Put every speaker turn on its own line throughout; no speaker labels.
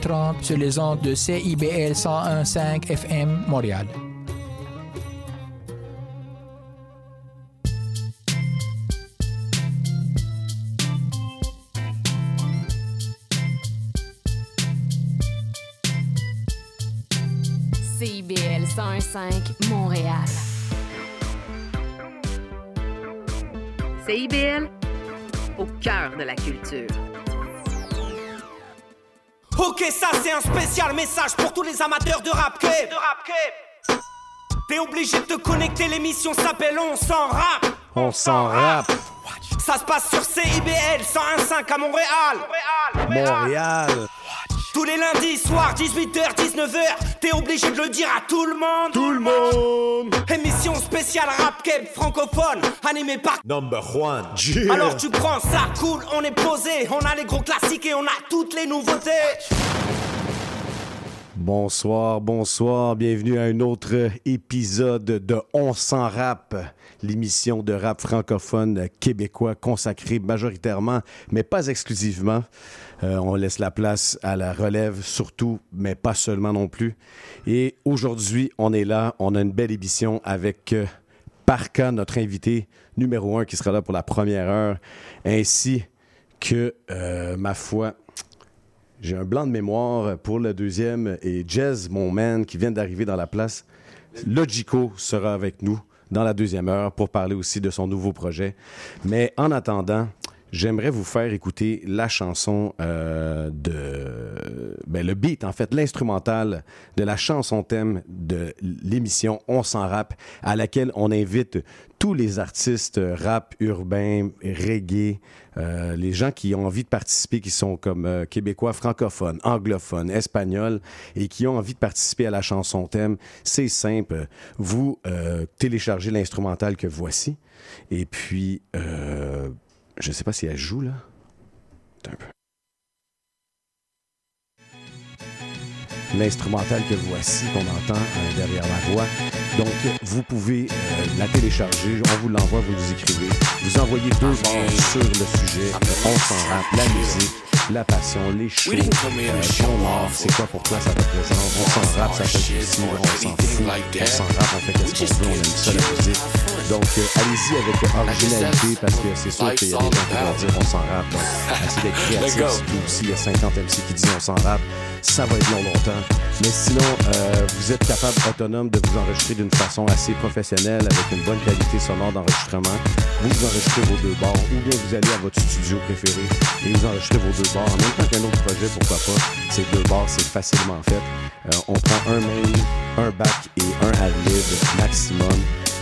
18h30 sur les ondes de CIBL 101.5 FM Montréal.
CIBL 101.5 Montréal.
CIBL, au cœur de la culture.
Ok, ça c'est un spécial message pour tous les amateurs de rap cape. De rap T'es obligé de te connecter, l'émission s'appelle On s'en rap.
On s'en rap.
Ça se passe sur CIBL 101.5 à Montréal.
Montréal.
Tous les lundis soirs, 18h, 19h, t'es obligé de le dire à tout le monde.
Tout le monde.
Émission spéciale rap cape francophone, animée par
Number one.
Alors tu prends ça, cool, on est posé, on a les gros classiques et on a toutes les nouveautés.
Bonsoir, bonsoir, bienvenue à un autre épisode de On s'en rap, l'émission de rap francophone québécois consacrée majoritairement, mais pas exclusivement. Euh, on laisse la place à la relève surtout, mais pas seulement non plus. Et aujourd'hui, on est là, on a une belle émission avec euh, Parka, notre invité numéro un qui sera là pour la première heure, ainsi que, euh, ma foi, j'ai un blanc de mémoire pour le deuxième et Jazz, mon man, qui vient d'arriver dans la place. Logico sera avec nous dans la deuxième heure pour parler aussi de son nouveau projet. Mais en attendant, j'aimerais vous faire écouter la chanson euh, de... Ben, le beat, en fait, l'instrumental de la chanson thème de l'émission On s'en rap, à laquelle on invite tous les artistes rap urbain, reggae, euh, les gens qui ont envie de participer, qui sont comme euh, québécois francophones, anglophones, espagnols, et qui ont envie de participer à la chanson thème, c'est simple. Vous euh, téléchargez l'instrumental que voici, et puis, euh, je ne sais pas si elle joue là. Attends un peu. L'instrumental que voici, qu'on entend euh, derrière la voix. Donc, vous pouvez euh, la télécharger. On vous l'envoie, vous nous écrivez. Vous envoyez deux barres sur le sujet. On s'en rap, la musique, la passion, les shows. Euh, art, c'est quoi pour toi, ça représente. On s'en rap, ça fait plaisir. On s'en fout. On s'en rap, on fait qu'est-ce qu'on veut. On aime ça, la musique. Donc, euh, allez-y avec originalité parce que c'est sûr qu'il y a des gens qui vont dire on s'en rap. Donc, essayez d'être créatif. Aussi, il y a 50 MC qui disent on s'en rap. Ça va être long longtemps. Mais sinon, euh, vous êtes capable autonome de vous enregistrer d'une façon assez professionnelle avec une bonne qualité sonore d'enregistrement. Vous vous enregistrez vos deux bars ou bien vous allez à votre studio préféré et vous enregistrez vos deux bars en même temps qu'un autre projet, pourquoi pas. Ces deux bars, c'est facilement fait. Euh, on prend un main, un back et un ad-lib maximum.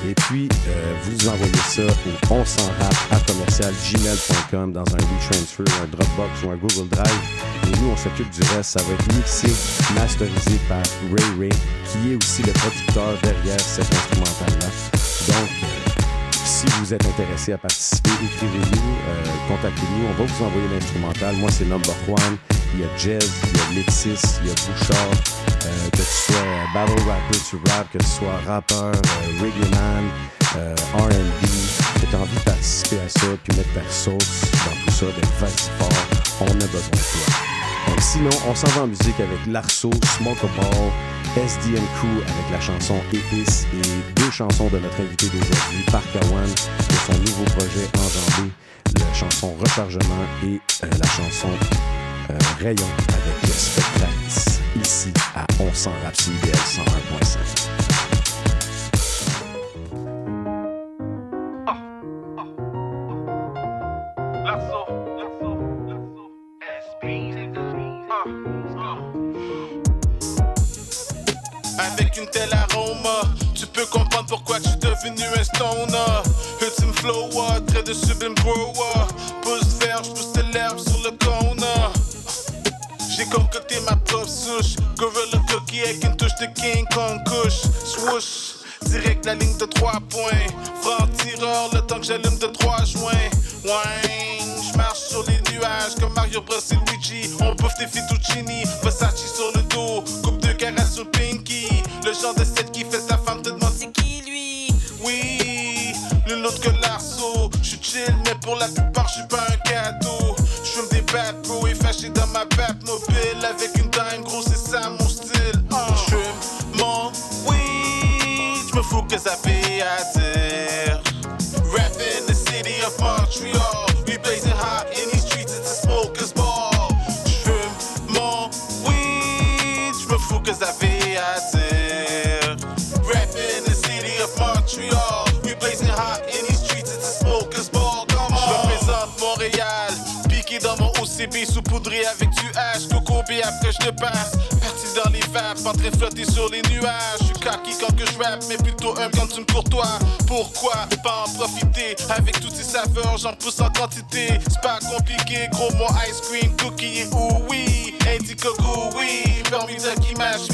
Et puis, euh, vous envoyez ça au on s'en à commercial gmail.com dans un WeTransfer, un Dropbox ou un Google Drive. Et nous, on s'occupe du reste. Ça va être mixé, masterisé par Ray Ray, qui est aussi le producteur derrière cet instrumental-là. Donc, euh, si vous êtes intéressé à participer, écrivez-nous, euh, contactez-nous. On va vous envoyer l'instrumental. Moi, c'est Number One. Il y a Jazz, il y a Lexis, il y a Bouchard. Euh, que tu sois euh, battle rapper, tu rap, que tu sois rappeur, reggae man, R&B, que tu as envie de participer à ça, puis mettre ta sauce dans tout ça, ben vas-y fort, on a besoin de toi. Donc, sinon, on s'en va en musique avec Larceau, Smoke a Ball, SDM Crew avec la chanson Épice et deux chansons de notre invité d'aujourd'hui, Parker One, de son nouveau projet Enjambé, la chanson Rechargement et euh, la chanson euh, Rayon avec Spectralis, ici à On s'en rap CBL 101.5.
tu peux comprendre pourquoi tu es devenu un stoner. Ultime flow, trait de sublime uh. Pouce vert, j'pousse l'herbe sur le uh. J'ai concocté ma propre souche. Gorilla cookie avec une touche de King Kong couche. Swoosh, direct la ligne de 3 points. Franc tireur, le temps que j'allume de 3 joints marche sur les nuages comme Mario Bros et Luigi. On bouffe des fettuccini, Versace sur le dos, coupe de caresse sur Pinky. Le genre de set qui fait sa femme te demande c'est qui lui? Oui, l'une l'autre que l'arceau. J'suis chill, mais pour la plupart j'suis pas un cadeau. J'fume des bad bro et fâché dans ma Batmobile. Avec une dime, gros, c'est ça mon style. Ah. J'fume mon oui, j'me fous que ça fait à Bobby saupoudré avec du H, Coco B après je passe. Parti dans les vapes, en train flotté sur les nuages. Je suis kaki quand que je rappe, mais plutôt un quand tu me courtois. Pourquoi pas en profiter Avec toutes ces saveurs, j'en pousse en quantité. C'est pas compliqué, gros mon ice cream, cookie et oui. Indica gooey, permis de qui mâche,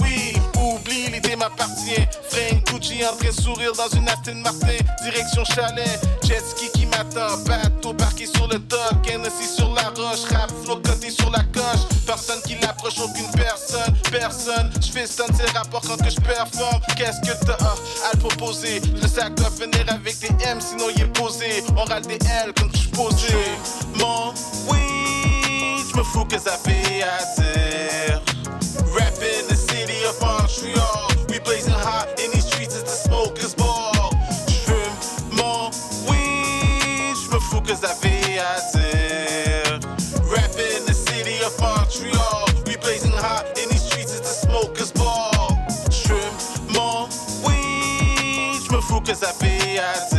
oui oublie, l'idée m'appartient. Frame Gucci, entrée sourire dans une Aston Martin. Direction chalet, jet ski qui m'attend. Bateau parqué sur le dock, Hennessy sur la roche. Rap flow côté sur la coche. Personne qui l'approche, aucune personne. Personne, je fais stun rapports quand que je performe. Qu'est-ce que t'as ah, à le proposer? Le sac doit finir avec des M, sinon il est posé. On râle des L comme tu posé. Mon oui, je me fous que ça fait à dire. Rap in the city of Montreal. We blazing hot in these streets, as the smokers ball. Trim-moi, oui, je me fous que ça fait à dire. In the city of Montreal. We blazing hot in these streets, as the smokers ball. Trim-moi, oui, je me fous que ça fait à.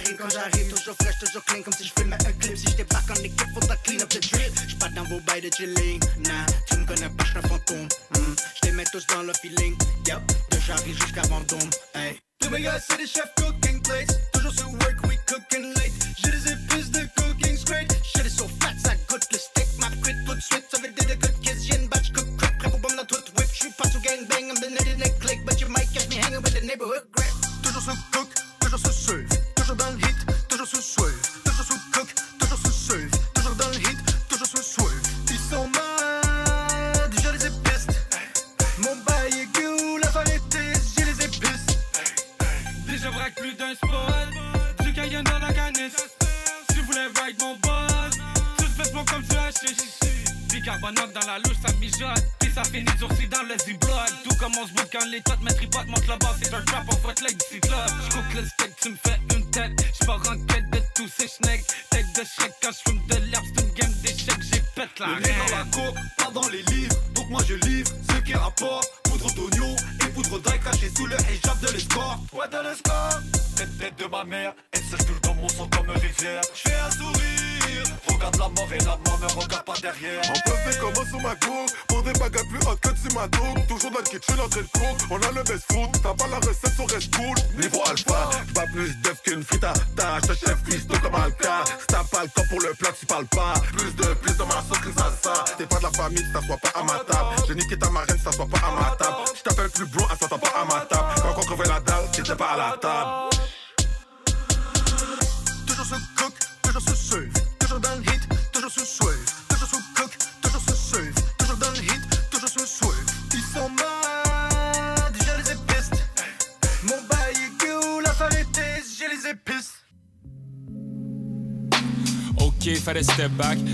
j'arrive, quand j'arrive, toujours fresh, toujours clean, comme si je filmais un clip. Si je débarque en équipe, faut ta clean up the drip. J'suis pas dans vos bails de chilling, nah.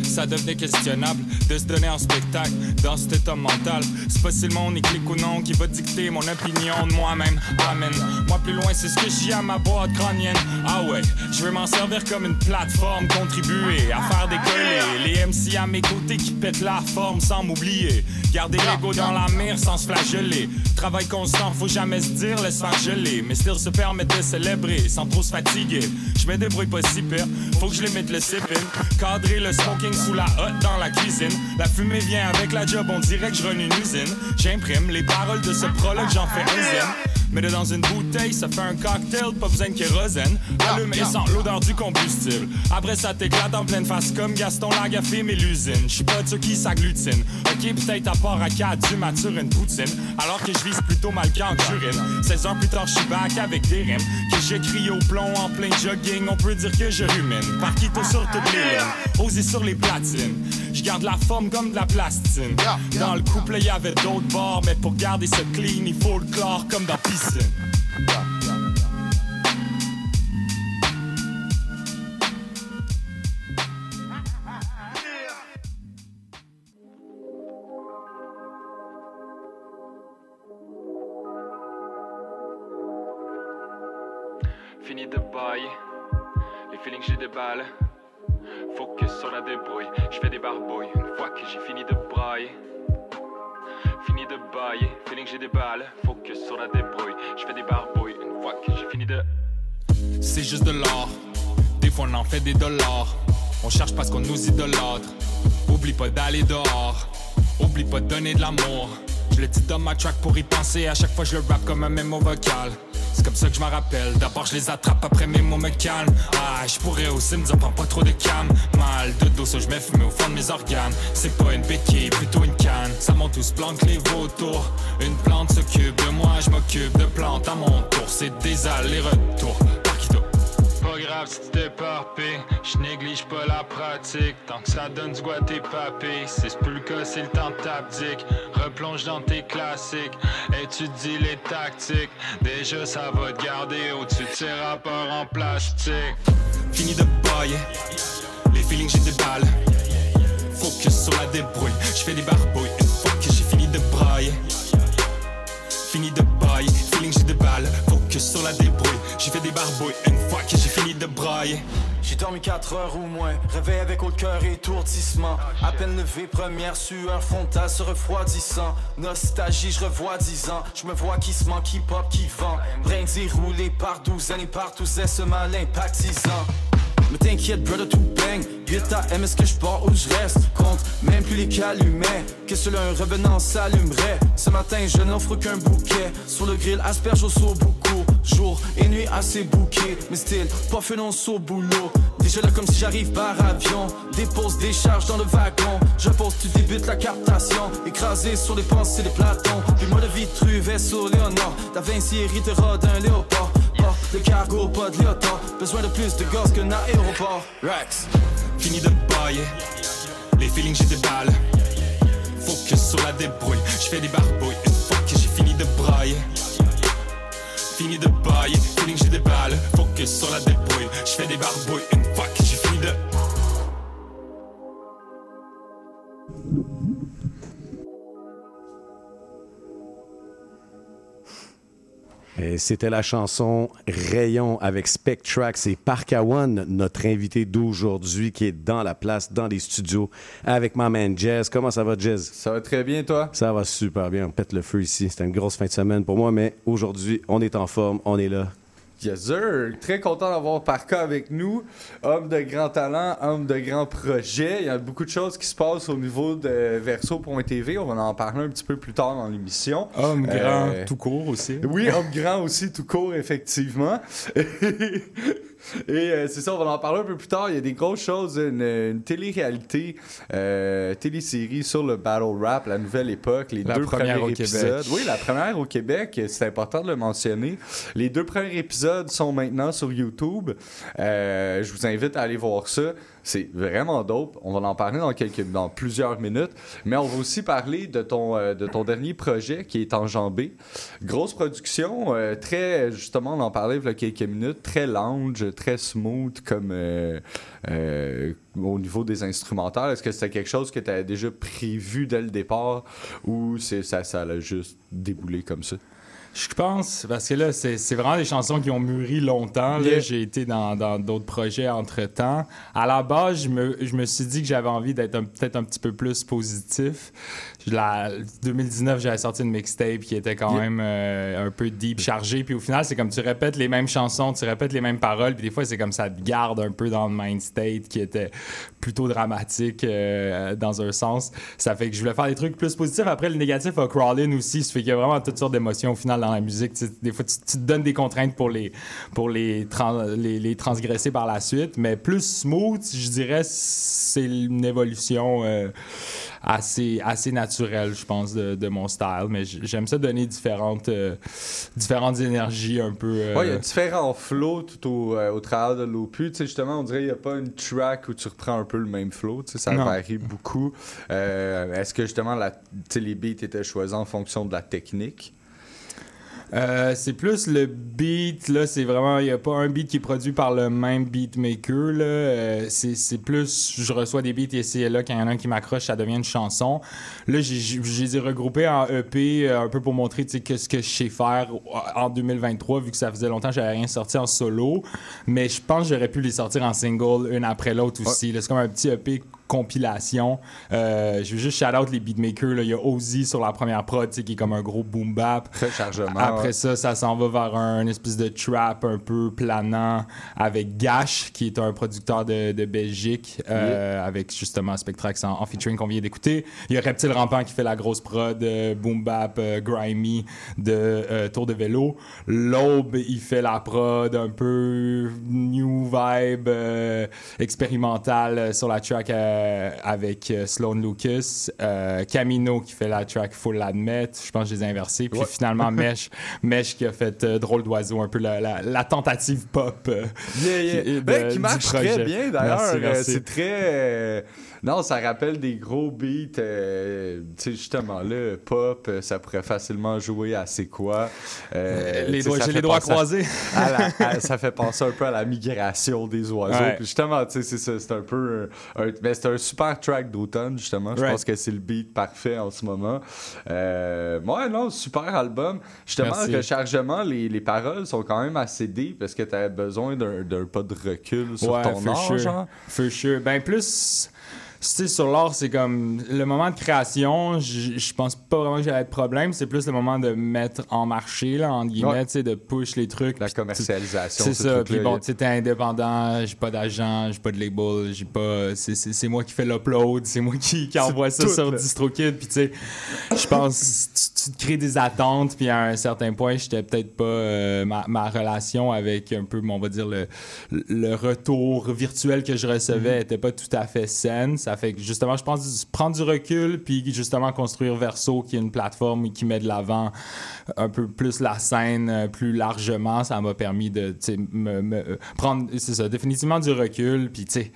ça
devenait questionnable de se donner en spectacle dans cet état mental. C'est pas si le monde clique ou non qui va dicter mon opinion de moi-même. Amen. Moi plus loin, c'est ce que j'ai à ma boîte crânienne. Ah ouais, je vais m'en servir comme une plateforme, contribuer à faire décoller les MC à mes côtés qui pètent la forme sans m'oublier. Garder l'ego dans la mer sans se flageller. Travail constant, faut jamais se dire, laisse faire geler. Mais still se permettre de célébrer sans trop se fatiguer. Je me débrouille pas si pire faut que je les mette le sippin. Cadrer le smoking sous la hotte dans la cuisine. La fumée vient avec la job, on dirait que je une usine. J'imprime les paroles de ce prologue, j'en fais un. Mets-le dans une bouteille, ça fait un cocktail, pas besoin de kérosène. Allume et sent l'odeur du combustible. Après ça t'éclate en pleine face comme Gaston Lagafé mais l'usine. J'suis pas ceux qui s'agglutinent. Ok, peut-être à part à 4 du mature une poutine. Alors que je vise plutôt mal qu'en urine. 16 heures plus tard, j'suis back avec des rimes. Que j'écris au plomb en plein jogging, on peut dire que je rumine. Par quito sur toutes les lignes, osé sur les platines. Je garde la forme comme de la plastine. Dans le couple, y avait d'autres bords, mais pour garder ce clean, il faut le chlore comme dans Fini de bailler, les feelings j'ai des balles. Focus sur la débrouille, je fais des barbouilles une fois que j'ai fini de brailler. Fini de bailler, feeling j'ai des balles. Focus sur la débrouille, je fais des barbouilles une fois que j'ai fini de. C'est juste de l'or, des fois on en fait des dollars. On cherche parce qu'on nous idolâtre. Oublie pas d'aller dehors, oublie pas de donner de l'amour. Je le dis dans ma track pour y penser, à chaque fois je le rap comme un mémo vocal. C'est comme ça que je m'en rappelle. D'abord je les attrape, après mes mots me calment. Ah, je pourrais aussi me dire prends pas trop de cam. Mal de dos, ça je mets fumé au fond de mes organes. C'est pas une béquille, plutôt une canne. Ça monte tous planque les vautours. Une plante s'occupe de moi, je m'occupe de plantes à mon tour. C'est des allers-retours. Grave si tu je néglige pas la pratique. Tant que ça donne du goût à tes papilles, si c'est plus le cas, c'est le temps de. Replonge dans tes classiques, étudie les tactiques. Déjà, ça va te garder au-dessus de tes rapports en plastique. Fini de bailler, les feelings j'ai des balles. Focus sur la débrouille, je fais des barbouilles une que j'ai fini de brailler. Fini de bailler, feeling j'ai des balles. Sur la débrouille, j'ai fait des barbouilles une fois que j'ai fini de brailler.
J'ai dormi 4 heures ou moins, réveil avec au cœur étourdissement. À peine levé, première sueur frontale se refroidissant. Nostalgie, je revois 10 ans. Je me vois qui se manque, qui pop, qui vend. Brindis roulé par douzaine et par douzaine, ce mal impactisant. Mais t'inquiète, brother, tout bang. 8 AM, est-ce que je pars ou je reste? Compte même plus les calumets. Que seul un revenant s'allumerait. Ce matin, je n'offre qu'un bouquet. Sur le grill, asperge au saut beaucoup. Jour et nuit assez bouquet. Mais still, pas non au boulot. Déjà là, comme si j'arrive par avion. Dépose des charges dans le wagon. Je pose, tu débutes la captation. Écrasé sur les pensées des platons. Puis moi de Vitru, vaisseau Léonard. Da Vinci hérite d'un léopard. Pas de cargo, pas de léotard. Besoin de plus de gosses qu'un aéroport. Rex.
Fini de bailler, les feelings j'ai des balles. Focus sur la débrouille, je fais des barbouilles une fois que j'ai fini de brailler. Fini de bailler, feeling j'ai des balles. Focus sur la débrouille, je fais des barbouilles une fois que j'ai fini de.
C'était la chanson Rayon avec Spectrax et Parkawan, notre invité d'aujourd'hui qui est dans la place, dans les studios avec ma man Jazz. Comment ça va, Jazz?
Ça va très bien, toi?
Ça va super bien. On pète le feu ici. C'était une grosse fin de semaine pour moi, mais aujourd'hui, on est en forme, on est là.
Yes, sir. Très content d'avoir Parka avec nous. Homme de grand talent, homme de grand projet. Il y a beaucoup de choses qui se passent au niveau de Verso.tv. On va en parler un petit peu plus tard dans l'émission.
Homme grand,
Euh,
tout court aussi.
Oui, homme grand aussi, tout court, effectivement. Et euh, c'est ça, on va en parler un peu plus tard. Il y a des grosses choses, une, une télé-réalité, euh, télésérie sur le battle rap, la nouvelle époque, les
La
deux
première
premiers
au Québec.
épisodes. Oui, la première au Québec, c'est important de le mentionner. Les deux premiers épisodes sont maintenant sur YouTube. Euh, je vous invite à aller voir ça. C'est vraiment dope. On va en parler dans, quelques, dans plusieurs minutes. Mais on va aussi parler de ton, euh, de ton dernier projet qui est enjambé. Grosse production, euh, très, justement, on en parlait il y a quelques minutes, très lounge, très smooth comme euh, au niveau des instrumentaires. Est-ce que c'était quelque chose que tu avais déjà prévu dès le départ ou ça, ça a juste déboulé comme ça?
Je pense, parce que là, c'est vraiment des chansons qui ont mûri longtemps. là.
Yeah.
J'ai été dans d'autres projets entre-temps. À la base, je me, je me suis dit que j'avais envie d'être peut-être un petit peu plus positif. La 2019, j'avais sorti une mixtape qui était quand même euh, un peu deep, chargée. Puis au final, c'est comme tu répètes les mêmes chansons, tu répètes les mêmes paroles. Puis des fois, c'est comme ça te garde un peu dans le mind state qui était plutôt dramatique euh, dans un sens. Ça fait que je voulais faire des trucs plus positifs. Après, le négatif a crawl in aussi. Ça fait qu'il y a vraiment toutes sortes d'émotions au final dans la musique. Tu sais, des fois, tu, tu te donnes des contraintes pour les, pour les, trans- les, les transgresser par la suite. Mais plus smooth, je dirais, c'est une évolution euh, assez, assez naturelle, je pense, de, de mon style. Mais j'aime ça donner différentes, euh, différentes énergies un peu. euh,
Ouais, il y a différents flows tout au, euh, au travers de l'opus. Tu sais, justement, on dirait qu'il n'y a pas une track où tu reprends un peu le même flow. Tu sais, ça
Non.
varie beaucoup. Est-ce que justement, la, tu sais, les beats étaient choisis en fonction de la technique?
Euh, c'est plus le beat, là, c'est vraiment, il n'y a pas un beat qui est produit par le même beatmaker, là. Euh, c'est c'est plus, je reçois des beats ici et là, quand il y en a un qui m'accroche, ça devient une chanson. Là, j'ai- j'ai regroupés en EP, euh, un peu pour montrer, tu sais, que ce que je sais faire en 2023, vu que ça faisait longtemps que j'avais rien sorti en solo. Mais je pense que j'aurais pu les sortir en single, une après l'autre aussi. là. C'est comme un petit EP compilation. Euh, je veux juste shout out les beatmakers. là. Il y a Ozzy sur la première prod, qui est comme un gros boom bap.
Très chargement.
Après
ouais.
ça, ça s'en va vers un espèce de trap un peu planant avec Gash, qui est un producteur de, de Belgique, euh, avec justement Spectrax en, en featuring qu'on vient d'écouter. Il y a Reptile Rampant qui fait la grosse prod, euh, boom bap, euh, grimy de euh, Tour de vélo. L'aube, il fait la prod un peu new vibe, euh, expérimentale sur la track avec euh, Sloan Lucas. Euh, Camino qui fait la track Full Admit. Je pense que je les ai inversés. Puis
Ouais.
finalement, Mesh, Mesh qui a fait euh, Drôle d'oiseau, un peu la, la- la tentative pop. euh,
Yeah, yeah.
qui-
Ben, qui marche très bien d'ailleurs. Euh. C'est très. Euh, Non, ça rappelle des gros beats. euh, tu sais, justement, là, pop, euh, ça pourrait facilement jouer à c'est quoi. Euh,
Les
tu sais,
doigts- j'ai les doigts
à-
croisés.
à la- à- ça fait penser un peu à la migration des oiseaux.
Ouais.
Puis justement, tu sais, c'est ça. C'est un peu. un- un- ben, c'est un super track d'automne, justement. Je
Right.
pense que c'est le beat parfait en ce moment. Euh, ouais, non, super album. Justement, le rechargement, les, les paroles sont quand même assez deep parce que tu as besoin d'un pas de recul sur
Ouais,
ton
for
âge.
sure.
genre.
For sure. Ben, plus. Sais, sur l'art, c'est comme le moment de création, je pense pas vraiment que j'avais de problème. C'est plus le moment de mettre en marché, là, entre guillemets,
Ouais.
tu sais, de push les trucs.
La commercialisation.
C'est
ce
ça. Puis bon, tu sais, t'es indépendant, j'ai pas d'agent, j'ai pas de label, j'ai pas. C'est, moi qui fais l'upload, c'est moi qui, qui envoie ça sur
là.
DistroKid. Puis tu sais, je pense, tu, tu te crées des attentes. Puis à un certain point, j'étais peut-être pas. euh, ma, ma relation avec un peu, on va dire, le, le retour virtuel que je recevais
Mhm.
était pas tout à fait saine. Ça fait que justement, je pense prendre du recul, puis justement construire Verso, qui est une plateforme qui met de l'avant un peu plus la scène euh, plus largement, ça m'a permis de me, me- prendre, c'est ça, définitivement du recul, puis tu sais.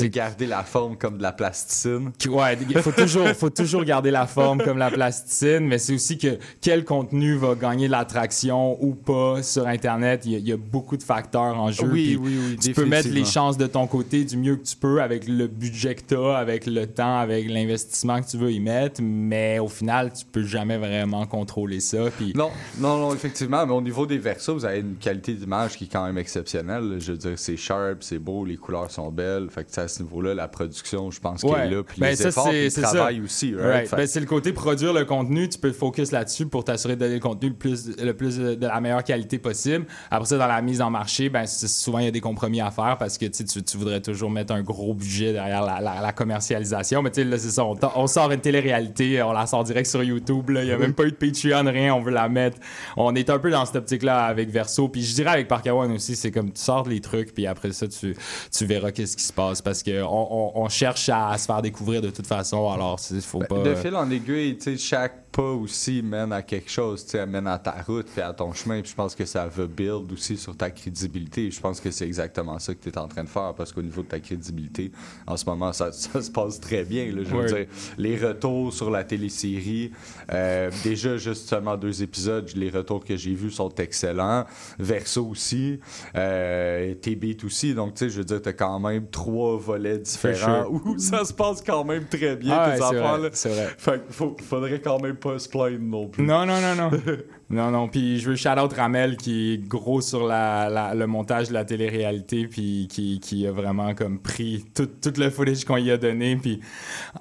De garder la forme comme de la plasticine.
Ouais, il faut toujours, faut toujours garder la forme comme la plasticine, mais c'est aussi que quel contenu va gagner de l'attraction ou pas sur Internet. Il y, a- il y a beaucoup de facteurs en jeu.
Oui, oui, oui,
Tu peux mettre les chances de ton côté du mieux que tu peux avec le budget que tu as, avec le temps, avec l'investissement que tu veux y mettre, mais au final, tu peux jamais vraiment contrôler ça. Puis
Non, non, non, effectivement, mais au niveau des versos, vous avez une qualité d'image qui est quand même exceptionnelle. Je veux dire, c'est sharp, c'est beau, les couleurs sont belles. Fait que sais, à ce niveau-là, la production, je pense qu'elle est là. Puis
Ben,
les
ça,
efforts, puis le
ça.
travail aussi. right?
Right.
Fait
Ben, c'est le côté produire le contenu. Tu peux te focus là-dessus pour t'assurer de donner le contenu le plus, le plus de de la meilleure qualité possible. Après ça, dans la mise en marché, ben, souvent, il y a des compromis à faire parce que tu, tu, voudrais toujours mettre un gros budget derrière la, la- la commercialisation. Mais tu sais, là, c'est ça. On, sort une télé-réalité, on la sort direct sur YouTube. Il n'y a
Oui.
même pas eu de Patreon, rien. On veut la mettre. On est un peu dans cette optique-là avec Verso. Puis je dirais avec Park One aussi, c'est comme tu sors les trucs, puis après ça, tu, tu verras qu'est-ce qui se passe parce qu'on on, on cherche à, se faire découvrir de toute façon. Alors, il faut pas.
Ben, De fil en aiguille, tu sais, chaque pas aussi mène à quelque chose, tu sais, mène à ta route puis à ton chemin. Puis je pense que ça veut build aussi sur ta crédibilité. Je pense que c'est exactement ça que tu es en train de faire parce qu'au niveau de ta crédibilité, en ce moment, ça, ça se passe très bien. là. je veux dire, les retours sur la télésérie, euh, déjà, juste seulement deux épisodes, les retours que j'ai vus sont excellents. Verso aussi, euh, T-Beat aussi. Donc, tu sais, je veux dire, tu as quand même trois volets différents
sure.
où ça se passe quand même très bien,
Ah
tes
ouais, c'est vrai, vrai.
Fait faut- faudrait quand même pas se plaindre non plus.
Non, non, non, non. non, non. Puis je veux shout-out Ramel qui est gros sur la, la- le montage de la télé-réalité, puis qui, qui a vraiment comme pris tout, tout le footage qu'on lui a donné, puis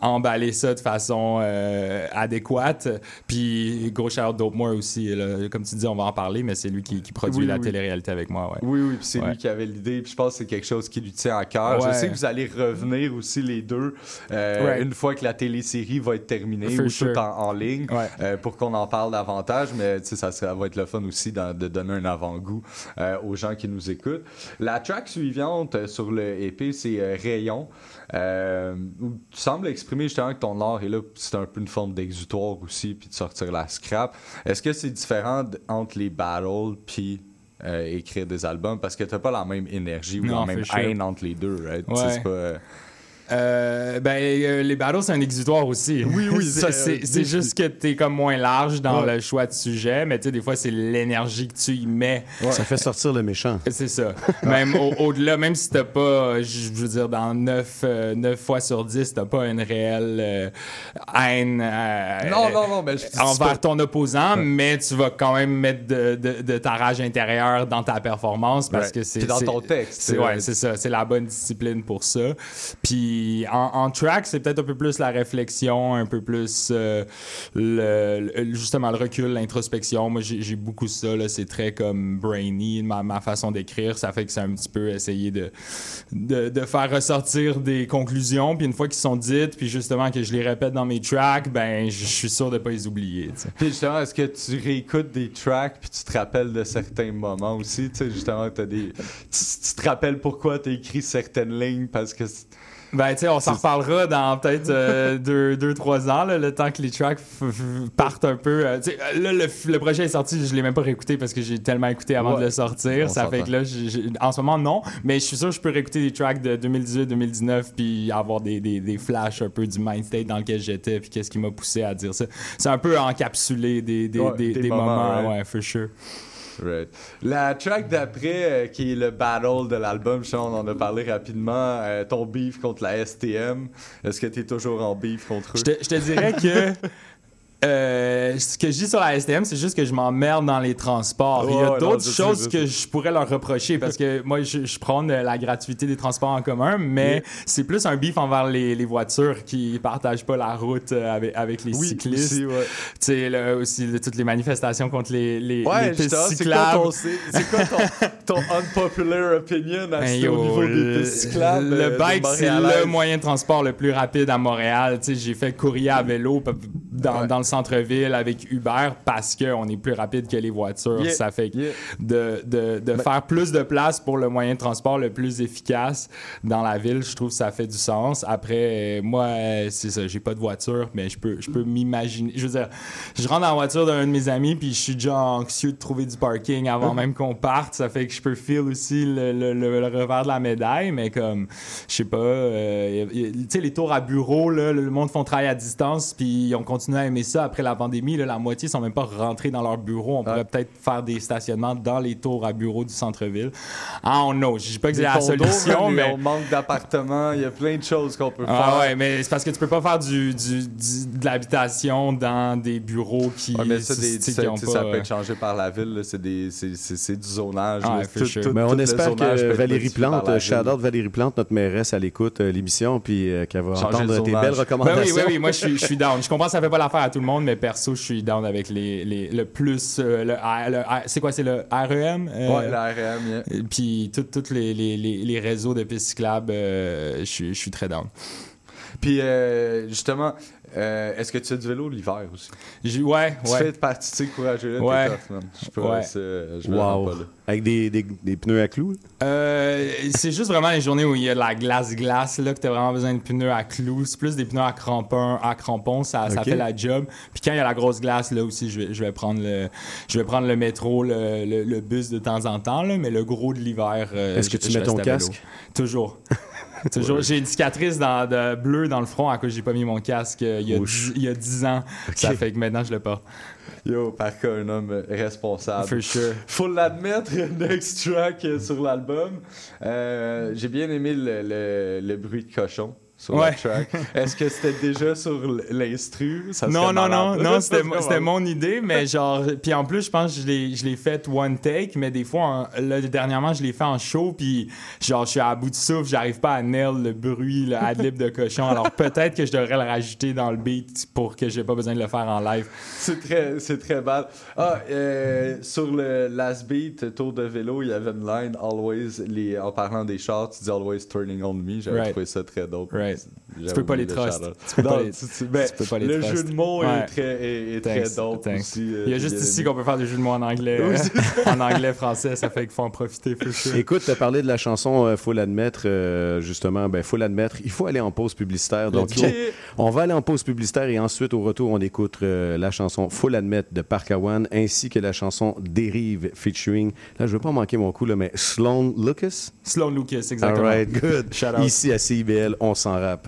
emballé ça de façon euh, adéquate. Puis gros shout-out aussi. là. Comme tu dis, on va en parler, mais c'est lui qui, qui produit
Oui,
la
oui.
télé-réalité avec moi. Ouais.
Oui, oui, puis c'est
Ouais.
lui qui avait l'idée, puis je pense que c'est quelque chose qui lui tient à cœur.
Ouais.
Je sais que vous allez revenir aussi les deux euh, une fois que la télésérie va être terminée
For
ou
sure.
tout en, en ligne euh, pour qu'on en parle davantage, mais tu sais, ça, ça va être le fun aussi de donner un avant-goût euh, aux gens qui nous écoutent. La track suivante euh, sur le EP, c'est euh, Rayon. Euh, où tu sembles exprimer justement que ton art est là, c'est un peu une forme d'exutoire aussi, puis de sortir la scrap. Est-ce que c'est différent entre les battles puis euh, écrire des albums? Parce que t'as pas la même énergie ou
Non,
la même haine entre les deux, right?
Ouais.
pas, euh,
Euh, ben, euh, les battles, c'est un exutoire aussi.
Oui, oui,
c'est,
ça,
c'est-
euh,
juste que t'es comme moins large dans
Ouais.
le choix de sujet, mais tu sais, des fois, c'est l'énergie que tu y mets.
Ça fait sortir le méchant.
C'est ça. Même au- au-delà, même si t'as pas, je veux dire, dans 9, fois sur 10, t'as pas une réelle euh, haine euh,
Non, non, non, mais je dis
envers ton opposant, mais tu vas quand même mettre de, de- de ta rage intérieure dans ta performance parce que c'est.
Dans ton texte,
C'est,
euh,
ouais, c'est ça. C'est la bonne discipline pour ça. Puis en, track, c'est peut-être un peu plus la réflexion, un peu plus euh, le, justement le recul, l'introspection. Moi, j'ai, beaucoup ça. C'est très comme brainy, ma, façon d'écrire. Ça fait que c'est un petit peu essayer de, de, faire ressortir des conclusions. Puis une fois qu'ils sont dites, puis justement que je les répète dans mes tracks, ben je suis sûr de pas les oublier.
Puis justement, est-ce que tu réécoutes des tracks puis tu te rappelles de certains moments aussi? Tu justement, t'as des... tu, tu te rappelles pourquoi tu as écrit certaines lignes parce que...
Ben, tu sais, on s'en reparlera dans peut-être euh, deux, deux, trois ans, là, le temps que les tracks partent un peu. euh, euh, là, le, le projet est sorti, je l'ai même pas réécouté parce que j'ai tellement écouté avant
Ouais.
de le sortir.
On
ça fait que là, j'ai- j'ai- en ce moment, non. Mais je suis sûr que je peux réécouter des tracks de 2018-2019 puis avoir des, des, des flashs un peu du mind state dans lequel j'étais puis qu'est-ce qui m'a poussé à dire ça. C'est un peu encapsulé des, des,
Ouais, moments,
moments, ouais, for sure.
La track d'après, euh, qui est le battle de l'album, on en a parlé rapidement, euh, ton beef contre la STM. Est-ce que tu es toujours en beef contre eux?
Je te dirais que euh, ce que je dis sur la STM, c'est juste que je m'emmerde dans les transports. Il y a d'autres choses que je pourrais leur reprocher parce que moi, je, je prends de la gratuité des transports en commun, mais c'est plus un beef envers les, les voitures qui partagent pas la route euh, avec, avec les
Oui,
cyclistes.
aussi, ouais.
Tu sais, là, aussi de- toutes les manifestations contre les, les,
Ouais,
les pistes
justement, c'est quoi,
cyclables.
ton, c'est, quoi ton, ton unpopular opinion à
Ben, yo,
au niveau des
le-
pistes cyclables?
Le
euh,
bike, c'est le moyen de transport le plus rapide à Montréal. Tu sais, j'ai fait courrier à vélo dans, dans le centre-ville avec Uber parce qu'on est plus rapide que les voitures.
Yeah,
Ça fait que
yeah.
de, de, de
Ben-
faire plus de place pour le moyen de transport le plus efficace dans la ville, je trouve que ça fait du sens. Après, euh, moi, euh, c'est ça, j'ai pas de voiture, mais je peux, je peux m'imaginer. Je veux dire, je rentre dans la voiture d'un de mes amis, puis je suis déjà anxieux de trouver du parking avant même qu'on parte. Ça fait que je peux feel aussi le, le- le- le revers de la médaille, mais comme, je sais pas, euh, tu sais, les tours à bureau, là, le monde font travail à distance, puis on continue à aimer ça après la pandémie. là, la moitié sont même pas rentrés dans leur bureau. On pourrait peut-être faire des stationnements dans les tours à bureau du centre-ville. Ah, on know. Je dis pas que c'est la solution,
mais on manque d'appartements, il y a plein de choses qu'on peut
Ah
faire.
ouais, mais c'est parce que tu peux pas faire du, du- du- de l'habitation dans des bureaux qui,
Ouais, mais ça, des- ça,
ont pas,
peut être changé par la ville. C'est, des, c'est, c'est, c'est du zonage.
Ouais,
là.
sure.
Mais on espère que Valérie Plante, shout-out Valérie Plante, notre mairesse, elle écoute euh, l'émission, puis euh, qu'elle va
Changer
entendre tes belles
Ben
recommandations.
oui, oui, oui, moi je suis, je suis down. Je comprends que ça fait pas l'affaire à tout le monde, mais perso, je suis down avec les, les- le plus. euh, le, le c'est quoi, c'est le REM? euh,
Ouais, la RM, yeah.
et Puis tous les, les, les, les réseaux de pistes cyclables, euh, je suis- je suis très down.
Puis euh, justement, Euh, Est-ce que tu fais du vélo l'hiver aussi?
J'ai- ouais,
Tu
ouais.
fais partie de courageux-là,
Ouais.
tough, man. Je peux
Ouais.
je rends
Wow.
pas là.
Avec des, des, des pneus à clous.
Euh, c'est juste vraiment les journées où il y a de la glace-glace, là, que t'as vraiment besoin de pneus à clous. C'est plus des pneus à crampons, à crampons ça, ça
Ok.
fait la job. Puis quand il y a la grosse glace, là aussi, je vais, je vais, prendre, le, je vais prendre le métro, le, le- le bus de temps en temps, là, mais le gros de l'hiver. euh,
Est-ce que tu
je
mets ton casque?
Toujours. Toujours. J'ai une cicatrice dans, de bleu dans le front à cause que j'ai pas mis mon casque euh, il y a, dix, il y a 10 ans. Ça fait que maintenant je le porte.
Yo, par cas, un homme responsable.
For sure.
Faut l'admettre, next track euh, sur l'album. Euh, J'ai bien aimé le, le- le bruit de cochon sur
Ouais.
la track. Est-ce que c'était déjà sur l'instru? Ça
Non, non, non, non, c'était mon idée, mais genre, puis en plus, je pense que je l'ai- je l'ai fait one take, mais des fois, en- là, dernièrement, je l'ai fait en show, puis genre, je suis à bout de souffle, j'arrive pas à nail le bruit, le ad-lib de cochon, alors peut-être que je devrais le rajouter dans le beat pour que j'ai pas besoin de le faire en live.
C'est très, c'est très bad. Ah, euh, sur le last beat, Tour de vélo, il y avait une line, always, les, en parlant des chars, tu dis always turning on me. J'avais
Right.
trouvé ça très dope.
Right.
J'avais
Tu peux pas les
le
trust. Tu peux pas les-
ben, Le
trust.
jeu de mots
Ouais.
est très, est, est très dope
thanks.
aussi. euh,
Il y a juste ici qu'on peut faire des jeux de mots en anglais,
Oui,
euh, en anglais, français, ça fait qu'il faut en profiter.
Écoute, tu as parlé de la chanson euh, Faut l'admettre, euh, justement. Ben, faut l'admettre. Il faut aller en pause publicitaire. Donc, on, on va aller en pause publicitaire et ensuite, au retour, on écoute euh, la chanson Faut l'admettre de Parkawan ainsi que la chanson Dérive featuring, là, je veux pas manquer mon coup, là, mais Sloan Lucas?
Sloan Lucas, exactement.
All right, good.
Shout out.
Ici à CIBL, on s'en rappe.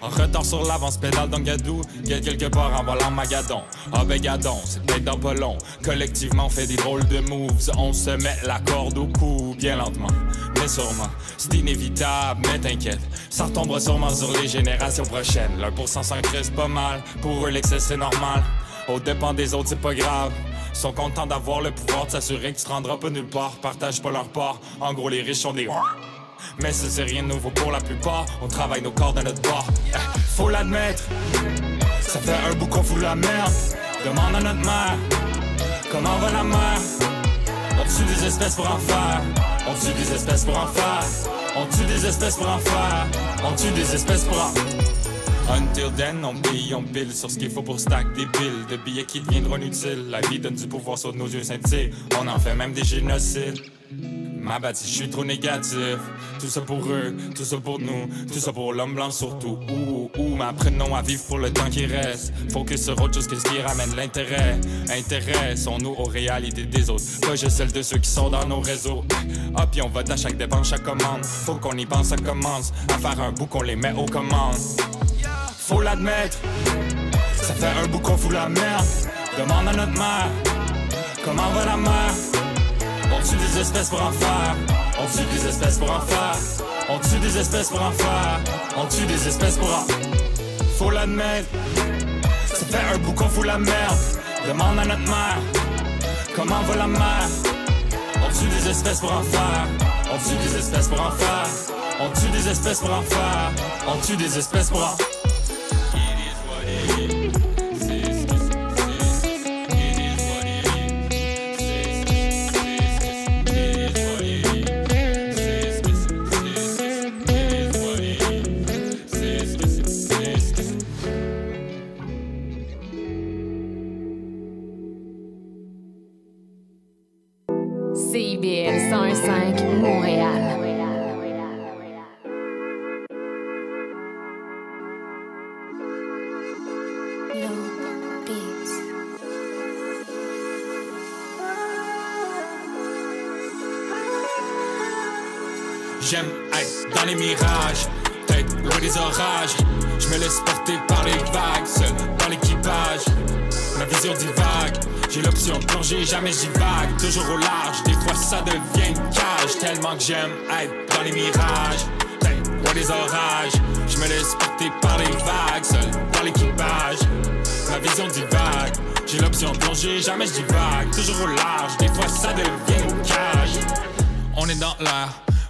En retard sur l'avance, pédale dans Gadou. Guette quelque part en volant Magadon. Ah ben gadon, c'est peut-être dans pas long. Collectivement, on fait des drôles de moves. On se met la corde au cou, bien lentement. Mais sûrement, c'est inévitable, mais t'inquiète. Ça retombera sûrement sur les générations prochaines. L'un pour cent s'en pas mal. Pour eux, l'excès c'est normal. Au dépend des autres, c'est pas grave. Sont contents d'avoir le pouvoir de s'assurer que tu te rendras pas nulle part. Partage pas leur part. En gros, les riches sont des. Mais ça c'est rien de nouveau pour la plupart. On travaille nos corps dans notre bord. Eh, Faut l'admettre. Ça fait un bout qu'on fout la merde. Demande à notre mère. Comment va la mer On tue des espèces pour en faire. On tue des espèces pour en faire. On tue des espèces pour en faire. On tue des espèces pour en Until then, on pille, on pile sur ce qu'il faut pour stack des piles de billets qui deviendront inutiles. La vie donne du pouvoir sur nos yeux scintillent. On en fait même des génocides. Ma bâtie, je suis trop négatif. Tout ça pour eux, tout ça pour nous, tout ça pour l'homme blanc surtout. Ouh, ouh, mais apprenons à vivre pour le temps qui reste. Focus sur autre chose que ce qui ramène l'intérêt. Intéressons-nous aux réalités des autres, pas juste celles de ceux qui sont dans nos réseaux. Ah, puis on vote à chaque dépense, chaque commande. Faut qu'on y pense, ça commence. À faire un bout qu'on les met aux commandes. Faut l'admettre, ça fait un bout qu'on fout la merde. Demande à notre mère, comment va la mer? On tue des espèces pour en faire. On tue des espèces pour en faire. On tue des espèces pour en faire. On tue des espèces pour en. faut l'admettre. Ça fait un bout qu'on fout la merde. Demande à notre mère, comment va la mer? On tue des espèces pour en faire. On tue des espèces pour en faire. On tue des espèces pour en faire. On tue des espèces pour en J'aime être dans les mirages, peut-être loin des orages. Je me laisse porter par les vagues, seul dans l'équipage. Ma vision divague, j'ai l'option plonger, jamais j'y vague. Toujours au large, des fois ça devient une cage. Tellement que j'aime être dans les mirages, peut-être loin des orages. Je me laisse porter par les vagues, seul dans l'équipage. Ma vision divague, j'ai l'option plonger, jamais j'y vague. Toujours au large, des fois ça devient une cage. On est dans l'air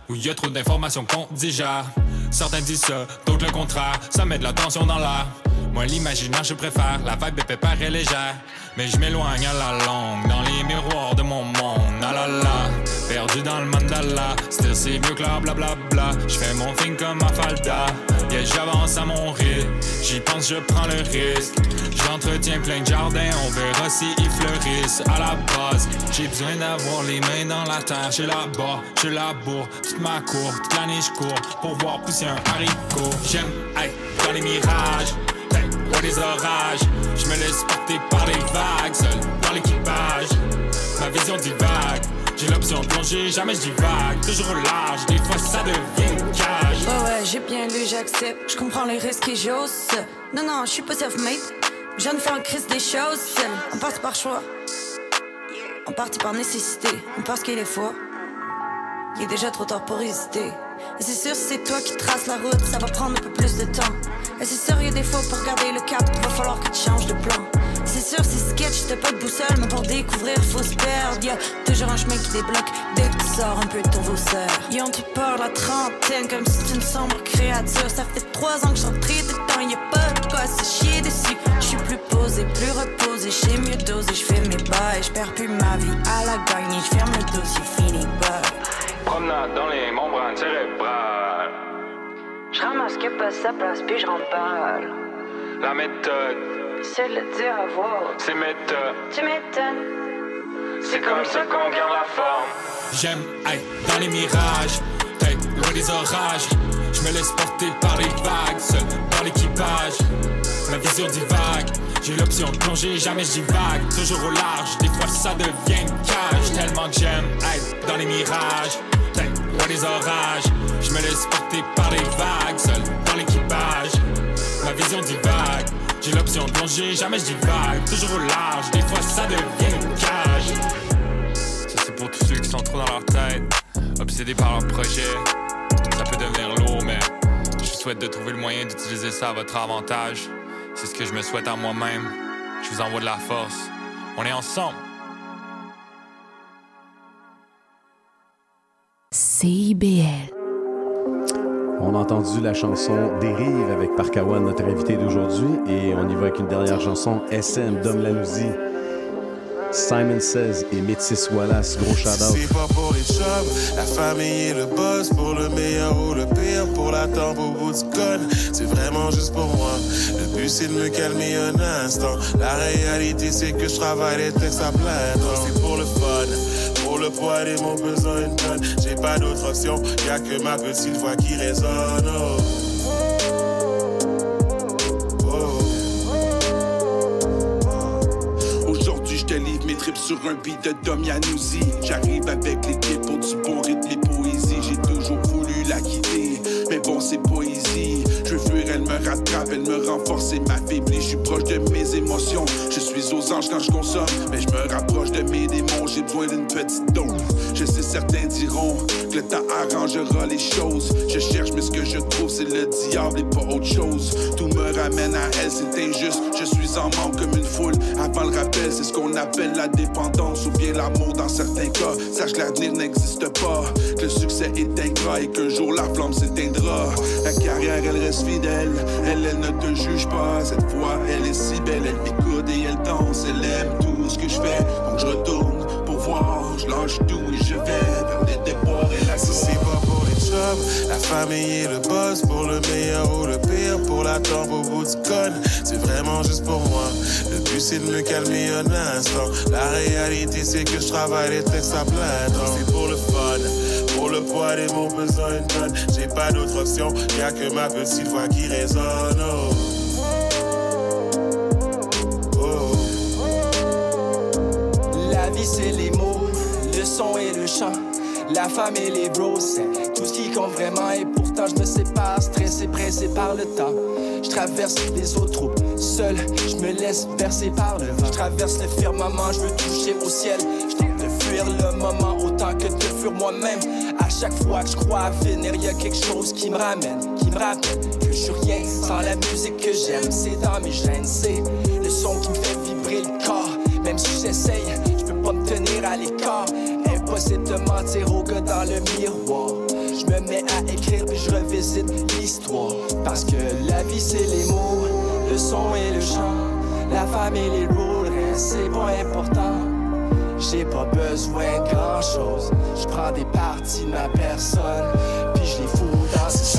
où y a trop d'informations qu'on digère. Certains disent ça, d'autres le contraire. Ça met de la tension dans l'air. Moi, l'imaginaire, je préfère. La vibe est pépère légère. Mais je m'éloigne à la longue dans les miroirs de mon monde. Ah là là, perdu dans le mandala. Still, c'est mieux que la blablabla. Je fais mon thing comme Mafalda. Yeah, j'avance à mon rythme. J'y pense, je prends le risque. J'entretiens plein de jardins, on verra si ils fleurissent. À la base, j'ai besoin d'avoir les mains dans la terre. J'ai la bas, je laboure toute ma cour, toute l'année je cours pour voir pousser un haricot. J'aime être dans les mirages, hey, loin des orages. Je me laisse porter par les vagues, seul dans l'équipage. Ma vision divague, j'ai l'option de plonger, jamais je divague. Toujours large, des fois ça devient cage.
Ouais, ouais, j'ai bien lu, j'accepte. Je comprends les risques et j'ose. Non, non, je suis pas self-made. Je viens de faire un crise des choses. On partit par choix. On partit par nécessité. On pense qu'il est faux. Il est déjà trop tard pour hésiter. Et c'est sûr, c'est toi qui traces la route, ça va prendre un peu plus de temps. Et c'est sûr, il y a des fois pour garder le cap, va falloir que tu changes de plan. C'est sûr, c'est sketch, t'as pas de boussole, mais pour découvrir, faut se perdre. Y'a toujours un chemin qui débloque dès que tu sors un peu de ton vaussaire. Ils ont tout peur de la trentaine, comme si c'est une sombre créature. Ça fait trois ans que j'en traite dedans, y'a pas de quoi se chier dessus. J'suis plus posé, plus reposé, j'sais mieux doser, j'fais mes bails, j'perds plus ma vie à la gagne, j'ferme le dossier, fini, bye.
Promenade dans les membranes cérébrales.
Je ramasse que pas sa place, puis je remballe.
La méthode,
C'est le dire à voir.
c'est méthode.
Tu m'étonnes.
C'est comme ça qu'on garde la forme.
J'aime être dans les mirages, tête loin des orages. Je me laisse porter par les vagues, seul dans l'équipage. Ma vision divague, j'ai l'option de plonger, jamais je divague. Toujours au large, des fois ça devient une cage. Tellement que j'aime être dans les mirages, tête loin des orages. Je me laisse porter par les vagues, seul dans l'équipage. Ma vision divague, j'ai l'option de plonger, jamais je divague. Toujours au large, des fois ça devient une cage.
Ça, c'est pour tous ceux qui sont trop dans leur tête, obsédés par leur projet. Ça peut devenir lourd, mais je souhaite de trouver le moyen d'utiliser ça à votre avantage. C'est ce que je me souhaite à moi-même. Je vous envoie de la force. On est ensemble.
CIBL.
On a entendu la chanson Dérive avec Parkawan, notre invité d'aujourd'hui, et on y va avec une dernière chanson, SM Dom Lanouzi. Simon Says et Métis Wallace, gros shout-out.
C'est pas pour les chums, la famille et le boss, pour le meilleur ou le pire, pour la tombe au bout du gun. C'est vraiment juste pour moi. Le but c'est de me calmer un instant. La réalité c'est que je travaille les textes à plein temps. C'est pour le fun, le poids et mon besoin. J'ai pas d'autre option, y a que ma petite voix qui résonne. oh.
Livre mes trips sur un beat de Dom Yanouzi. J'arrive avec l'équipe pour du bon rythme et poésie. J'ai toujours voulu la quitter, mais bon, c'est poésie. Je veux fuir, elle me rattrape, elle me renforce et m'affaiblit. Je suis proche de mes émotions. Je suis aux anges quand je consomme, mais je me rapproche de mes démons, j'ai besoin d'une petite dose. Je sais, certains diront que le temps arrangera les choses. Je cherche, mais ce que je trouve, c'est le diable et pas autre chose. Tout me ramène à elle, c'est injuste. Comme une foule. Avant le rappel, c'est ce qu'on appelle la dépendance ou bien l'amour dans certains cas. Sache que l'avenir n'existe pas, que le succès est ingrat et qu'un jour la flamme s'éteindra. La carrière, elle reste fidèle. Elle, elle ne te juge pas. Cette fois, elle est si belle. Elle écoute et elle danse. Elle aime tout ce que je fais. Donc je retourne pour voir. Je lâche tout et je vais vers les déboires la
famille et le boss, pour le meilleur ou le pire, pour la tombe au bout du con, c'est vraiment juste pour moi. Le but c'est de me calmer un instant. La réalité c'est que je travaille les textes à. C'est pour le fun, pour le poids des mots besoin une tonne. J'ai pas d'autre option, y'a que ma petite voix qui résonne. Oh.
La vie c'est les mots, le son et le chant. La femme et les bros, c'est tout ce qui compte vraiment. Et pourtant, je me sépare, stressé, pressé par le temps. Je traverse les autres troupes, seul, je me laisse bercer par le vent. Je traverse le firmament, je veux toucher au ciel. Je tente de fuir le moment autant que de fuir moi-même. À chaque fois que je crois à venir, y a quelque chose qui me ramène, qui me rappelle que je suis rien sans la musique que j'aime. C'est dans mes gènes, c'est le son qui me fait vibrer le corps. Même si j'essaye, je peux pas me tenir à l'écart. Impossible de mentir au gars dans le miroir. Je me mets à écrire puis je revisite l'histoire. Parce que la vie c'est les mots, le son et le chant. La femme et les rôles, c'est pas important. J'ai pas besoin de grand chose. Je prends des parties de ma personne, puis je les fous dans ce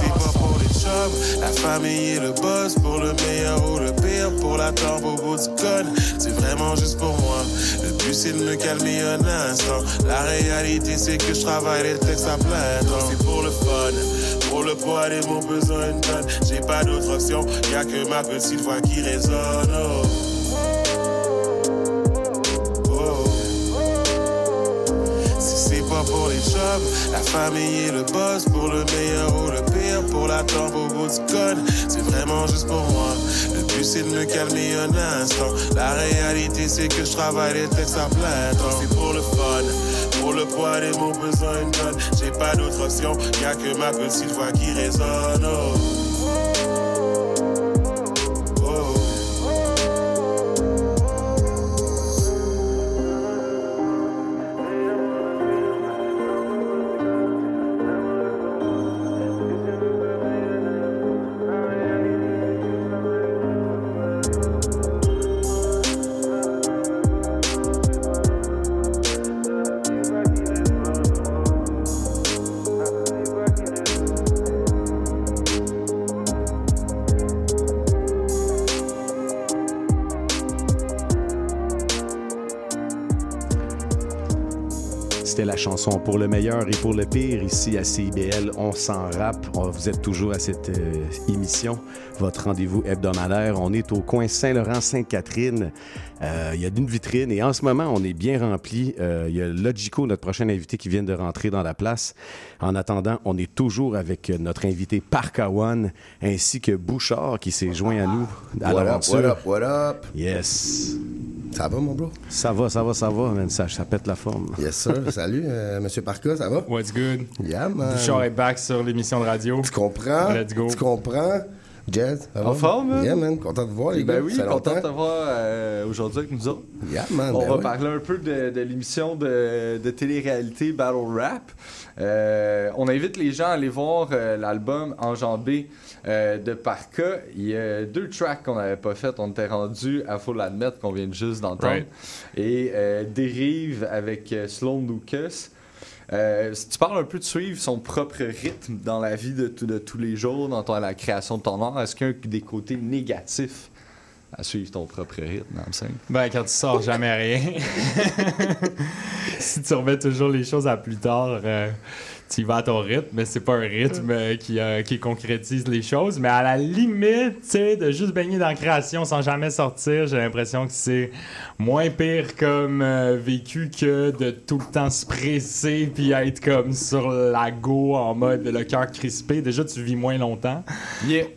La famille et le boss, pour le meilleur ou le pire, pour la tombe au bout du con, c'est vraiment juste pour moi. Le but c'est de me calmer un instant. La réalité c'est que je travaille les textes à plein temps. C'est pour le fun, pour le poids des mots besoin tonne. J'ai pas d'autre option, y'a que ma petite voix qui résonne. Oh. Pour les jobs, la famille et le boss, pour le meilleur ou le pire, pour la tombe au bout du con, c'est vraiment juste pour moi. Le but c'est de me calmer un instant. La réalité c'est que je travaille les textes à plein temps. Pour le fun, pour le poids des mots besoin une tonne. J'ai pas d'autre option, y'a que ma petite voix qui résonne. Oh.
Chanson pour le meilleur et pour le pire ici à CIBL. On s'en rappe. On- Vous êtes toujours à cette euh, émission, votre rendez-vous hebdomadaire. On est au coin Saint-Laurent-Sainte-Catherine. Euh, Il y a une vitrine et en ce moment, on est bien rempli. Euh, Il y a Logico, notre prochain invité, qui vient de rentrer dans la place. En attendant, on est toujours avec notre invité Parkawan ainsi que Bouchard qui s'est joint à nous à
What up, what up, what up?
Yes.
Ça va, mon bro?
Ça va, ça va, ça va, man. Ça, ça pète la forme.
Yes, sir. Salut, euh, Monsieur Parka, ça va?
What's good?
Yeah, man.
Bouchard est back sur l'émission de radio.
Tu comprends?
Let's go.
Tu comprends? Jazz, ça va?
En forme, man?
Yeah, man. Content de voir, les
Ben
gars.
oui, content de t'avoir euh, aujourd'hui avec nous autres.
Yeah, man.
On
ben
va
ouais.
parler un peu de, de l'émission de, de télé-réalité Battle Rap. Euh, on invite les gens à aller voir euh, l'album Enjambé euh, de Parka. Il y a deux tracks qu'on n'avait pas fait. On était rendu à faut l'admettre qu'on vient juste d'entendre.
Right.
Et euh, Dérive avec euh, Sloan Lucas. Euh, si tu parles un peu de suivre son propre rythme dans la vie de, tous les jours, dans la création de ton art, est-ce qu'il y a des côtés négatifs à suivre ton propre rythme scène?
Ben, quand tu sors jamais rien. si tu remets toujours les choses à plus tard, euh, tu y vas à ton rythme, mais c'est pas un rythme euh, qui, euh, qui concrétise les choses. Mais à la limite, tu sais, de juste baigner dans la création sans jamais sortir, j'ai l'impression que c'est moins pire comme euh, vécu que de tout le temps se presser puis être comme sur la go en mode le cœur crispé. Déjà, tu vis moins longtemps.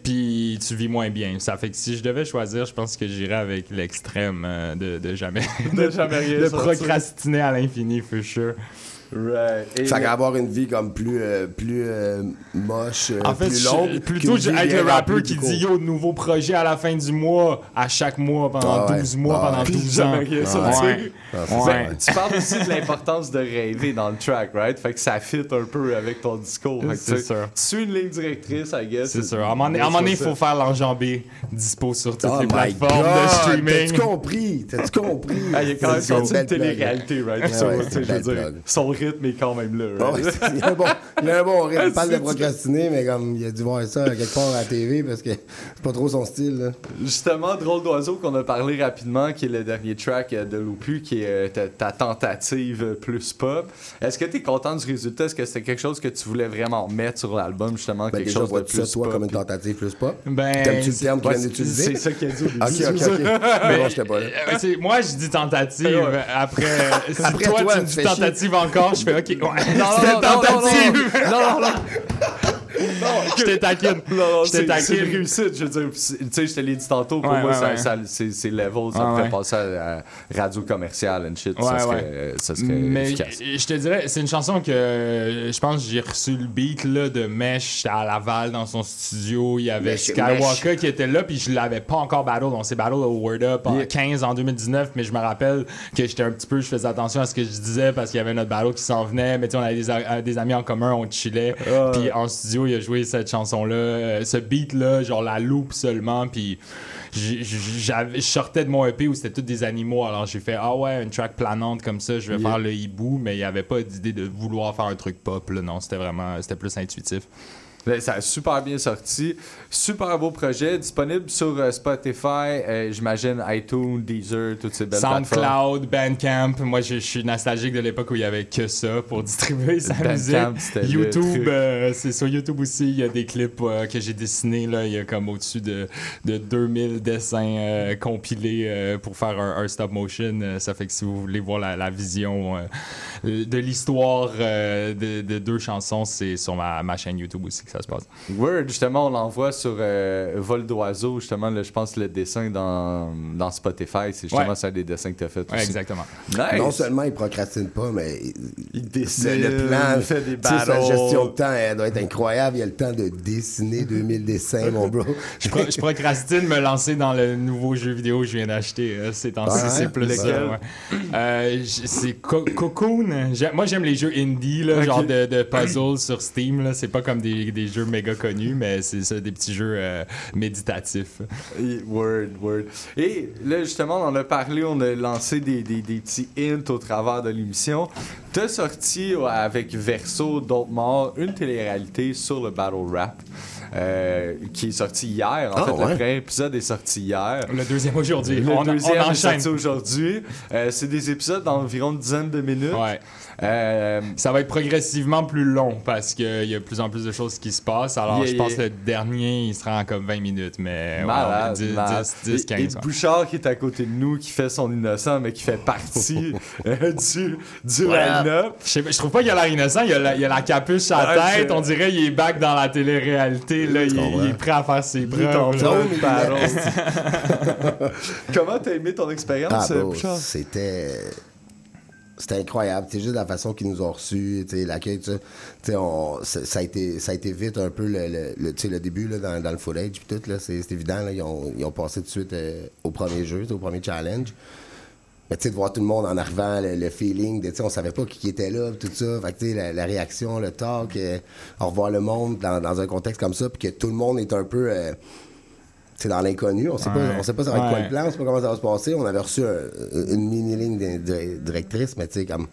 Puis tu vis moins bien. Ça fait que si je devais choisir, je pense que j'irais avec l'extrême euh, de, de jamais,
De jamais rien
de procrastiner à l'infini, for sure.
Right. Et-
qu'avoir une vie comme plus, euh, plus euh, moche, euh,
En fait,
plus longue.
plutôt je- être le rappeur qui dit yo, nouveau projet à la fin du mois, à chaque mois, pendant
Ah ouais.
12 mois,
Ah
pendant
ouais.
12 ans. Ouais. Ouais.
Ah.
Ben, tu parles aussi de l'importance de rêver dans le track, right? Fait que ça fit un peu avec ton discours.
C'est sûr.
Tu suis une ligne directrice, I guess.
C'est sûr. À un moment donné- il faut faire l'enjambée dispo sur toutes
Oh
les plateformes
God,
de streaming.
T'as-tu compris? T'as-tu compris?
Ah, il y a quand même
une
une
plug.
télé-réalité, right?
Ouais, ouais,
je veux dire, son rythme est quand même là, right?
il y a un bon, il y a un bon rythme. Il parle de procrastiner, mais comme il a dû voir ça quelque part à la TV parce que c'est pas trop son style. Là.
Justement, Drôle d'oiseau qu'on a parlé rapidement, qui est le dernier track euh, de Lopu, qui est euh, ta, ta tentative plus pop. Est-ce que tu es content du résultat? Est-ce que c'était quelque chose que tu voulais vraiment mettre sur l'album, justement?
Ben,
quelque
déjà,
chose de plus
ça, toi,
pop?
comme une tentative plus pop?
Ben,
T'aimes-tu le terme qu'il
Ouais,
d'utiliser?
c'est ça qu'il a dit au début.
Ok, ok, ok.
Mais-
Non, j'étais pas là.
Euh, moi, je dis tentative. Après, si
Après
toi,
toi,
tu
tu
dis tentative encore, je fais OK. Ouais.
Non, non, non,
tentative.
non, non, non, non.
Je t'ai taquine.
Non,
Je
c'est
taquine.
c'est une réussite. Je veux dire, tu sais, je te l'ai dit tantôt, pour
Ouais,
moi,
ouais,
ça,
ouais.
ça- c'est c'est level, ça
Ouais,
pourrait
ouais.
passer à, à radio commerciale and shit.
Ouais,
ça serait,
ouais.
euh, ça serait
Mais
efficace.
je je te dirais, c'est une chanson que euh, je pense que j'ai reçu le beat là, de Mesh à Laval dans son studio. Il y avait
Mesh-
Skywalker qui était là, puis je l'avais pas encore battle. On s'est battle au Word Up en 15 en 2019, mais je me rappelle que j'étais un petit peu, je faisais attention à ce que je disais parce qu'il y avait notre battle qui s'en venait. Mais tu sais, on avait des, a- des amis en commun, on chillait.
Ah.
Puis en studio, il a joué cette chanson-là, euh, ce beat-là, genre la loupe seulement. Puis je sortais de mon EP où c'était tous des animaux. Alors j'ai fait, ah ouais, une track planante comme ça, je vais
Yeah.
faire le hibou, mais il n'y avait pas d'idée de vouloir faire un truc pop. Là. Non, c'était vraiment, c'était plus intuitif.
Ben, Ça a super bien sorti. Super beau projet. Disponible sur euh, Spotify, euh, j'imagine iTunes, Deezer, toutes ces belles plateformes.
SoundCloud, Bandcamp. Moi, je, je suis nostalgique de l'époque où il y avait que ça pour distribuer sa
Bandcamp,
musique. YouTube, euh, c'est sur YouTube aussi. Il y a des clips que j'ai dessinés. Là. Il y a comme au-dessus de, de 2000 dessins compilés pour faire un, un stop motion. Ça fait que si vous voulez voir la, la vision de l'histoire de, de deux chansons, c'est sur ma, ma chaîne YouTube aussi que ça se passe.
Word, justement, on l'envoie sur euh, Vol d'oiseau, justement, là, je pense le dessin dans, dans Spotify, c'est justement
Ouais.
ça des dessins que tu as fait
Ouais,
aussi.
exactement.
Nice.
Non seulement il procrastine pas, mais
Il dessine,
le plan,
il fait des
sa gestion de temps, elle doit être incroyable. Il y a le temps de dessiner 2000 dessins, mon bro.
Je, pro- je procrastine me lancer dans le nouveau jeu vidéo que je viens d'acheter euh, ces temps-ci.
Ah,
c'est plus ça. Euh, c'est Co- Cocoon. Moi, j'aime les jeux indie, là,
Ok.
genre de, de puzzles sur Steam. C'est pas comme des, des jeux méga connus, mais c'est ça, des petits jeux euh, méditatifs.
Et- Word, word. Et là, justement, on en a parlé, on a lancé des, des, des petits hints au travers de l'émission. T'as sorti avec Verso, d'autres morts, une télé-réalité sur le battle rap. euh, qui est sorti hier. En
Ah,
fait,
ouais.
le premier épisode est sorti hier.
Le deuxième aujourd'hui.
Le
on,
deuxième
on
est sorti aujourd'hui. Euh, c'est des épisodes d'environ une dizaine de minutes.
Ouais.
Euh,
Ça va être progressivement plus long parce qu'il y a de plus en plus de choses qui se passent. Alors,
Yeah,
je pense
yeah.
que le dernier, il sera en comme 20 minutes, mais ouais,
Malade,
10,
malade.
10, 10,
Et-
15.
Et,
ouais.
Bouchard qui est à côté de nous, qui fait son innocent, mais qui fait partie euh, du, du
Ouais.
line-up.
Je, trouve pas qu'il a l'air innocent, il a la, il a la capuche sur la
Ouais,
tête, on dirait qu'il est back dans la télé-réalité, là, il, est- il est prêt à faire ses
Il est
preuves.
Comment t'as aimé ton expérience,
Ah,
Bouchard?
c'était. C'était incroyable. C'est juste la façon qu'ils nous ont reçus, l'accueil, on- ça, a été, ça a été vite un peu le, le, début là, dans, dans le footage puis tout. C'est évident. Là, ils, ont, ils ont passé tout de suite euh, au premier jeu, au premier challenge. Mais tu sais, de voir tout le monde en arrivant, le, feeling, de, on savait pas qui était là, tout ça. La, réaction, le talk, euh, revoir le monde dans, dans un contexte comme ça, puis que tout le monde est un peu... euh, c'est dans l'inconnu. On sait
Ouais.
pas, on sait pas ça va être quoi
Ouais.
le plan, on sait pas comment ça va se passer. On avait reçu un- une mini ligne directrice, mais tu sais, comme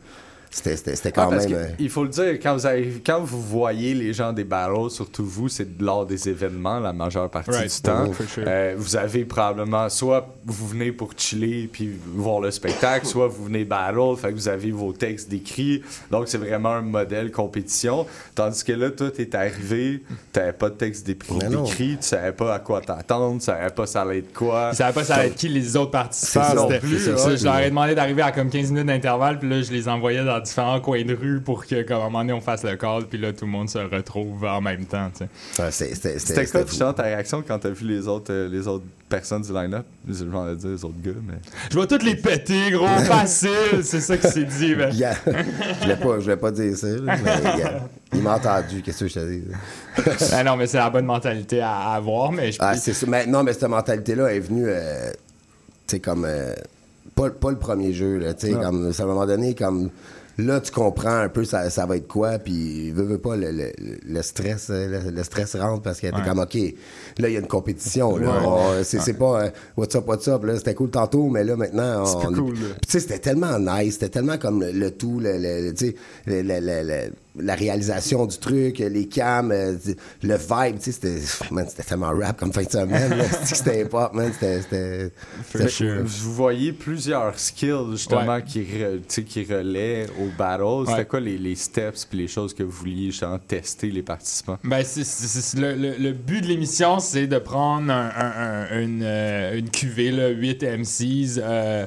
c'était
Ouais,
quand même.
que,
euh,
Il faut le dire, quand vous, avez- quand vous voyez les gens des battles, surtout vous, c'est lors des événements la majeure partie
Right.
du temps.
Oh, sure.
Euh, vous avez probablement, soit vous venez pour chiller puis voir le spectacle, soit vous venez battle, fait que vous avez vos textes décrits. Donc c'est vraiment un modèle compétition. Tandis que là, toi, t'es arrivé, t'avais pas de texte décrit, tu savais pas à quoi t'attendre, tu savais pas ça allait être quoi.
Je savais pas ça allait être qui les autres participants.
Plus, ouais.
ça, je leur ai demandé d'arriver à comme 15 minutes d'intervalle, puis là, je les envoyais dans différents coins de rue pour que, comme à un moment donné, on fasse le call, puis là, tout le monde se retrouve en même temps, tu sais.
ouais, c'est- c'était-
quoi, ta réaction quand t'as vu les autres, euh, les autres personnes du line-up? Je vais dire les autres gars, mais...
Je vais toutes les péter, gros, facile, c'est ça qui s'est dit.
Yeah. je voulais pas, je voulais pas dire ça, là, mais yeah. il m'a entendu, qu'est-ce que je te dis?
Ah non, mais c'est la bonne mentalité à, avoir, mais je
Ah, c'est ça. Mais, non, mais cette mentalité-là est venue, euh, tu sais, comme. euh, pas, pas le premier jeu, là. Tu sais,
Non.
comme. À un moment donné, comme. Là, tu comprends un peu ça, ça va être quoi, puis veux, veux pas, le, le, le stress euh, le, le stress rentre parce que t'es
Ouais.
comme, OK, là, il y a une compétition, là.
Ouais.
C'est pas euh, what's up, what's up, là, c'était cool tantôt, mais là, maintenant, on
plus cool, là.
Puis, tu sais, c'était tellement nice, c'était tellement comme le, le tout, le, le- le- tu sais, le- le- le- le- la réalisation du truc, les cams, euh, le vibe, tu sais, c'était, tellement rap comme fin de semaine, là. c'était pop, man, c'était, fou.
Vous voyez plusieurs skills justement qui, re- tu sais, qui relaient au battle. C'était
Ouais.
quoi les, les steps puis les choses que vous vouliez justement tester les participants?
Ben, le, le- le but de l'émission, c'est de prendre un- un- un- une, euh, une cuvée, là, 8 MCs euh,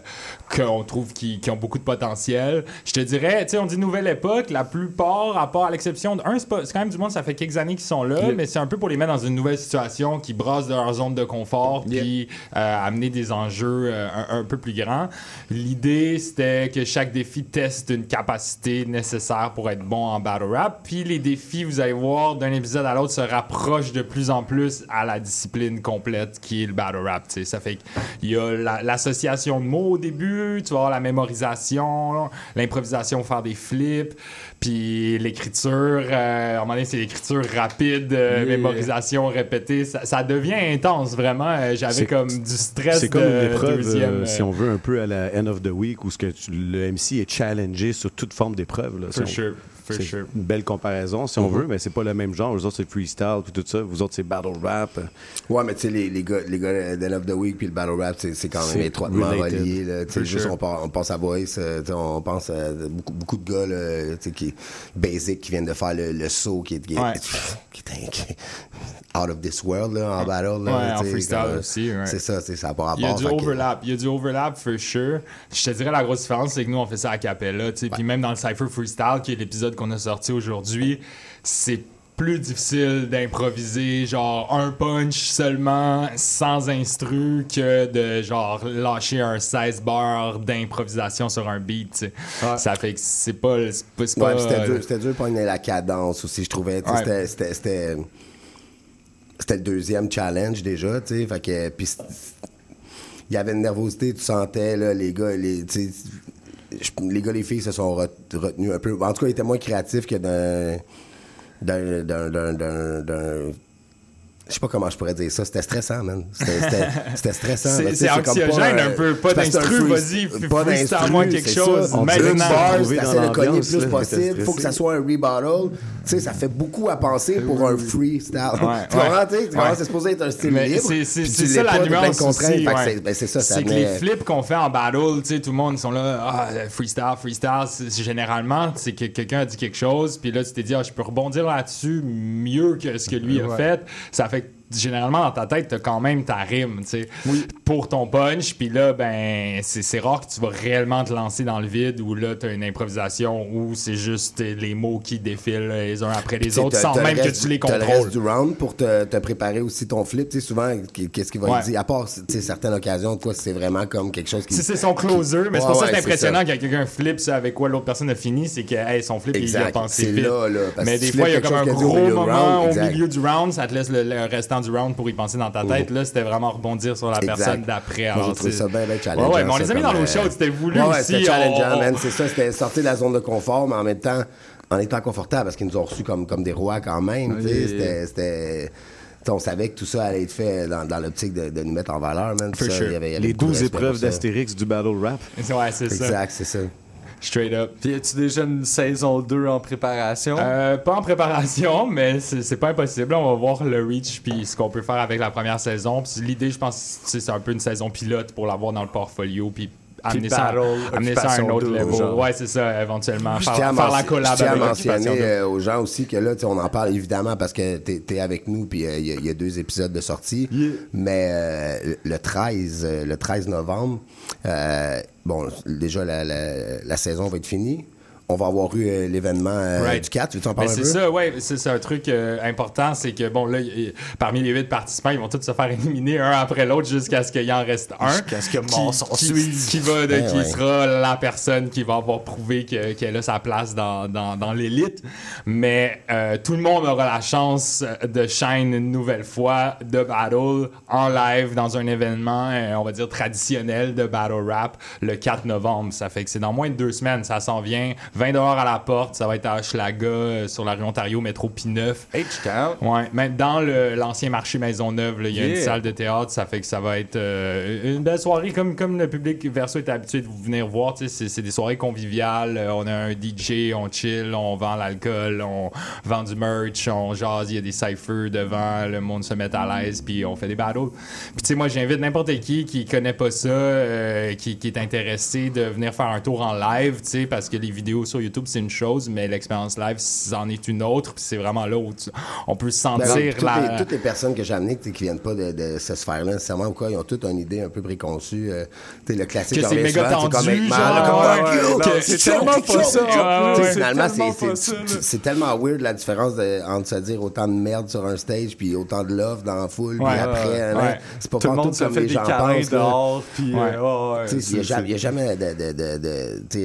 qu'on trouve qui, qui ont beaucoup de potentiel. Je te dirais, tu sais, on dit nouvelle époque, la plupart, à part à l'exception de un, c'est, quand même du monde, ça fait quelques années qu'ils sont là, mais c'est un peu pour les mettre dans une nouvelle situation qui brasse de leur zone de confort, puis euh, amener des enjeux euh, un, un peu plus grands. L'idée, c'était que chaque défi teste une capacité nécessaire pour être bon en battle rap. Puis les défis, vous allez voir, d'un épisode à l'autre, se rapprochent de plus en plus à la discipline complète qui est le battle rap. tu sais. Ça fait qu'il y a la- l'association de mots au début, tu vas avoir la mémorisation, l'improvisation, faire des flips, puis l'écriture. euh, à un moment donné, c'est l'écriture rapide, euh,
Yeah.
mémorisation répétée. Ça, ça devient intense, vraiment. Euh, J'avais comme du stress
C'est comme une épreuve, euh,
euh,
si on veut, un peu à la end of the week, où ce que tu- le MC est challengé sur toute forme d'épreuve. là. Si on-
sure,
c'est
sure.
une belle comparaison, si on
Mhm.
veut, mais c'est pas le même genre. Eux autres, c'est freestyle, puis tout ça. Vous autres, c'est battle rap.
Ouais, mais tu sais, les, les gars, les gars de Love the Week puis le Battle Rap, c'est, c'est quand même
C'est
étroitement
related.
relié. Là. Tu sais,
For
juste,
sure.
on, pense à Voice, euh, on pense à beaucoup, beaucoup de gars là, tu sais, qui, basic qui viennent de faire le, le saut qui est, qui est,
Ouais.
qui est- qui out of this world là, en battle. Là,
Ouais, en freestyle aussi, ouais.
C'est ça, c'est ça n'a pas rapport.
Il y a du overlap, il y a du overlap for sure. Je te dirais la grosse différence, c'est que nous on fait ça à cappella, tu sais. Puis même dans le Cypher Freestyle, qui est l'épisode qu'on a sorti aujourd'hui, c'est plus difficile d'improviser genre un punch seulement sans instru que de genre lâcher un 16 bars d'improvisation sur un beat. Ça fait que c'est pas c'est pas,
Ouais,
pas-
puis c'était dur, c'était dur de la cadence aussi, je trouvais.
Ouais.
C'était, c'était, c'était, le deuxième challenge déjà, tu sais. Fait que, puis il y avait une nervosité, tu sentais, là, les gars, les, les gars, les filles se sont re- retenus un peu. En tout cas, ils étaient moins créatifs que d'un. d'un. d'un- d'un- je sais pas comment je pourrais dire ça. C'était stressant, man. C'était, stressant.
C'est- c'est
comme
anxiogène un peu. Pas
c'est c'est
d'instru, vas-y,
pas d'instru,
quelque
c'est
chose.
ça. On une barre, de cogner
l'ambiance,
plus
là,
possible. Faut que ça soit un rebottle. Tu sais, ça fait beaucoup à penser pour un freestyle.
Ouais,
tu comprends, tu sais, c'est supposé être un style
Mais
libre.
c'est- c'est-
puis
c'est
tu
ça la nuance aussi,
c'est- c'est ça,
C'est que les flips qu'on fait en battle, tu sais, tout le monde ils sont là, ah, freestyle, freestyle. C'est c'est généralement, c'est que quelqu'un a dit quelque chose, puis là, tu t'es dit, ah, je peux rebondir là-dessus mieux que ce que lui a fait. Ça fait que généralement, dans ta tête, t'as quand même ta rime, tu sais, pour ton punch. Puis là, ben, c'est rare que tu vas réellement te lancer dans le vide où là, t'as une improvisation où c'est juste les mots qui défilent les uns après les autres sans même que tu les
t'as le
contrôles.
reste du round pour te, te préparer aussi ton flip. Tu sais, souvent, qu- qu'est-ce qu'il va
Ouais.
dire? À part, certaines occasions, toi, c'est vraiment comme quelque chose qui.
Si c'est son closer, mais c'est
Ouais,
pour ça que
ouais,
c'est impressionnant
ça.
quand quelqu'un flip ça avec quoi l'autre personne a fini, c'est que hey, son flip il a pensé vite.
là, là, parce
mais des fois il y a comme un gros moment au milieu du round, ça te laisse le, le restant du round pour y penser dans ta tête. Là, c'était vraiment rebondir sur la
Exact.
personne d'après.
Moi, j'ai trouvé ça bien, bien
Ouais,
challengeant.
ouais, mais on les a mis dans
euh,
shows, c'était voulu
ouais, ouais,
aussi.
C'était challengeant,
on-
man. C'est ça, c'était sortir de la zone de confort, mais en même temps, en étant confortable, parce qu'ils nous ont reçus comme, comme des rois quand même. tu sais,
Oui.
C'était. on savait que tout ça allait être fait dans, dans l'optique de, de nous mettre en valeur, man.
For
Ça,
sure.
il y avait- il y avait
Les
beaucoup de
12
respect
épreuves d'Astérix du battle rap.
Ouais, c'est ça.
Exact, c'est ça.
Straight up.
Puis, y tu déjà une saison 2 en préparation?
Euh, pas en préparation, mais c'est pas impossible. On va voir le reach puis ce qu'on peut faire avec la première saison. Puis l'idée, je pense, c'est c'est un peu une saison pilote pour l'avoir dans le portfolio puis amener ça, amener ça à un autre level.
genre.
Ouais, c'est ça, éventuellement.
Je
Faire,
tiens à
faire la collab
je tiens à mentionner euh, aux gens aussi que là, on en parle évidemment parce que t'es es avec nous, puis euh, il y, a- il y a deux épisodes de sortie. Mais euh, le 13, euh, le 13 novembre, euh, bon, déjà la, la- la saison va être finie. On va avoir eu euh, l'événement euh,
Right.
du 4. Tu en parler un
c'est ça, ouais, c'est un truc euh, important, c'est que bon là, y- parmi les huit participants, ils vont tous se faire éliminer un après l'autre jusqu'à ce qu'il en reste un.
Jusqu'à ce que
qui-
Manson
qui, va, de-
Ben
qui
ouais.
sera la personne qui va avoir prouvé que- qu'elle a sa place dans, dans, dans l'élite. Mais tout le monde aura la chance de shine une nouvelle fois de battle en live dans un événement, on va dire traditionnel de battle rap le 4 novembre. Ça fait que c'est dans moins de deux semaines, ça s'en vient. 20 à la porte, ça va être à Hochelaga, euh, sur la rue Ontario, métro P9.
H-Town.
Ouais, même dans le- l'ancien marché Maisonneuve, là, il y a une
Yeah.
salle de théâtre, ça fait que ça va être euh, une belle soirée comme, comme le public verso est habitué de venir voir. tu sais, C'est c'est des soirées conviviales. euh, on a un DJ, on chill, on vend l'alcool, on vend du merch, on jase, il y a des cyphers devant, le monde se met à l'aise, puis on fait des battles. Puis tu sais, moi j'invite n'importe qui qui connaît pas ça, euh, qui, qui est intéressé de venir faire un tour en live, tu sais, parce que les vidéos sur YouTube c'est une chose, mais l'expérience live c'en est une autre. Puis c'est vraiment là où tu- on peut
Ben,
sentir
toutes,
la.
les, toutes les personnes que j'ai amenées qui viennent pas de, de cette sphère-là nécessairement ou quoi, ils ont toutes une idée un peu préconçue. euh, tu sais, le classique
Que c'est méga tendu, c'est tellement pas ça.
Finalement,
c'est tellement
weird la différence de- entre se dire autant de merde sur un stage puis autant de love dans la foule puis après.
ouais,
hein,
ouais.
C'est pas
Tout le monde se
comme
fait
les
des
gens pensent. là.
dehors, puis, euh,
Il n'y a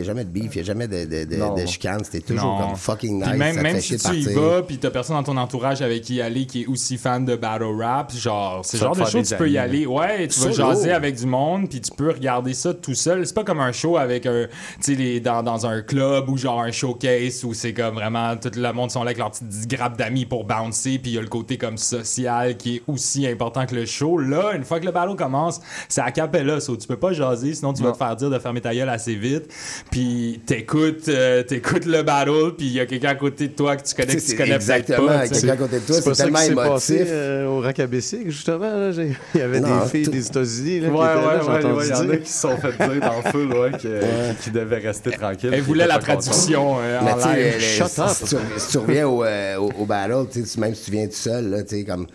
jamais de beef, il n'y a jamais de, de, de,
Non.
de chicane. C'était toujours
Non.
comme fucking nice.
Puis même,
ça
même si tu y vas, puis t'as personne dans ton entourage avec qui y aller qui est aussi fan de battle rap, genre, c'est genre de show tu peux y aller. Ouais, tu vas jaser avec du monde, puis tu peux regarder ça tout seul. C'est pas comme un show avec un, tu sais, les- dans, dans un club ou genre un showcase où c'est comme vraiment tout le monde sont là avec leur petite grappe d'amis pour bouncer, puis il y a le côté comme social qui est aussi important que le show. Là, une fois que le battle commence, c'est à capella, so tu peux pas jaser, sinon tu vas te faire dire de fermer ta gueule assez vite. Puis t'écoutes, euh, t'écoutes le battle, puis il y a quelqu'un à côté de toi que tu connais que tu connais
exactement,
pas. sais.
quelqu'un à côté de toi,
C'est ça
tellement
qui s'est passé
émotif.
euh, au Racabessic, justement. là. Il y avait
Non,
des filles des États-Unis là,
Ouais,
qui étaient là,
ouais, ouais, il y en a qui se sont fait dire dans le feu que- qu'ils devaient rester tranquilles.
Elle
puis
voulait
ils
la traduction euh,
Mais
en live.
le-
Shut
si,
up.
si tu, reviens au, euh, battle, tu sais, même si tu viens tout seul, là, tu sais, comme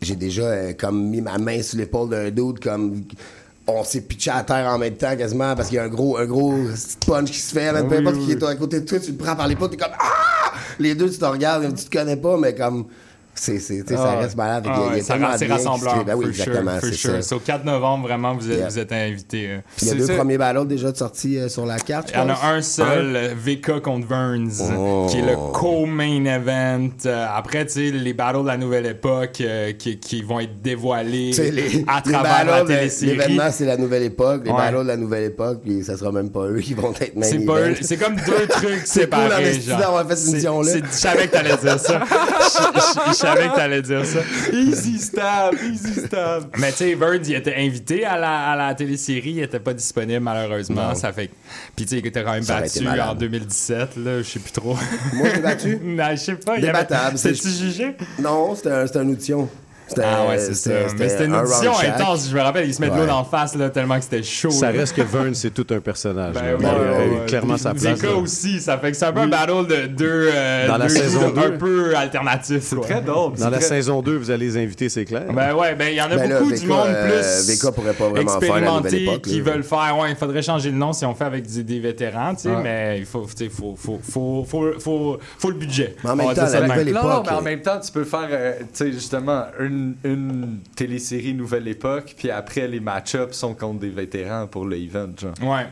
j'ai déjà euh, comme mis ma main sur l'épaule d'un dude comme on s'est pitché à terre en même temps quasiment parce qu'il y a un gros un gros punch qui se fait, même peu
Oui,
importe qui est à côté de toi, tu le prends par l'épaule, t'es comme ah! Les deux tu te regardes, tu te connais pas mais comme c'est c'est ça
Ah,
reste malade,
ah
il y a,
ça
tellement de
c'est rassembleur.
Ben oui,
sure,
exactement, c'est
sure. C'est au 4 novembre, vraiment, vous êtes,
Yeah.
vous êtes invités. euh.
Il y a deux premiers battles déjà de sortie euh, sur la carte,
Il y en a un seul, euh, VK contre Burns,
Oh.
qui est le co-main event. Euh, après, tu sais, les battles de la nouvelle époque euh, qui, qui vont être dévoilés
les,
à travers la télésérie.
L'événement, c'est la nouvelle époque. Les
Ouais.
battles de la nouvelle époque, puis ça sera même pas eux qui vont être main
C'est pas eux- c'est comme deux trucs
C'est cool
séparés.
d'investir
genre.
d'avoir fait cette
C'est-
émission-là.
c'est- Je savais que t'allais dire ça. Savais que t'allais dire ça.
Easy stab, easy stab.
Mais tu sais, Bird, il était invité à la, à la télésérie, il était pas disponible malheureusement.
Non.
Ça fait. que- Puis tu sais, il était quand même
Ça
battu en 2017, là, je sais plus trop.
Moi, j'ai battu.
Non, je sais pas. il y avait-
Débattable.
C'était-tu jugé?
Non, c'était un, audition. C'était-
Ah ouais, c'est ça. Mais c'était une
un
audition intense, je me rappelle, il se met de l'eau
Ouais.
dans la face là, tellement que c'était chaud.
Ça
là.
reste que Vern, c'est tout un personnage.
Ben ouais, ouais,
clairement sa place.
Aussi, ça fait que c'est un peu un battle de deux, euh,
Dans la
deux
saison
dudes un
deux.
peu alternatifs. C'est
très drôle.
Dans la saison 2, vous allez les inviter, c'est clair.
Ben ouais, ben il y en a
Ben là,
beaucoup
VK,
du monde
euh,
plus
VK pourrait pas vraiment faire
expérimenté
époque,
qui
là.
veulent faire. Ouais, il faudrait changer le nom si on fait avec des, des vétérans, tu sais, mais il faut, tu sais, faut, faut, faut, faut, faut, faut le budget.
Mais en même temps, la nouvelle
Non, mais en même temps, tu peux faire, euh, tu sais, justement, une, une télésérie Nouvelle Époque, puis après, les match-ups sont contre des vétérans pour le event.
Ouais.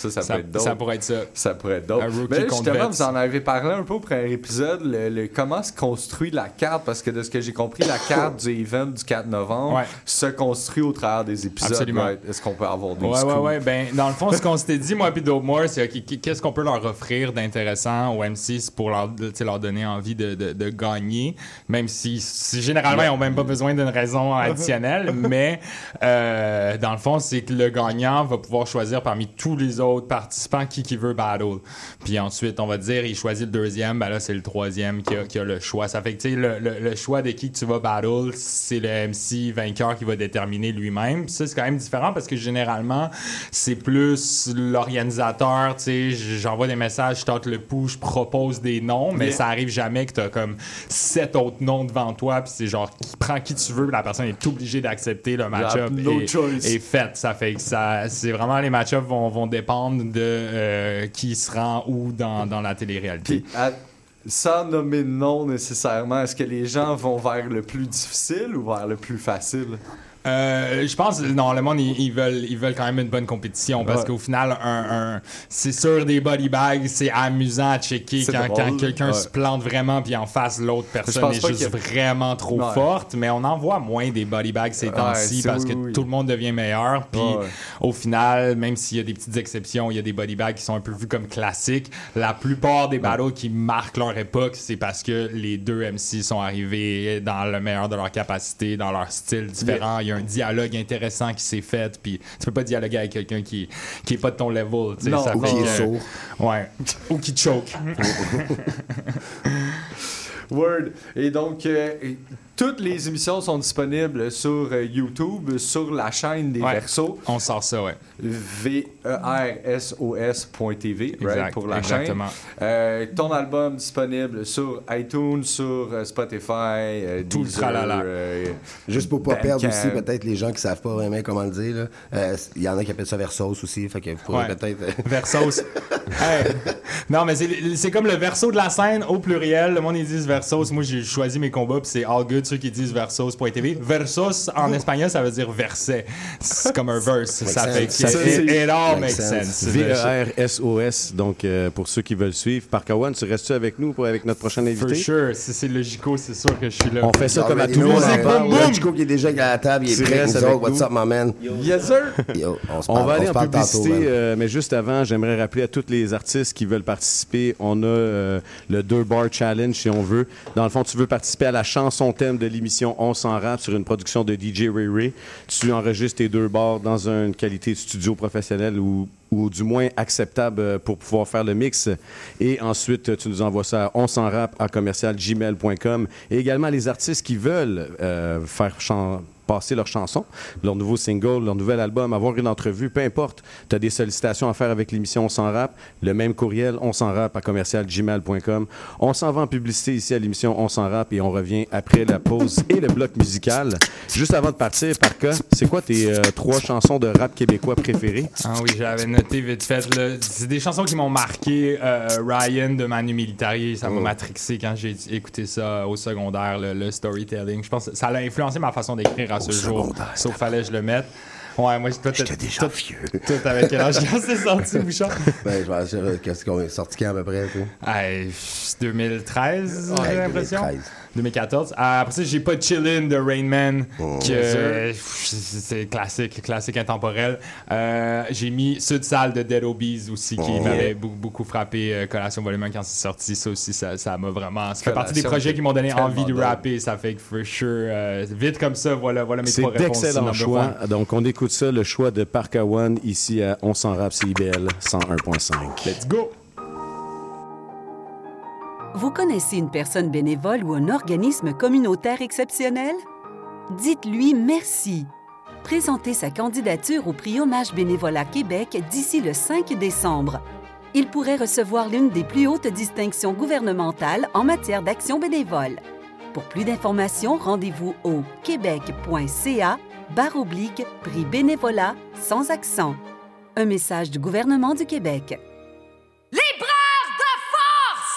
Ça, ça,
Ça-
peut être dope.
ça pourrait être ça.
Ça pourrait être
rookie
Mais là, justement, vous en avez parlé un peu au premier épisode, le, le- comment se construit la carte, parce que de ce que j'ai compris, la carte du event du 4 novembre
Ouais.
se construit au travers des épisodes.
Absolument.
Est-ce qu'on peut avoir des
Ouais, ouais, ouais. Ben, dans le fond, ce qu'on s'était dit, moi et Dope Moore, c'est qu'est-ce qu'on peut leur offrir d'intéressant aux M6 pour leur, leur donner envie de, de- de gagner, même si, si généralement, ils n'ont même pas besoin d'une raison additionnelle. mais euh, dans le fond, c'est que le gagnant va pouvoir choisir parmi tous les autres autres participants qui, qui veut battle. Puis ensuite, on va dire, il choisit le deuxième, ben là, c'est le troisième qui a, qui a le choix. Ça fait que, tu sais, le, le- le choix de qui tu vas battle, c'est le MC vainqueur qui va déterminer lui-même. Ça, c'est quand même différent parce que généralement, c'est plus l'organisateur, tu sais, j'envoie des messages, je tente le pouls, je propose des noms, mais
Yeah.
ça arrive jamais que t'as comme sept autres noms devant toi, puis c'est genre, qui prend qui tu veux, la personne est obligée d'accepter le match-up
no
et, et fait. Ça fait que ça, c'est vraiment les match-ups vont, vont dépendre de euh, qui se rend où dans, dans la télé-réalité.
Sans nommer nom nécessairement, est-ce que les gens vont vers le plus difficile ou vers le plus facile?
Euh, je pense non le monde ils, ils veulent ils veulent quand même une bonne compétition parce
Ouais.
qu'au final un, un- c'est sûr des body bags c'est amusant à checker quand, quand quelqu'un
ouais.
se plante vraiment puis en face l'autre personne est juste vraiment trop
Ouais.
forte mais on en voit moins des body bags ces temps-ci parce
oui,
que
oui.
tout le monde devient meilleur puis au final même s'il y a des petites exceptions il y a des body bags qui sont un peu vus comme classiques la plupart des battles qui marquent leur époque c'est parce que les deux MC sont arrivés dans le meilleur de leur capacité dans leur style différent y a un dialogue intéressant qui s'est fait puis tu peux pas dialoguer avec quelqu'un qui qui est pas de ton level tu sais,
Non,
ça
ou
fait
qui est sourd.
ouais ou qui choke
Word. Et donc, euh, et toutes les émissions sont disponibles sur euh, YouTube, sur la chaîne des
Ouais.
Versos.
on sort ça ouais
V-E-R-S-O-S.tv, right,
Exact,
pour la
exactement.
chaîne. Euh, ton album disponible sur iTunes, sur euh, Spotify, euh,
Tout le
Deezer,
tralala.
euh,
euh,
Juste pour pas perdre aussi, peut-être les gens qui savent pas vraiment comment le dire. Euh, Il y en a qui appellent ça Versos aussi, fait que vous pourrez
Ouais.
peut-être.
Versos. Hey. Non, mais c'est- c'est comme le verso de la scène au pluriel. Le monde, ils disent versos. Moi, j'ai choisi mes combats, puis c'est all good ceux qui disent versos.tv. Versos, en espagnol, ça veut dire verset. C'est comme un verse. Ça fait
makes
makes
sense.
V-E-R-S-O-S. Donc, euh, pour ceux qui veulent suivre, Parkawan, tu restes-tu avec nous pour, avec notre prochain
For
invité?
sure. Si c'est logico, c'est sûr que je suis là.
On fait ça comme à tout le monde.
Chico qui est déjà à la table, il est prêt. what's up, my man?
Yes, sir!
Yo, on se
On
parle,
va aller en
parle
publicité, euh, mais juste avant, j'aimerais rappeler à tous les artistes qui veulent participer, on a euh, le deux bar challenge si on veut. Dans le fond, tu veux participer à la chanson thème de l'émission On s'en rap sur une production de DJ Ray Ray. Tu enregistres tes deux bars dans une qualité de studio professionnelle ou ou du moins acceptable euh, pour pouvoir faire le mix. Et ensuite, tu nous envoies ça à on s'en rap à commercial gmail.com. Et également les artistes qui veulent euh, faire chan- passer leur chanson, leur nouveau single, leur nouvel album, avoir une entrevue, peu importe. Tu as des sollicitations à faire avec l'émission On s'en rap. Le même courriel, on s'en rap à commercial gmail.com. On s'en va en publicité ici à l'émission On s'en rap et on revient après la pause et le bloc musical. Juste avant de partir, par cas, c'est quoi tes euh, trois chansons de rap québécois préférées?
Ah oui, j'avais noté vite fait. là. C'est des chansons qui m'ont marqué. Euh, Ryan de Manu Militari, ça m'a
Oh.
matrixé quand j'ai écouté ça au secondaire, le, le storytelling. Je pense que ça a influencé ma façon d'écrire à ce jour. Sauf fallait que je le mette. Ouais, moi, toi,
J'étais déjà vieux.
Toi, avec quel âge? Quand c'est sorti, Bouchard?
Ben, je euh, qu'est-ce qu'on est sorti quand à peu près, tu sais?
Hey, 2013,
Ouais,
j'ai l'impression.
2013.
2014. Euh, après ça, j'ai pas Chillin' de Rain Man,
Oh.
que c'est classique, classique intemporel. Euh, j'ai mis Sud Salle de Dead Obies aussi, qui
Oh.
m'avait beaucoup, beaucoup frappé. euh, Collation Volume 1 quand c'est sorti, ça aussi, ça ça m'a vraiment. Ça fait partie des projets qui m'ont donné envie de rapper. Ça fait que for sure, euh, vite comme ça, voilà, voilà mes
C'est
trois réponses.
d'excellents
number
choix.
one.
Donc, on écoute ça, le choix de Park One ici à On s'en rap CIBL 101.5.
Let's go!
Vous connaissez une personne bénévole ou un organisme communautaire exceptionnel? Dites-lui merci. Présentez sa candidature au prix Hommage Bénévolat Québec d'ici le 5 décembre. Il pourrait recevoir l'une des plus hautes distinctions gouvernementales en matière d'action bénévole. Pour plus d'informations, rendez-vous au québec.ca barre oblique prix bénévolat sans accent. Un message du gouvernement du Québec.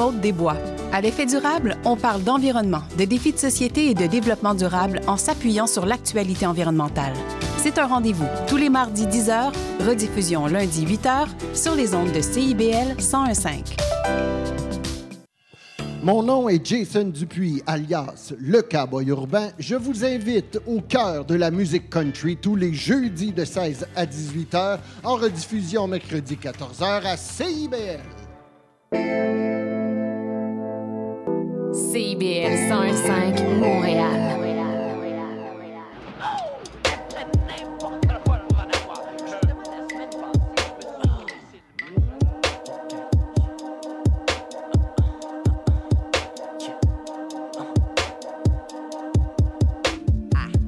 Maude Desbois. À l'effet durable, on parle d'environnement, de défis de société et de développement durable en s'appuyant sur l'actualité environnementale. C'est un rendez-vous tous les mardis 10h, rediffusion lundi 8h sur les ondes de CIBL 1015.
Mon nom est Jason Dupuis, alias Le Cowboy Urbain. Je vous invite au cœur de la musique country tous les jeudis de 16 à 18 h, en rediffusion mercredi 14 h à CIBL.
CIBL 105 Montréal.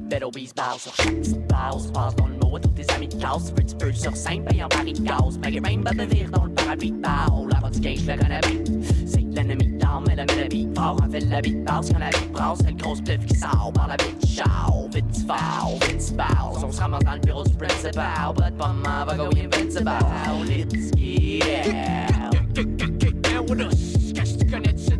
Belle obese barre sur de classe Veux tu peux sur scène, paye en baril de gaz Malgré même pas venir dans le parapluie de barre La du je le connais C'est l'ennemi d'arme, elle met la bite fort En fait la bite passe quand la bite brasse C'est le gros spliff qui sort par la bite chao Vite tu fort, vite tu barres On se ramasse dans le bureau du principal. But pas maman va go invincible Let's get us, qu'est-ce que tu connais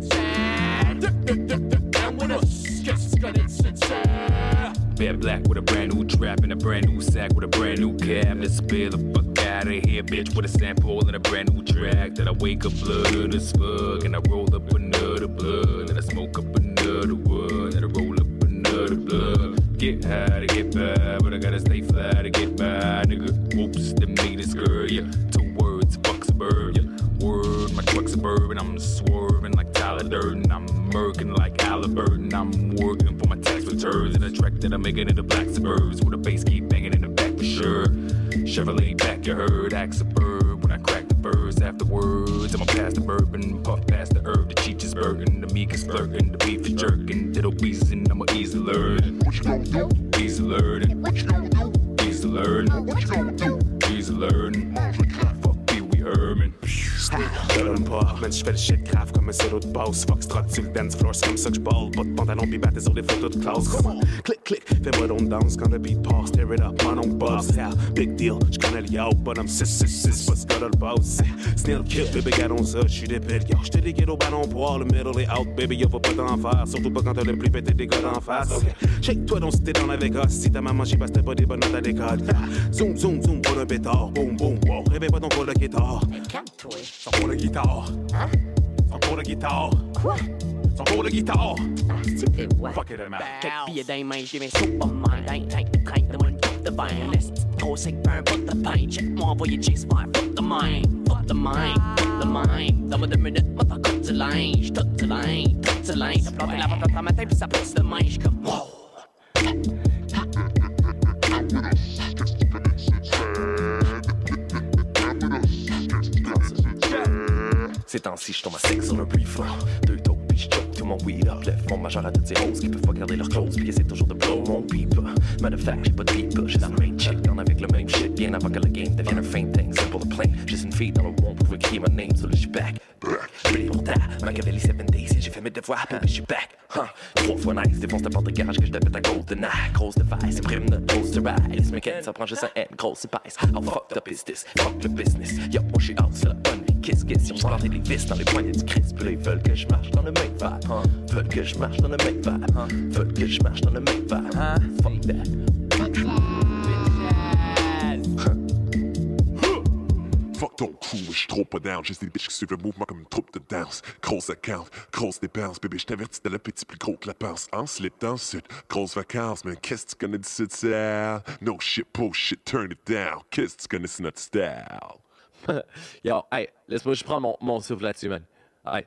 Bad black with a brand new trap and a brand new sack with a brand new cab. Let's spill the fuck out of here, bitch, with a sample and a brand new track. That I wake up blood as fuck and I roll up another blood. And I smoke up another wood and I roll up another blood. Get high to get by, but I gotta stay fly to get by, nigga. Whoops, the meat is girl, yeah. Two words, fuck suburbia. Word, my truck's suburban, I'm swerving like Tyler Durden. I'm murking like Halliburton. I'm working my tax returns and a track that I'm making in the black suburbs with a bass keep banging in the back for sure. Chevrolet back, you heard, act suburb when I crack the birds afterwards. I'ma pass the bourbon, puff past the herb, the cheech is burden, the meek is flirting, the beef is jerking, diddle wheezing, I'ma easy learn. What you gonna do? Easy learning. What you gonna do? Easy learning. What you gonna do? Easy learning. Fuck Pee Wee Herman.
Je donne pas, man, je fais le shit grave comme un solo de boss. Fuck strut sur le dance floor, c'est comme ça que je ball. Pas de pantalon pis sur des photos de classe. Come on, click, click, fais-moi donc danse quand le beat passe. Tear it up, man, on boss. Yeah, big deal, j'connais le yo, but I'm 666, pas ce gars le boss. Snail kill, bébé, gardons ça, j'suis des pires. Yo, j'te déguide au ballon pour le middle est out, baby, yo, faut pas t'en faire. Surtout pas quand t'as le plus pété des gars d'en face. Shake-toi donc si t'es dans avec us. Si ta maman j'y passe, t'as pas des bonnes notes à l'école. Zoom, zoom, zoom, pour un pétard. Boom, boom, wow. Réveille pas ton le guitare.
Calme-toi.
Son pour le guitare.
Hein?
Son pour le guitare.
Quoi?
Son pour le guitare.
Ah, tu fais quoi?
Fuck it, man.
Quelques billets dans les mains, j'ai mes Superman. D'un tank de crainte de mon coupe de vin. Laisse gros sec, peu un bout de pain. Check-moi envoyer chase fire. Fuck the mind. Fuck the mind. Fuck the mind. Dans deux minutes, moi t'en coûte du linge. Tout du linge. Tout du linge. T'as planté la vente dans ma tête, puis ça pousse de main. J'suis comme wow.
Ces temps-ci, je tombe à sec sur le plus fort. Deux taux, puis je choke tout mon weed up. Lève mon majeur à toutes ces roses qui peuvent pas garder leur clothes. Puis essaie toujours de blow mon beeper. Matter of fact, j'ai pas de beeper. J'ai la même chick, down avec le même shit. Bien avant que le game devienne un faint thing. Simple to plain. Juste une fille dans le monde pour écrire mon name. So là, j'suis back. Ready pour ta Machiavelli 7 days. J'ai fait mes devoirs, baby, j'suis back. Huh. Trois fois nice, défonce ta porte de garage que je devais ta golden eye. Grosse device, imprime de poster rise. Mécanique, ça prend juste un N, grosse épaisse. How fucked up is this? Fuck le business. Yo, moi j'suis out, c'est la bonne vie. Kiss, kiss. Si on plantait des vis dans les poignets du Christ? Puis ils veulent que je marche dans le même vibe. Huh. Veulent que je marche dans le même vibe. Huh. Veulent que je marche dans le même vibe. Fuck that.
Fuck ton crew, j'suis trop pas down. Juste des bitches qui suivent le mouvement comme une troupe de danse. Grosse account, grosse dépense. Bébé, j't'avertis de l'appétit plus gros que la pince. En slip dans le sud, grosse vacances. Mais qu'est-ce que tu connais du sud style? No shit, bullshit, turn it down. Qu'est-ce que tu connais, c'est style?
Yo, hey, laisse-moi, je prends mon, mon souffle là-dessus, man. Hey.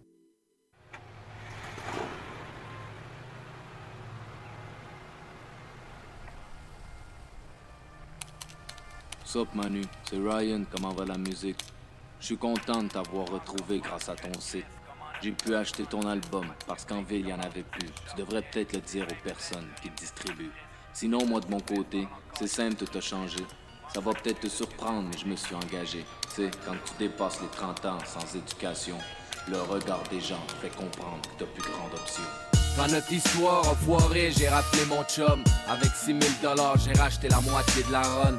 Sup Manu, c'est Ryan, comment va la musique? Je suis content de t'avoir retrouvé grâce à ton site. J'ai pu acheter ton album parce qu'en ville, il n'y en avait plus. Tu devrais peut-être le dire aux personnes qui te distribuent. Sinon, moi de mon côté, c'est simple, tout a changé.
Ça va peut-être te surprendre, mais je me suis engagé. Tu sais, quand tu dépasses les 30 ans sans éducation, le regard des gens te fait comprendre que t'as plus grande option. Quand notre histoire a foiré, j'ai rappelé mon chum. Avec 6000 dollars, j'ai racheté la moitié de la run.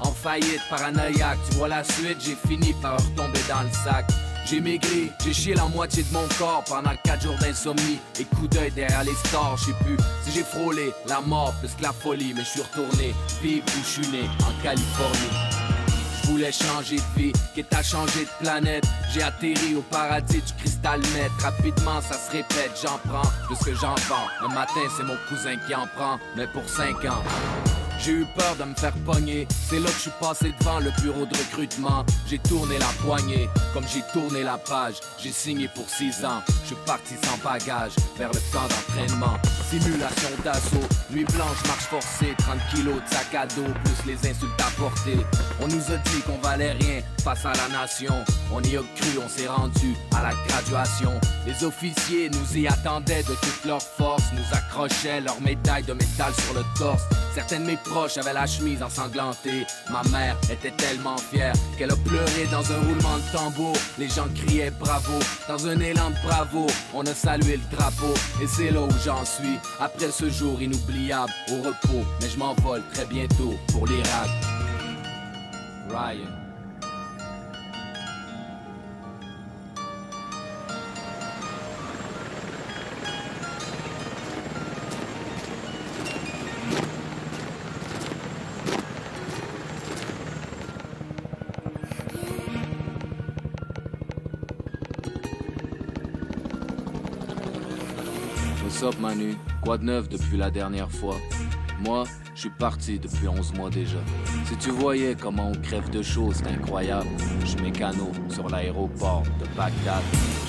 En faillite, paranoïaque. Tu vois la suite, j'ai fini par retomber dans le sac. J'ai maigri, j'ai chié la moitié de mon corps pendant 4 jours d'insomnie. Et coup d'œil derrière les stars, je sais plus si j'ai frôlé la mort plus que la folie. Mais je suis retourné vivre où je suis né, en Californie. Voulais changer de vie, quitte à changer de planète. J'ai atterri au paradis du cristal net. Rapidement, ça se répète, j'en prends de ce que j'en vends. Le matin, c'est mon cousin qui en prend, mais pour 5 ans. J'ai eu peur de me faire pogner. C'est là que je suis passé devant le bureau de recrutement. J'ai tourné la poignée, comme j'ai tourné la page. J'ai signé pour 6 ans. Je suis parti sans bagage vers le camp d'entraînement. Simulation d'assaut, nuit blanche, marche forcée. 30 kilos de sac à dos, plus les insultes apportées. On nous a dit qu'on valait rien face à la nation. On y a cru, on s'est rendu à la graduation. Les officiers nous y attendaient de toute leur force. Nous accrochaient leurs médailles de métal sur le torse. Certaines mes proches avaient la chemise ensanglantée. Ma mère était tellement fière qu'elle a pleuré dans un roulement de tambour. Les gens criaient bravo. Dans un élan de bravo, on a salué le drapeau. Et c'est là où j'en suis. Après ce jour inoubliable, au repos. Mais je m'envole très bientôt pour l'Irak. Ryan. Manu Quoi de neuf depuis la dernière fois? Moi, je suis parti depuis 11 mois déjà. Si tu voyais comment on crève de choses, c'est incroyable. Je mécano sur l'aéroport de Bagdad.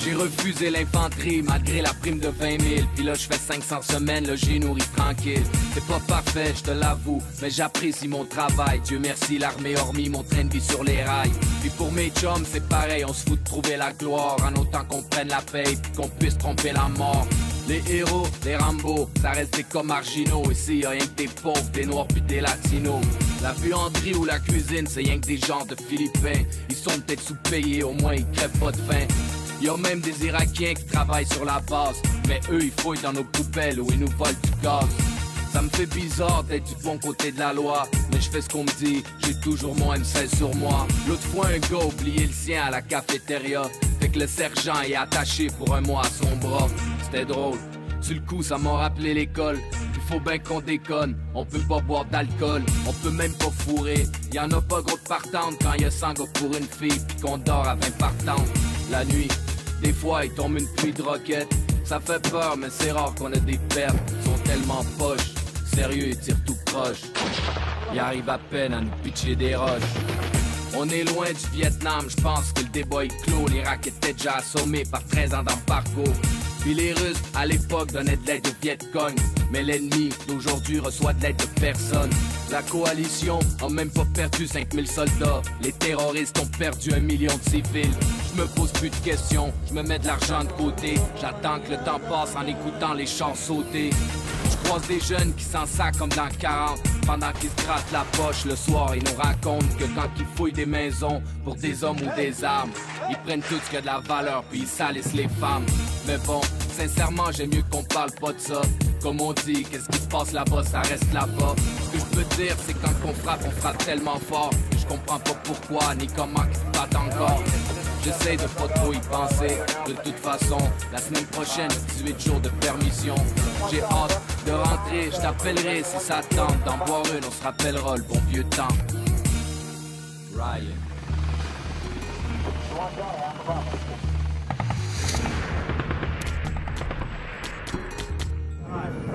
J'ai refusé l'infanterie malgré la prime de 20 000. Puis là, je fais 500 semaines, là, j'ai nourri tranquille. C'est pas parfait, je te l'avoue, mais j'apprécie mon travail. Dieu merci, l'armée hormis mon train de vie sur les rails. Puis pour mes chums, c'est pareil, on se fout de trouver la gloire. En autant qu'on prenne la paix, puis qu'on puisse tromper la mort. Les héros, les Rambo, ça reste des comme marginaux. Ici, y'a rien que des pauvres, des noirs puis des latinos. La buanderie ou la cuisine, c'est rien que des gens de Philippins. Ils sont peut-être sous-payés, au moins ils crèvent pas de faim. Y'a même des Irakiens qui travaillent sur la base. Mais eux, ils fouillent dans nos poubelles ou ils nous volent du gaz. Ça me fait bizarre d'être du bon côté de la loi, mais je fais ce qu'on me dit, j'ai toujours mon M16 sur moi. L'autre fois, un gars oublié le sien à la cafétéria, fait que le sergent est attaché pour un mois à son bras. C'était drôle. Sur le coup, ça m'a rappelé l'école. Il faut bien qu'on déconne. On peut pas boire d'alcool, on peut même pas fourrer. Y en a pas gros de partantes quand y a 100 gars pour une fille, qu'on dort à 20 partantes. La nuit, des fois, il tombe une pluie de roquettes. Ça fait peur, mais c'est rare qu'on ait des pertes. Ils sont tellement poches. Sérieux, ils tirent tout croche. Ils arrivent à peine à nous pitcher des roches. On est loin du Vietnam, je pense que le débat est clos. L'Irak était déjà assommé par 13 ans d'embargo. Puis les Russes, à l'époque, donnaient de l'aide au Viet Cong. Mais l'ennemi d'aujourd'hui reçoit de l'aide de personne. La coalition a même pas perdu 5000 soldats. Les terroristes ont perdu un million de civils. Je me pose plus de questions, je me mets de l'argent de côté. J'attends que le temps passe en écoutant les chants sauter. Je croise des jeunes qui s'en sacent comme dans 40 Pendant qu'ils se grattent la poche le soir Ils nous racontent que quand ils fouillent des maisons Pour des hommes ou des armes Ils prennent tout ce qui a de la valeur Puis ils salissent les femmes Mais bon, sincèrement j'aime mieux qu'on parle pas de ça Comme on dit, qu'est-ce qui se passe là-bas Ça reste là-bas Ce que je peux dire c'est quand on frappe On frappe tellement fort je comprends pas pourquoi Ni comment ils se battent encore J'essaie de pas trop y penser. De toute façon, la semaine prochaine, 18 jours de permission. J'ai hâte de rentrer, je t'appellerai si ça tente. D'en boire une, on se rappellera le bon vieux temps. Ryan.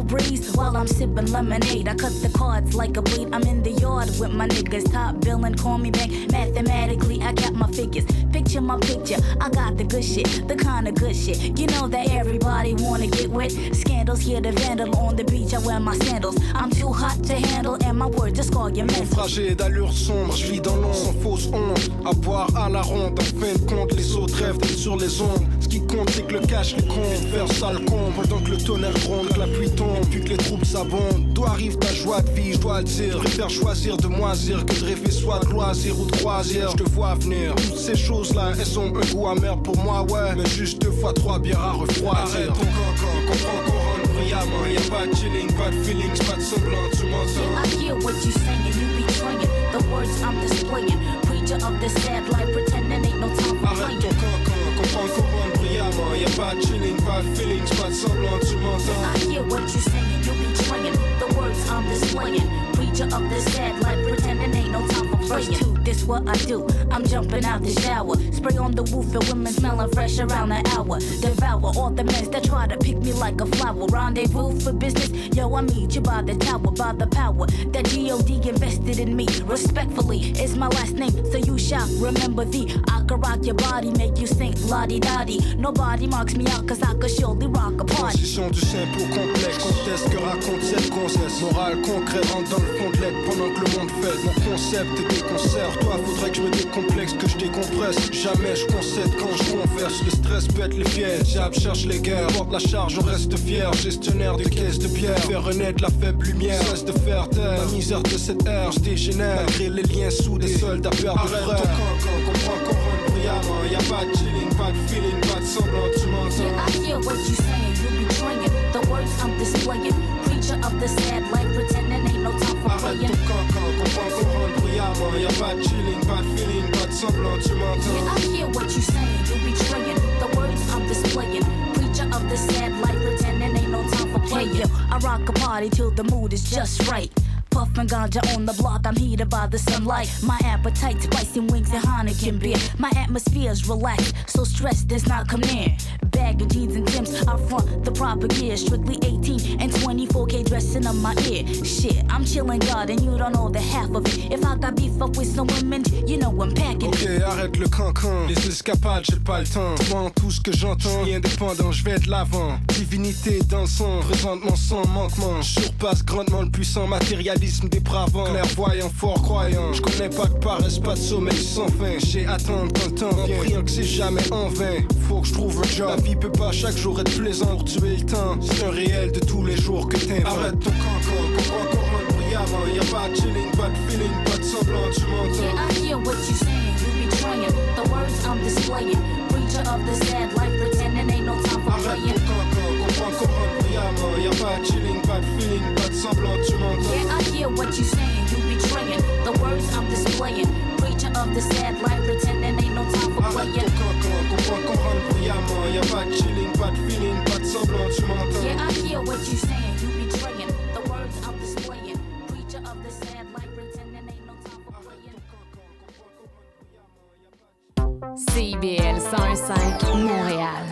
cool breeze while I'm sipping lemonade. I cut the cards like a blade. I'm in the yard with my niggas. Top billing, call me back. Mathematically, I got my figures. Picture my picture. I got the good shit, the kind of good shit. You know that everybody wanna get wet. Scandals here, the vandal on the beach. I wear my sandals. I'm too hot to handle, and my words just call your mental.
D'allure sombre, je vis dans l'ombre sans fausse honte. À boire à la ronde, en fin de compte, les autres rêvent sur les ondes. Ce qui compte, c'est que le cash les compte. Faire sale con, pendant que le tonnerre gronde, que la pluie tombe, puis que les troupes s'abondent. D'où arrive ta joie de vie, je dois le dire? Je préfère choisir de moisir que de rêver soit de loisir ou de croisière. Je te vois venir. Toutes ces choses-là, elles ont un goût amer pour moi, ouais. Mais juste deux fois trois bières à refroidir. Arrête ton cancan, comprends qu'on rentre brillamment. Y'a pas de chilling, pas de feelings, pas de semblant, tu m'entends.
I hear what you saying, you betraying the words I'm displaying. Preacher of the sad life,
brillamment. Y'a pas de chilling, pas de feelings, pas de semblant, tu m'entends.
I hear what you saying, you betraying the words I'm displaying. Preacher of the sad life, pretending ain't no time for playing. First two, this what I do. I'm jumping out the shower, spray on the roof and women smelling fresh around the hour. Devour all the men that try to pick me like a flower. Rendezvous for business, yo, I meet you by the tower, by the power that God invested in me. Respectfully, is my last name, so you shall remember the. I can rock your body, make you sing la di da di. Nobody marks me out, cause I could surely rock a party.
Transition du simple complexe, conteste que raconte cette grossesse. Morale concret rentre dans le fond de l'aide pendant que le monde fait. Mon concept est des concerts, toi faudrait que je me décomplexe, que je décompresse. Jamais je concède quand je converse. Le stress pète les pièges, Jab cherche les guerres. Porte la charge, on reste fier. Gestionnaire de caisses de bière, faire renaître la faible lumière. Cesse de faire taire la misère de cette ère, je dégénère. Malgré les liens soudés, seuls à perdre Arrête ton cancan, comprends qu'on rentre brillamment. Y'a pas de chilling, pas de feeling, pas de semblant, tu m'entends.
Yeah, I hear what you saying, you betraying the words I'm displaying. Preacher of the sad life, pretending ain't no time for
Arrête
playing.
ton cancan, comprends qu'on rentre brillamment. Y'a pas de chilling, pas de feeling, pas de semblant, tu m'entends.
Yeah, I hear what you saying, you betraying the words I'm displaying. Preacher of the sad life, pretending ain't no time for playing. yo, I rock a party till the mood is just right. Puffin' ganja on the block, I'm heated by the sunlight. My appetite, spicy wings and Heineken beer. My atmosphere's relaxed, so stress does not come near. Bag of jeans and Timbs, I front the proper gear. Strictly 18 and 24k dressing up my ear. Shit, I'm chillin' God, and you don't know the half of it. If I got beef up with some women, you know I'm packing.
Ok, arrête le cancan. Les escapades, j'ai pas le temps. Moi, tout ce que j'entends, je indépendant, je vais de l'avant. Divinité dans le sang, présentement sans manquement. Je surpasse grandement le puissant dépravant. Clairvoyant, fort croyant. Je connais pas de paresse, pas de sommeil sans fin. J'ai attendre le temps vient. Priant que c'est jamais en vain. Faut que je trouve un job. La vie peut pas chaque jour être plaisant pour tuer le temps. C'est un réel de tous les jours que t'inventes. Arrête ton cancan, comprends rentre brillamment. Y'a pas de chilling, pas de feeling, pas de semblant, tu m'entends.
Yeah, I hear what you saying, you betraying the words I'm displaying. Preacher of the sad life, pretending ain't no time for
Arrête
playing.
ton cancan, comprends qu'on rentre brillamment. Y'a pas de chilling, pas de feeling,
what you saying, you betraying the words I'm displaying. Preacher of the sad life, pretending ain't no time for
Arrête
playing.
ton cancan, comprends qu'on rentre brillamment. Y'a pas de chilling, pas de feeling, pas de semblant, tu m'entends.
Yeah, I hear what you saying, you betraying the words I'm displaying. Preacher of the sad life, pretending ain't no time for playing.
CIBL 105 Montréal.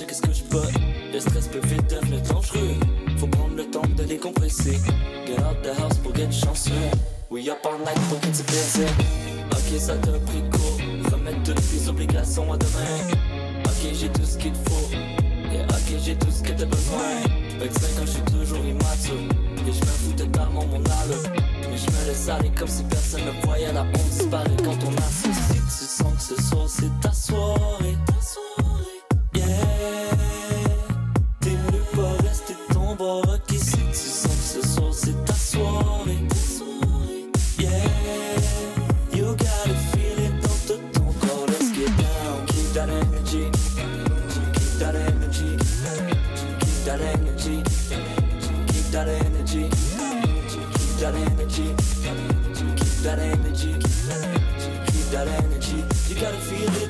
Qui se couchent pas. Le stress peut vite devenir dangereux. Faut prendre le temps de décompresser. Get out the house pour get chanceux. We up all night pour get baiser. Ok, ça t'a pris court. Remettre toutes les obligations à demain. Ok, j'ai tout ce qu'il faut. Yeah, ok, j'ai tout ce que t'as besoin. 25 ans, je suis toujours immature. Et je me fous totalement mon allure. Mais je me laisse aller comme si personne ne voyait la honte disparaît quand on associe. Tu sens que ce soir c'est. Ta soirée. That energy. Keep that energy. Keep that energy. You gotta feel it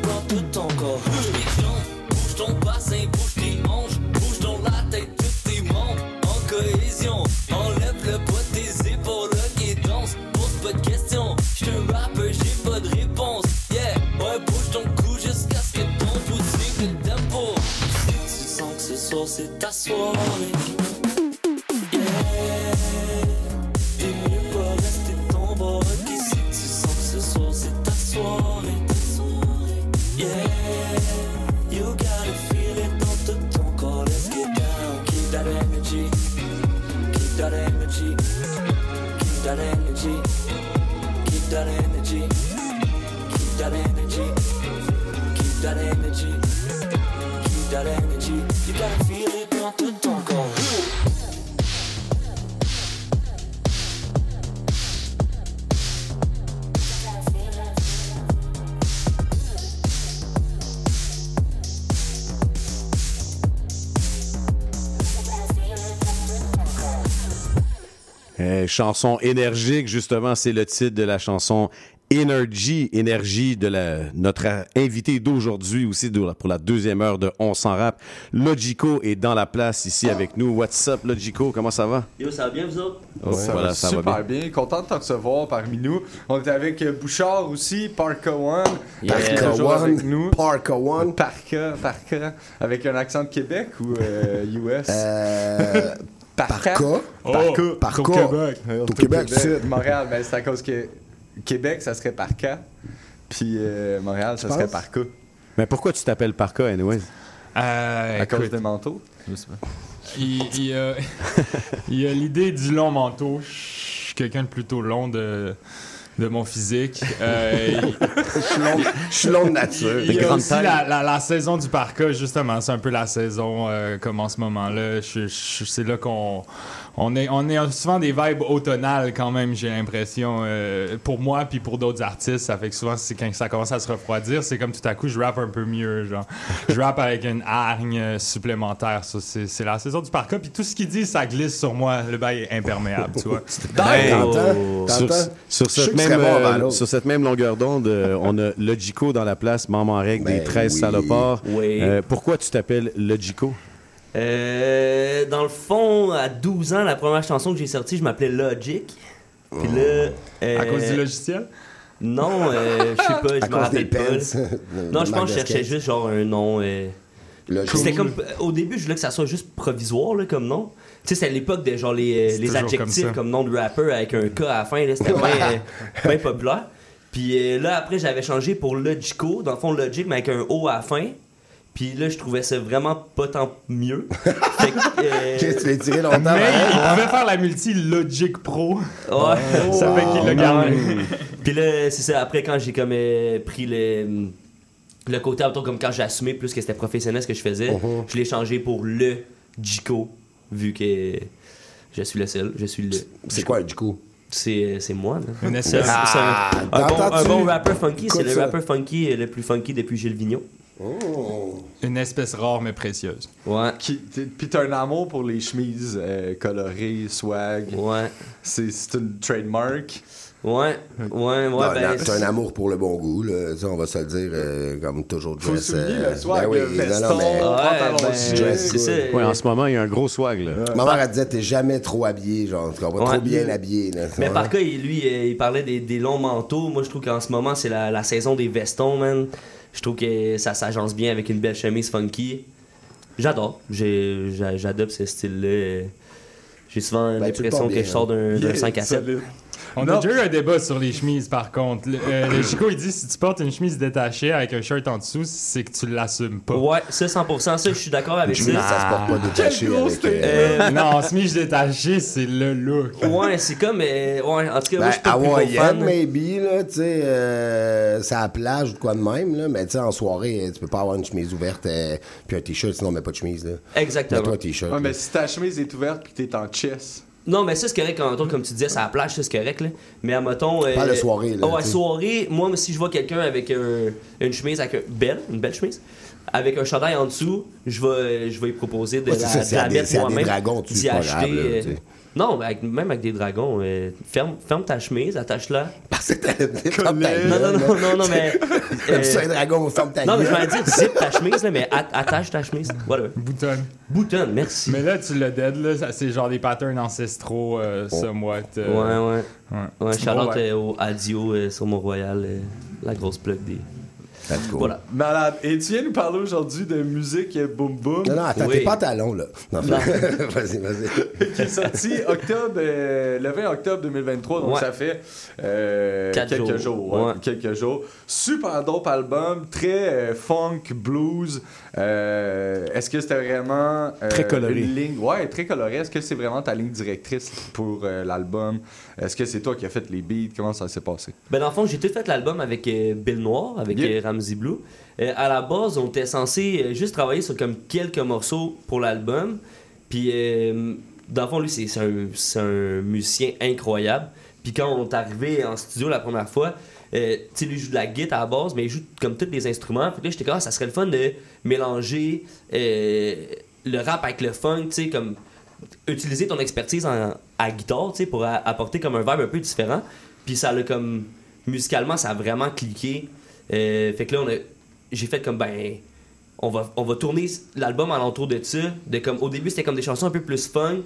chanson énergique, justement, c'est le titre de la chanson Energy, énergie de la, notre invité d'aujourd'hui aussi pour la deuxième heure de On s'en rap. Logico est dans la place ici avec nous. What's up, Logico? Comment ça va?
Yo, ça va bien, vous autres?
Oh,
ça
voilà,
va
ça va
super bien. Content de te recevoir parmi nous. On est avec euh, Bouchard aussi, Parka One.
Yeah. Parka One,
avec nous.
Parka One.
Parka, Parka. Avec un accent de Québec ou euh, US?
Euh, Parka.
Parka.
Parka.
Au Québec.
Au Québec, c'est-
Montréal, ben, c'est à cause que Québec, ça serait Parka. Puis euh, Montréal, ça serait
penses?
Parka.
Mais pourquoi tu t'appelles Parka, anyways?
à cause des manteaux? Je sais pas.
Il, il y a, il y a l'idée du long manteau. Je suis quelqu'un de plutôt long de, de mon physique. Euh,
Je suis long- de nature.
Il y
De
a
grande
aussi
taille.
la, la- la saison du parka, justement. C'est un peu la saison euh, comme en ce moment-là. C'est là qu'on on est, on est souvent des vibes automnales quand même, j'ai l'impression. euh, pour moi, puis pour d'autres artistes, ça fait que souvent, c'est quand ça commence à se refroidir, c'est comme tout à coup, je rappe un peu mieux. Genre. Je rappe avec une hargne euh, supplémentaire. Ça, C'est c'est la saison du parka. Puis tout ce qu'il dit, ça glisse sur moi. Le bail est imperméable, tu vois.
Ben,
T'entends?
sur, cette même, euh, sur cette même longueur d'onde, euh, on a Logico dans la place, en règle des
Ben
13
oui.
salopards.
Oui.
Euh, pourquoi tu t'appelles Logico?
Euh, dans le fond, à 12 ans, la première chanson que j'ai sortie, je m'appelais Logic. Puis là. euh,
À cause du logiciel?
Non, euh, je sais pas, je
À
me
cause
rappelle
des
pas.
de-
non, je pense que je cherchais juste genre un nom. euh,
Logic.
C'était comme. Au début, je voulais que ça soit juste provisoire là, comme nom. Tu sais, c'est à l'époque de genre les, les adjectifs
comme
nom de rappeur avec un K à la fin. C'était bien euh, bien populaire. Puis euh, là, après, j'avais changé pour Logico. Dans le fond, Logic, mais avec un O à la fin. Puis là, je trouvais ça vraiment pas tant mieux. Fait que, euh,
Qu'est-ce que tu l'as tiré longtemps?
Mais il
pareil?
pouvait faire la multi Logic Pro.
Ouais.
ça fait qu'il l'a gardé.
Puis là, c'est ça. Après, quand j'ai comme euh, pris le, le côté auto, comme quand j'ai assumé plus que c'était professionnel ce que je faisais,
Mhm.
je l'ai changé pour le Jico, vu que je suis le seul. Je suis le.
C'est quoi un Jico?
C'est c'est moi. là.
Une
C'est un- un,
Ah,
bon, un bon rapper funky. C'est le rapper funky euh, le plus funky depuis Gilles Vigneault.
Oh.
Une espèce rare mais précieuse.
Ouais.
Qui- Puis t'as un amour pour les chemises euh, colorées, swag.
Ouais.
C'est c'est une trademark.
Ouais. Ouais, ouais.
Non,
ben,
c'est un amour pour le bon goût, là. Tu sais, on va se le dire, euh, comme toujours.
Faut
dress,
souligner
euh,
le swag,
ben oui,
le
non,
veston,
non, mais-
pantalon
ben, c'est.
Ouais, en ce moment, il y a un gros swag. Là.
Ma mère, elle disait, t'es jamais trop habillé, genre, tu
Ouais.
trop bien habillé, là.
Mais
Ouais.
par cas, lui, il parlait des, des longs manteaux. Moi, je trouve qu'en ce moment, c'est la, la saison des vestons, man. Je trouve que ça s'agence bien avec une belle chemise funky. J'adore. J'adopte ce style-là. J'ai souvent
Ben,
l'impression que je sors d'un
hein.
d'un
Yeah,
5 à 7.
solide.
On a déjà eu un débat sur les chemises, par contre. Le, euh, le Chico, il dit si tu portes une chemise détachée avec un shirt en dessous, c'est que tu l'assumes pas.
Ouais, ça, 100%. Ça, je suis d'accord avec ça.
ça se porte pas détaché
Quel gros
avec, euh,
Euh,
non, chemise détachée, c'est le look.
Ouais, c'est comme. euh, ouais, en tout cas, moi,
Ben,
je suis pas plus
hawaïenne,
fan.
maybe, là, tu sais, euh, c'est à la plage ou de quoi de même, là, mais tu sais, en soirée, tu peux pas avoir une chemise ouverte euh, puis un t-shirt, sinon on met pas de chemise, là.
Exactement.
Mets-toi un t-shirt.
Ouais, mais si ta chemise est ouverte puis t'es en chess.
Non, mais ça, c'est correct. Quand, comme tu disais, c'est à la plage, ça, c'est correct. Là. Mais à mettons.
Parle de soirée, là,
Ouais,
tu sais.
soirée. Moi, si je vois quelqu'un avec un- une chemise avec un belle, une belle chemise, avec un chandail en dessous, je vais, je vais y proposer de
Ouais,
la,
ça,
de la mettre moi-même. d'y
pas
acheter.
là,
euh. Non, avec- même avec des dragons, euh, ferme, ferme ta chemise, attache-la.
Comme ta
non, non, non, non, non, mais.
Comme ça, un dragon, ferme ta
Non, mais je vais dire, zip ta chemise, là, mais at- attache ta chemise. Voilà.
Boutonne.
Boutonne, merci.
Mais là, tu l'as dead, là. C'est genre des patterns ancestraux, euh, somewhat. euh,
Ouais, ouais.
Ouais.
Ouais, Charlotte
Bon, ouais.
euh, au Adio euh, sur Mont-Royal, euh, la grosse plug des. Voilà.
Malade. Et tu viens nous parler aujourd'hui de musique boom boom.
Non, non, attends, tes pantalons, là. Non,
Non.
vas-y, vas-y.
qui est sorti octobre, euh, le 20 octobre 2023, donc
Ouais.
ça fait euh, quelques
jours.
jours. ouais,
Ouais.
quelques jours. Super dope album, très euh, funk, blues. Euh, Est-ce que c'était vraiment euh,
Très coloré.
une ligne? Ouais, très coloré. Est-ce que c'est vraiment ta ligne directrice pour euh, l'album? Est-ce que c'est toi qui as fait les beats? Comment ça s'est passé?
Ben, dans le fond, j'ai tout fait l'album avec euh, Bill Noir, avec euh, Ramsey Blue. Euh, à la base, on était censé euh, juste travailler sur comme quelques morceaux pour l'album. Puis, euh, dans le fond, lui, c'est un, c'est un musicien incroyable. Puis, quand on est arrivé en studio la première fois, euh, tu lui joue de la guitare à la base, mais il joue comme tous les instruments. Fait que là, j'étais comme, Ah, ça serait le fun de mélanger euh, le rap avec le funk, tu sais, comme utiliser ton expertise en, à guitare, tu sais, pour apporter comme un vibe un peu différent. Puis ça l'a comme musicalement, ça a vraiment cliqué. Euh, fait que là, on a, j'ai fait comme ben, on va, on va tourner l'album alentour de ça. De comme au début, c'était comme des chansons un peu plus funk.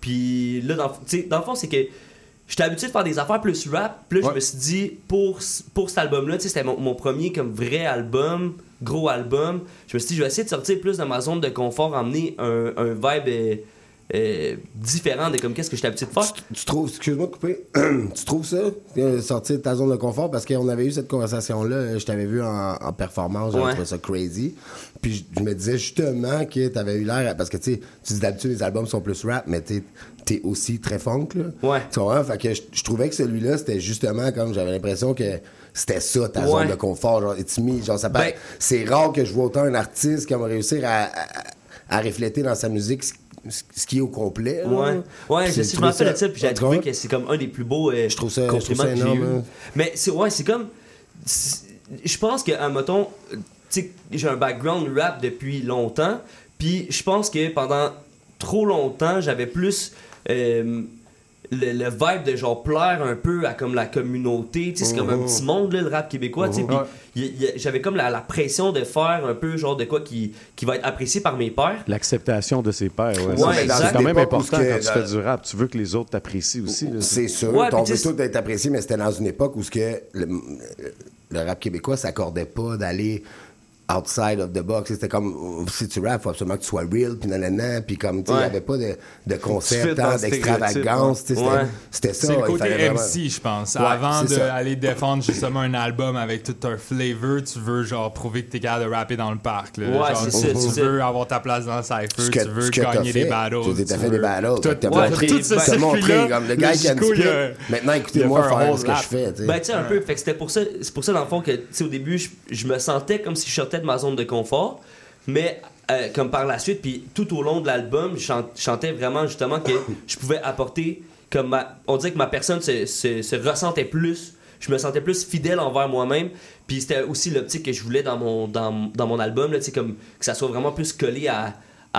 Puis là, dans, dans le fond, c'est que j'étais habitué de faire des affaires plus rap. Puis là, je me suis dit, pour, pour cet album-là, tu sais, c'était mon, mon premier comme vrai album, gros album. Je me suis dit, je vais essayer de sortir plus de ma zone de confort, emmener un, un vibe euh, différent de comme qu'est-ce que j'étais habitué de faire.
Tu trouves, excuse-moi de couper, tu trouves ça, euh, sortir de ta zone de confort? Parce qu'on avait eu cette conversation-là, euh, je t'avais vu en, en performance, j'avais
Ouais.
trouvé ça crazy. Puis je, je me disais justement que t'avais eu l'air, parce que tu sais, tu dis d'habitude les albums sont plus rap, mais t'es es aussi très funk, là.
Ouais.
Tu comprends? Fait que je, je trouvais que celui-là, c'était justement comme, j'avais l'impression que c'était ça, ta
Ouais.
zone de confort, genre, it's me, genre, ça
Ben-
c'est rare que je vois autant un artiste qui va réussir à, à, à refléter dans sa musique ce, qui est au complet.
Ouais, ouais, je sais, me rappelle de ça, puis j'ai trouvé que c'est comme un des plus beaux euh,
Je trouve ça- je trouve
compliments
ça
que j'ai eu.
hein.
Mais c'est ouais, c'est comme je pense que à mettons tu sais j'ai un background rap depuis longtemps, puis je pense que pendant trop longtemps, j'avais plus euh, le, le vibe de genre plaire un peu à comme la communauté, tu sais, c'est comme un
Mhm.
petit monde là, le rap québécois, tu sais,
Ouais.
j'avais comme la, la pression de faire un peu genre de quoi qui, qui va être apprécié par mes pairs.
L'acceptation de ses pairs, ouais.
Ouais,
c'est quand même important
que-
quand tu fais du rap. Tu veux que les autres t'apprécient aussi.
C'est sûr,
Ouais,
on veut tout être apprécié, mais c'était dans une époque où ce que le, le rap québécois s'accordait pas d'aller outside of the box. C'était comme, si tu rap, faut absolument que tu sois real, puis nanana, puis comme, tu sais, il
Ouais.
n'y avait pas de, de concept,
le
d'extravagance, tu sais, c'était-
Ouais.
ça.
C'est le côté
vraiment-
MC, je pense.
Ouais,
Avant
ça.
d'aller défendre justement un album avec tout un flavor, tu veux genre prouver que t'es capable de rapper dans le parc. là.
Ouais,
Genre,
c'est
tu,
ça,
tu
c'est
veux avoir ta place dans le cypher,
que-
tu veux gagner des battles. Tu
fait des battles,
Tout,
t'as
ouais,
montré- comme le gars qui
a-.
Maintenant, écoutez-moi faire ce que je fais, tu.
Ben, tu sais, un peu. Fait que c'était pour ça, c'est pour ça, dans le fond, que, tu sais, au début, je, je me sentais comme si je sortais ma zone de confort. Mais, euh, comme par la suite, puis tout au long de l'album, je chan- je chantais vraiment, justement, que je pouvais apporter, comme on dirait que ma personne se, se- se ressentait plus. Je me sentais plus fidèle envers moi-même. Puis c'était aussi l'optique que je voulais dans mon, dans, mon album, là, comme que ça soit vraiment plus collé à,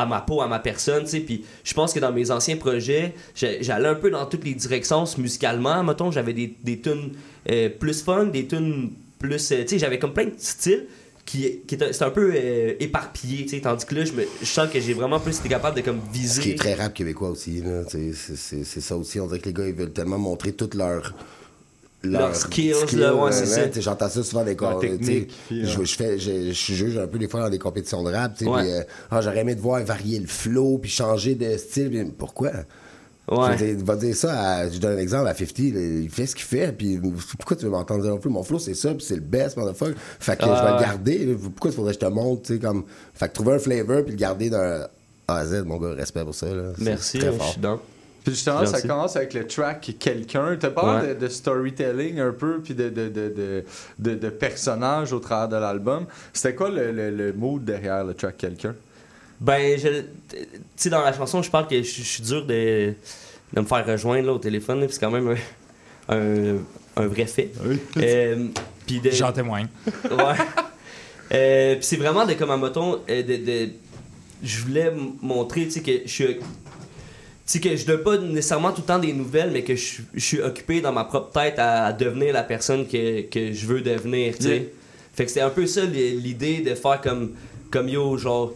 ma peau, à ma personne, tu sais. Puis je pense que dans mes anciens projets, j'allais un peu dans toutes les directions musicalement. Mettons, j'avais des, des tunes euh, plus fun, des tunes plus. euh, tu sais, j'avais comme plein de styles qui, qui c'était un peu euh, éparpillé, tu sais. Tandis que là, je, me, je sens que j'ai vraiment plus été capable de comme viser.
Ce qui est très rap québécois aussi, là, tu sais, c'est- ça aussi. On dirait que les gars, ils veulent tellement montrer toute leur.
Leurs skills, là, ouais, c'est ça.
tu sais, J'entends ça souvent des
Leur
Je
euh,
je fais, je, je juge un peu des fois dans des compétitions de rap. tu sais,
Ouais.
euh, ah, J'aurais aimé de voir varier le flow puis changer de style. pourquoi?
Ouais.
Je va dire ça à, je donne un exemple à 50, là, il fait ce qu'il fait, puis pourquoi tu veux m'entendre dire un peu? Mon flow, c'est ça, puis c'est le best, motherfucker. Fait que
Ah,
je vais le garder, pourquoi il faudrait que je te montre, tu sais, comme. Fait que trouver un flavor, puis le garder d'un A à Z, mon gars, respect pour ça, là. C'est
Merci,
très
hein, je
fort.
suis dans.
Puis justement, ça commence avec le track Quelqu'un. T'as parlé
Ouais.
de, de storytelling un peu, puis de, de, de, de, de, de personnages au travers de l'album. C'était quoi le, le, le mood derrière le track Quelqu'un?
Ben, je- tu sais, dans la chanson, je parle que je suis dur de, de me faire rejoindre là, au téléphone, puis c'est quand même un, un, un vrai fait. Euh, puis de-
J'en témoigne.
Ouais. Euh, puis c'est vraiment de comme un moton euh, de, de- je voulais montrer tu sais que je suis tu sais que je donne pas nécessairement tout le temps des nouvelles mais que je, suis- je suis occupé dans ma propre tête à, à devenir la personne que, que je veux devenir tu sais
Yeah.
fait que c'était un peu ça li- l'idée de faire comme comme yo genre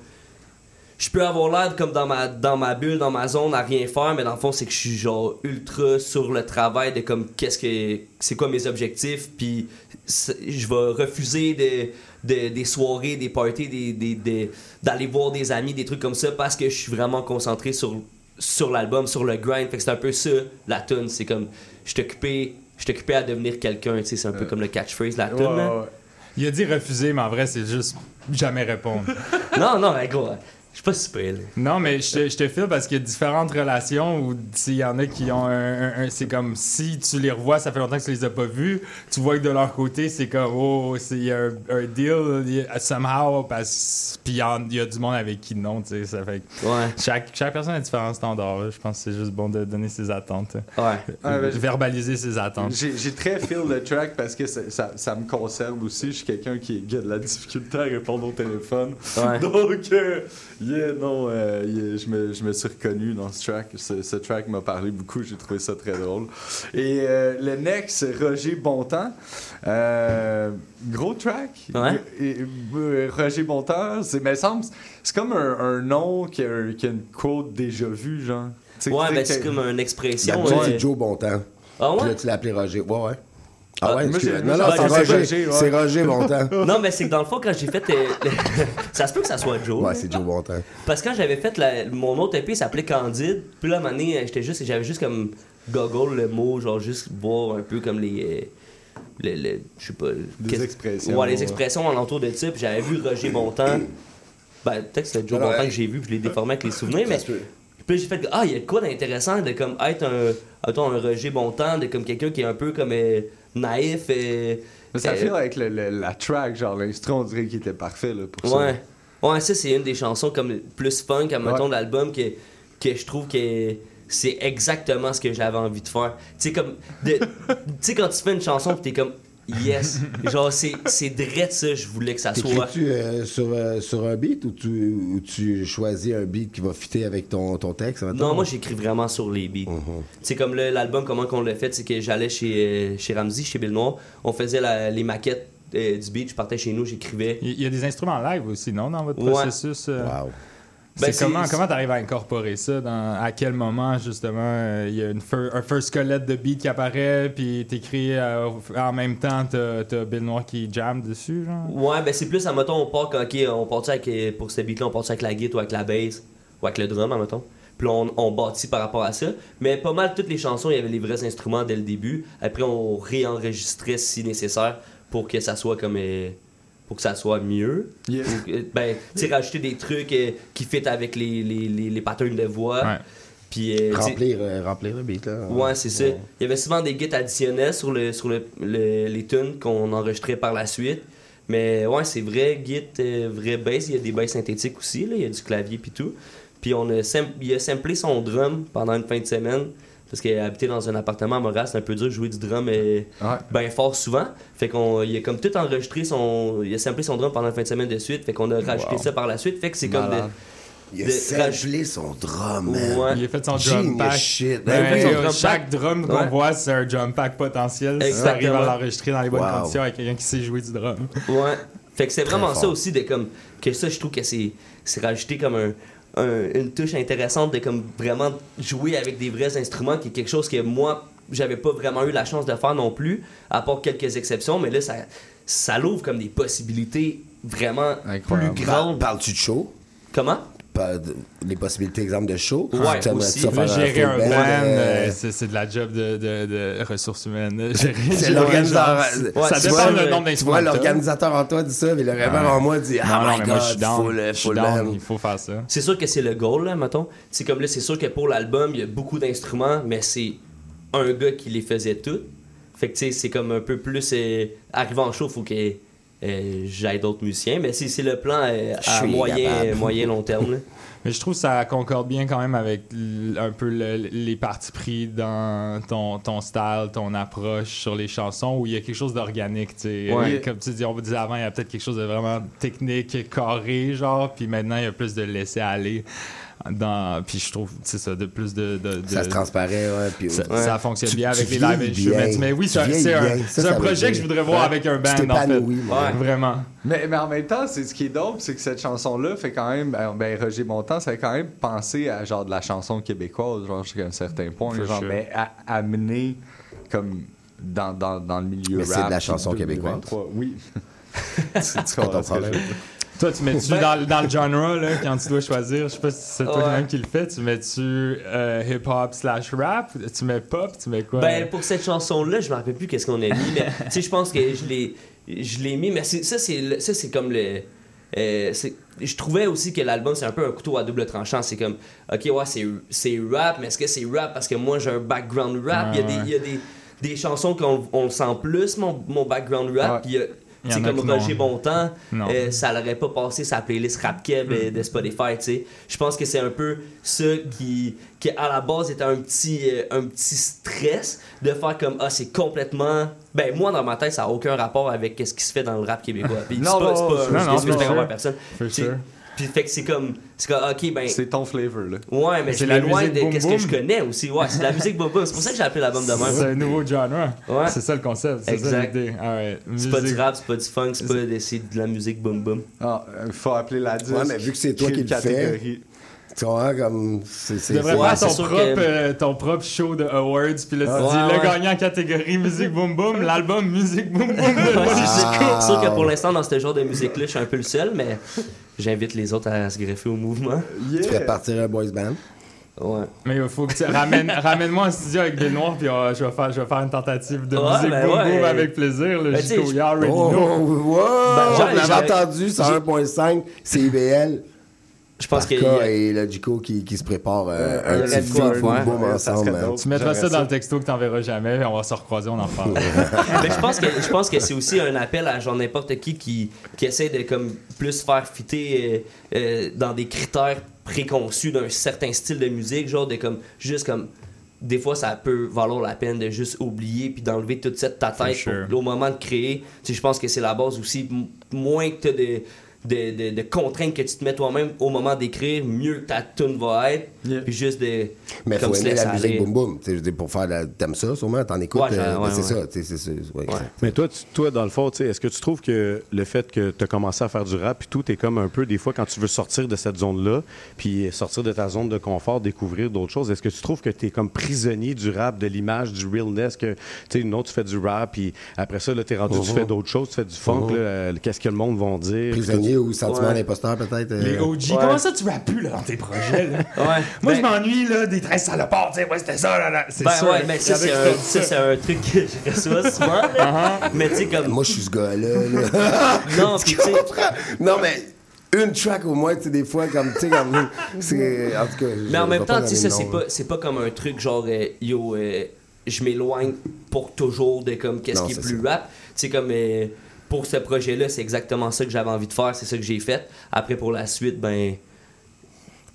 je peux avoir l'air comme dans ma dans ma bulle dans ma zone à rien faire mais dans le fond c'est que je suis genre ultra sur le travail de comme qu'est-ce que c'est quoi mes objectifs puis je vais refuser de, de- des soirées des parties des, des- des- d'aller voir des amis des trucs comme ça parce que je suis vraiment concentré sur sur l'album sur le grind fait que c'est un peu ça la tune c'est comme je suis occupé je occupé à devenir quelqu'un tu sais c'est un peu comme le catchphrase la tune là.
Il a dit refuser, mais en vrai, c'est juste jamais répondre.
non non mais gros je suis pas là.
Non, mais je te, je te file parce qu'il y a différentes relations où s'il y en a qui ont un. un- un- c'est comme si tu les revois, ça fait longtemps que tu les as pas vus, tu vois que de leur côté, c'est comme, oh, c'est il y a un, un deal, il y a- somehow, parce. Puis il y, a du monde avec qui non, tu sais. Ça fait que chaque, chaque personne a différents standards, là. Je pense que c'est juste bon de donner ses attentes.
Ouais.
Ben,
Verbaliser ses attentes.
J'ai très feel le track parce que ça, ça, ça me concerne aussi. Je suis quelqu'un qui, qui a de la difficulté à répondre au téléphone.
Ouais.
Donc, euh, yeah, non, euh, yeah, je, me, je me suis reconnu dans ce track. Ce, ce track m'a parlé beaucoup. J'ai trouvé ça très drôle. Et euh, le next, c'est Roger Bontemps. Euh, gros track.
Ouais.
Et, euh, Roger Bontemps, c'est, mais semble, c'est comme un, un nom qui a, qui a une quote déjà vue, genre.
Ouais
tu sais
ben c'est comme une expression euh,
c'est Joe Bontemps.
Ah ouais?
Puis là, tu l'as appelé Roger. Ouais, ouais.
Ah,
Ah ouais,
moi,
non, non, c'est Roger.
Roger, ouais.
C'est Roger Bontemps.
non, mais c'est que dans le fond, quand j'ai fait. euh, ça se peut que ça soit Joe.
Ouais, c'est Joe Bontemps.
Parce que quand j'avais fait la- mon autre EP, ça s'appelait Candide. Puis là, à un moment donné, j'étais juste, j'avais juste comme goggle le mot, genre juste voir un peu comme les. euh, le- le- je sais pas.
Des
qu'est-ce-
expressions,
Ouais, les
ouais.
expressions alentour de ça. Puis j'avais vu Roger Bontemps. Ben, peut-être que c'était Joe
non,
Bontemps
hey.
que j'ai vu, puis je l'ai déformé avec les souvenirs. Mais puis là, j'ai fait ah, il y a quoi d'intéressant de comme être un, mettons, un Roger Bontemps, de comme quelqu'un qui est un peu comme euh, naïf. euh,
Mais ça fait avec le- le- la track, genre l'instru, on dirait qu'il était parfait là, pour
Ouais.
ça.
Ouais, ça, c'est une des chansons comme plus funk, à mettons, de l'album que, que je trouve que c'est exactement ce que j'avais envie de faire. Tu sais, comme. Tu sais, quand tu fais une chanson, pis t'es comme. Yes! Genre, c'est c'est direct ça, je voulais que ça soit.
T'écris-tu euh, sur, euh, sur un beat ou tu, ou tu choisis un beat qui va fitter avec ton, ton texte? mettons?
Non, moi j'écris vraiment sur les beats.
Mhm.
C'est comme le- l'album, comment qu'on l'a fait, c'est que j'allais chez, euh, chez Ramsey, chez Bill Noir, on faisait la- les maquettes euh, du beat, je partais chez nous, j'écrivais.
Il y a des instruments live aussi, non, dans votre
Ouais.
processus? euh?
Ben,
comment comment t'arrives à incorporer ça dans à quel moment justement euh, il y a une fir- un first squelette de beat qui apparaît puis t'écris euh, en même temps t'as Bill Noir qui jam dessus genre?
Ouais, ben c'est plus, à mettons, on part quand, ok, on part avec, euh, pour ce beat-là, on part avec la guitare ou avec la bass ou avec le drum, mettons. Puis là, on, on bâtit par rapport à ça. Mais pas mal toutes les chansons, il y avait les vrais instruments dès le début. Après, on réenregistrait si nécessaire pour que ça soit comme. euh, pour que ça soit mieux.
Yeah.
Ou ben, tu sais, rajouter des trucs euh, qui fit avec les, les, les, les patterns de voix.
Ouais.
Puis, euh,
Remplir, euh, remplir le beat, là.
Ouais, c'est ça. Il y avait souvent des guides additionnels sur, le, sur le, le- les tunes qu'on enregistrait par la suite. Mais ouais, c'est vrai, git, euh, vrai bass. Il y a des basses synthétiques aussi, là. il y a du clavier puis tout. Puis on a, il a samplé son drum pendant une fin de semaine. Parce qu'il habitait dans un appartement à Montréal, c'est un peu dur de jouer du drum euh, bien fort souvent. Fait qu'on il a comme tout enregistré son. Il a samplé son drum pendant une fin de semaine de suite. Fait qu'on a rajouté
Wow.
ça par la suite. Fait que c'est comme.
Il a
de
samplé son drum, man.
Ouais.
il a fait son
Genius
drum pack
shit.
Ben,
Il a fait son
euh,
drum
chaque
pack.
drum qu'on
Ouais.
voit c'est un drum pack potentiel si
Exactement.
t'arrives à l'enregistrer dans les bonnes
Wow.
conditions avec quelqu'un qui sait jouer du drum
Ouais. Fait que c'est vraiment ça aussi de comme que ça je trouve que c'est c'est rajouté comme un, un- une touche intéressante de comme vraiment jouer avec des vrais instruments qui est quelque chose que moi j'avais pas vraiment eu la chance de faire non plus à part quelques exceptions mais là ça ça l'ouvre comme des possibilités vraiment
Incroyable.
plus grandes.
Parles-tu de show?
Comment?
Les possibilités, exemple, de show?
Ouais,
Tu
aussi.
ça
Là,
faire
gérer un band,
band, euh,
euh, c'est de la job de, de, de ressources humaines.
C'est l'organisateur.
un.
Ouais,
ça dépend
vois,
du nombre
Tu vois,
d'instruments.
l'organisateur en toi dit ça, mais le rêveur
Ouais.
en moi dit Ah
non,
my
mais moi, je
god,
suis
full
down,
band.
Il faut faire ça.
C'est sûr que c'est le goal, là, mettons. C'est comme là, c'est sûr que pour l'album, il y a beaucoup d'instruments, mais c'est un gars qui les faisait toutes. Fait que, tu sais, c'est comme un peu plus. euh, arrivé en show, faut que euh, j'aille d'autres musiciens. Mais c'est c'est le plan euh,
Je
à
suis
moyen, moyen long terme. là.
Mais je trouve que ça concorde bien quand même avec un peu le- les partis pris dans ton, ton style, ton approche sur les chansons où il y a quelque chose d'organique.
Ouais.
Comme tu dis, on vous disait avant, il y a peut-être quelque chose de vraiment technique, carré, genre, puis maintenant il y a plus de laisser aller. Dans, puis je trouve, c'est ça, de plus de. de- de-
Ça se transparaît, ouais. Puis,
ça,
ouais.
ça fonctionne
Tu-
bien
tu
avec les live instruments.
bien.
Mais oui, c'est un- projet
bien.
que je voudrais voir
Ouais.
avec un band, en fait.
moi.
Vraiment.
Mais, mais en même temps, c'est ce qui est dope, c'est que cette chanson-là fait quand même. Ben, ben, Roger Bontemps, ça fait quand même penser à genre de la chanson québécoise, genre jusqu'à un certain point. Genre, mais à- amené comme dans, dans, dans le milieu
Mais c'est de la chanson
2023. Oui. tu, tu comprends
Toi, tu mets-tu
Ben-
dans, dans le genre, là, quand tu dois choisir, je sais pas si c'est toi
Ouais.
même qui le fais, tu mets-tu euh, hip-hop slash rap, tu mets pop, tu mets quoi?
Ben, pour cette chanson-là, je me rappelle plus qu'est-ce qu'on a mis, mais tu sais, je pense que je l'ai, je l'ai mis, mais ça, c'est, ça, c'est comme le. euh, je trouvais aussi que l'album, c'est un peu un couteau à double tranchant. C'est comme, ok, ouais, c'est, c'est rap, mais est-ce que c'est rap? Parce que moi, j'ai un background rap? Il y a, des,
ouais.
il y a des, des chansons qu'on on sent plus, mon, mon background rap.
Ouais.
puis il y a- C'est
a
comme
non.
Roger Bontemps,
Non.
euh, ça l'aurait pas passé sa playlist Rap Kev euh, de Spotify, tu sais. Je pense que c'est un peu ça qui, qui à la base était un petit, euh, un petit stress de faire comme ah c'est complètement ben moi dans ma tête ça a aucun rapport avec ce qui se fait dans le rap québécois. Puis
Non,
c'est pas,
non,
c'est pas
non, non,
par rapport à
sure.
personne. Puis fait que c'est comme c'est comme ok ben
C'est ton flavor, là.
ouais mais
C'est la musique
de
boom
qu'est-ce que
boom.
je connais aussi. Ouais, c'est de la musique boom boom. C'est pour ça que j'ai appelé l'album de
C'est
même.
un nouveau genre.
Ouais.
C'est ça le concept, c'est ça
Exact.
l'idée. Alright.
C'est pas du
Musique-
rap, c'est pas du funk, c'est pas de, c'est de la musique boom boom.
Ah, il faut appeler la disque.
Ouais, mais vu que c'est toi qui le fais,
catégorie.
Tu vois, comme. C'est,
Tu devrais
Ouais,
faire
c'est
ton propre,
que-
euh, ton propre show de awards, puis là tu dis le
ouais.
gagnant catégorie musique boom boom, l'album musique boom boom. de
c'est
Chico.
sûr- que pour l'instant, dans ce genre de musique-là, je suis un peu le seul, mais j'invite les autres à se greffer au mouvement.
Tu ferais partir un boys band.
Ouais.
Mais il faut que tu ramènes, ramène-moi en studio avec des noirs, puis euh, je, vais faire, je vais faire une tentative de
Ouais,
musique
ben
boom
ouais.
boom avec plaisir. Le
Ben,
you already
Oh,
know.
wow!
Ben,
on entendu, c'est 1.5, c'est IBL.
Je pense qu'il y
Parka
a-
et le Jico qui, qui se préparent euh, un petit
ouais.
boom ensemble.
dope.
Tu mettras ça dans le texto que t'enverras jamais, on va se recroiser, on en parle.
Ben, je pense que je pense que c'est aussi un appel à genre n'importe qui qui, qui essaie de comme plus faire fitter euh, euh, dans des critères préconçus d'un certain style de musique, genre de comme juste comme des fois ça peut valoir la peine de juste oublier puis d'enlever toute cette ta tête
sure.
pour- au moment de créer. Tu sais, je pense que c'est la base aussi. M- moins que tu as de, de, de- de contraintes que tu te mets toi-même au moment d'écrire, mieux ta tune va être.
Yeah.
Puis juste de.
Mais
comme
faut aimer la musique
aller.
boom boom. Tu sais, je dire, pour faire la... T'aimes ça, sûrement, t'en écoutes.
Ouais, j'ai-
euh,
ouais,
c'est
ouais.
ça, c'est.
Mais toi, tu- toi, dans le fond, tu sais, est-ce que tu trouves que le fait que tu as commencé à faire du rap, puis tout est comme un peu, des fois, quand tu veux sortir de cette zone-là, puis sortir de ta zone de confort, découvrir d'autres choses, est-ce que tu trouves que tu es comme prisonnier du rap, de l'image, du realness, que, tu sais, une autre, tu fais du rap, puis après ça, là, t'es rendu, tu
Mhm.
fais d'autres choses, tu fais du funk,
Mhm.
là, euh, qu'est-ce que le monde va dire.
Prisonnier ou sentiment
Ouais.
d'imposteur, peut-être. euh,
Les OG,
Ouais.
comment ça tu rappes plus là, dans tes projets? Là?
Ouais.
Moi,
Ben-
je m'ennuie là, des 13 salopards, tu sais, ouais, c'était ça, là, là. C'est
Ben
sûr.
ouais, mais ça, c'est un, truc que je reçois souvent. là. Mais tu sais, comme.
Moi, je suis ce gars-là. là.
Non, tu sais.
non, mais une track au moins, tu sais, des fois, comme, tu sais, comme. C'est. En tout cas.
Mais en même temps, tu sais, ça, c'est pas, c'est pas comme un truc genre, euh, yo, euh, je m'éloigne pour toujours de comme qu'est-ce qui est
c'est
plus
ça.
rap. Tu sais, comme euh, pour ce projet-là, c'est exactement ça que j'avais envie de faire, c'est ça que j'ai fait. Après, pour la suite, ben.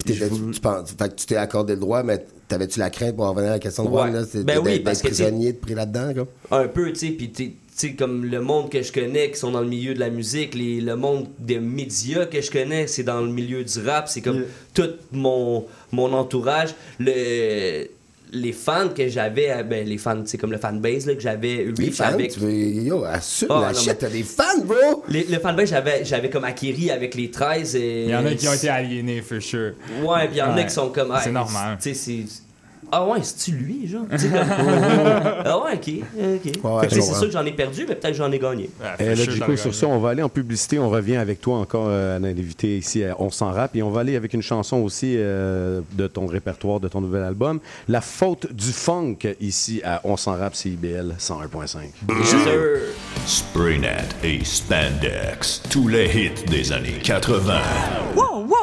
Puis tu, penses- fait que tu t'es accordé le droit, mais t'avais-tu la crainte pour en revenir à la question de droit,
Ouais.
là? C'est
Ben
d'être-
oui, parce que,
prisonnier de pris là-dedans, quoi?
Un peu, tu sais, puis tu tu sais, comme le monde que je connais, qui sont dans le milieu de la musique, les, le monde des médias que je connais, c'est dans le milieu du rap, c'est comme
Yeah.
tout mon, mon entourage. Le, les fans que j'avais, euh, ben, les fans, c'est comme le fanbase là, que j'avais
Les
reach
fans,
avec.
tu veux. Yo, assume
Ah,
la
non,
shit,
mais-
t'as des fans, bro!
Les- le fanbase, j'avais, j'avais comme acquéri avec les 13. Et...
Il y en a qui ont été aliénés, for sure.
Ouais, puis il y en a
Ouais.
qui sont comme.
C'est
ah,
normal.
Tu sais, c'est. Ah ouais, c'est-tu lui, genre? Tu sais, comme- ah ouais, ok. ok.
Ouais,
c'est sûr que j'en ai perdu, mais peut-être que j'en ai gagné.
Eh, là, Jico, sur ça, on va aller en publicité. On revient avec toi encore, euh, l'invité ici à On s'en rap. Et on va aller avec une chanson aussi euh, de ton répertoire, de ton nouvel album. La faute du funk ici à On s'en rap CIBL 101.5.
Spraynet et Spandex, tous les hits des années 80.
Wow, wow,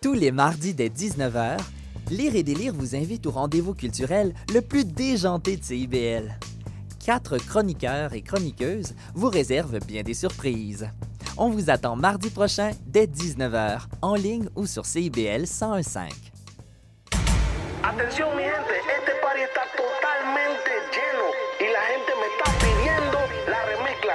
Tous les mardis dès 19h, Lire et Délire vous invite au rendez-vous culturel le plus déjanté de CIBL. Quatre chroniqueurs et chroniqueuses vous réservent bien des surprises. On vous attend mardi prochain dès 19h, en ligne ou sur CIBL 101.5.
Atención mi gente, este la gente la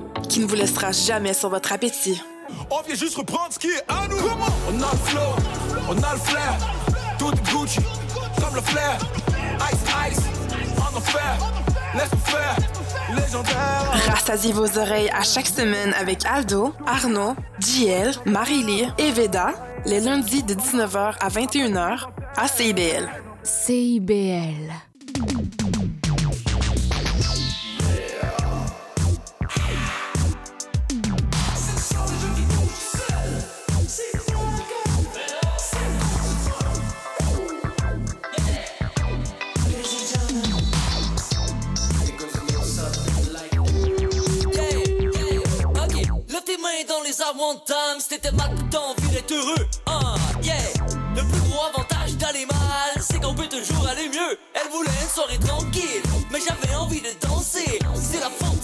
qui ne vous laissera jamais sur votre appétit.
On vient juste reprendre ce qui est à nous. On a le flow, on a le flair. Tout est Gucci, comme le flair. Ice, ice, en enfer. Laisse-nous faire, légendaire.
Rassasiez vos oreilles à chaque semaine avec Aldo, Arnaud, JL, Marie-Lee et Veda, les lundis de 19h à 21h à CIBL.
CIBL.
Mains dans les airs one time Si t'étais mal, t'as envie d'être heureux. Ah, Le plus gros avantage d'aller mal C'est qu'on peut toujours aller mieux. Elle voulait une soirée tranquille Mais j'avais envie de danser. C'est la faute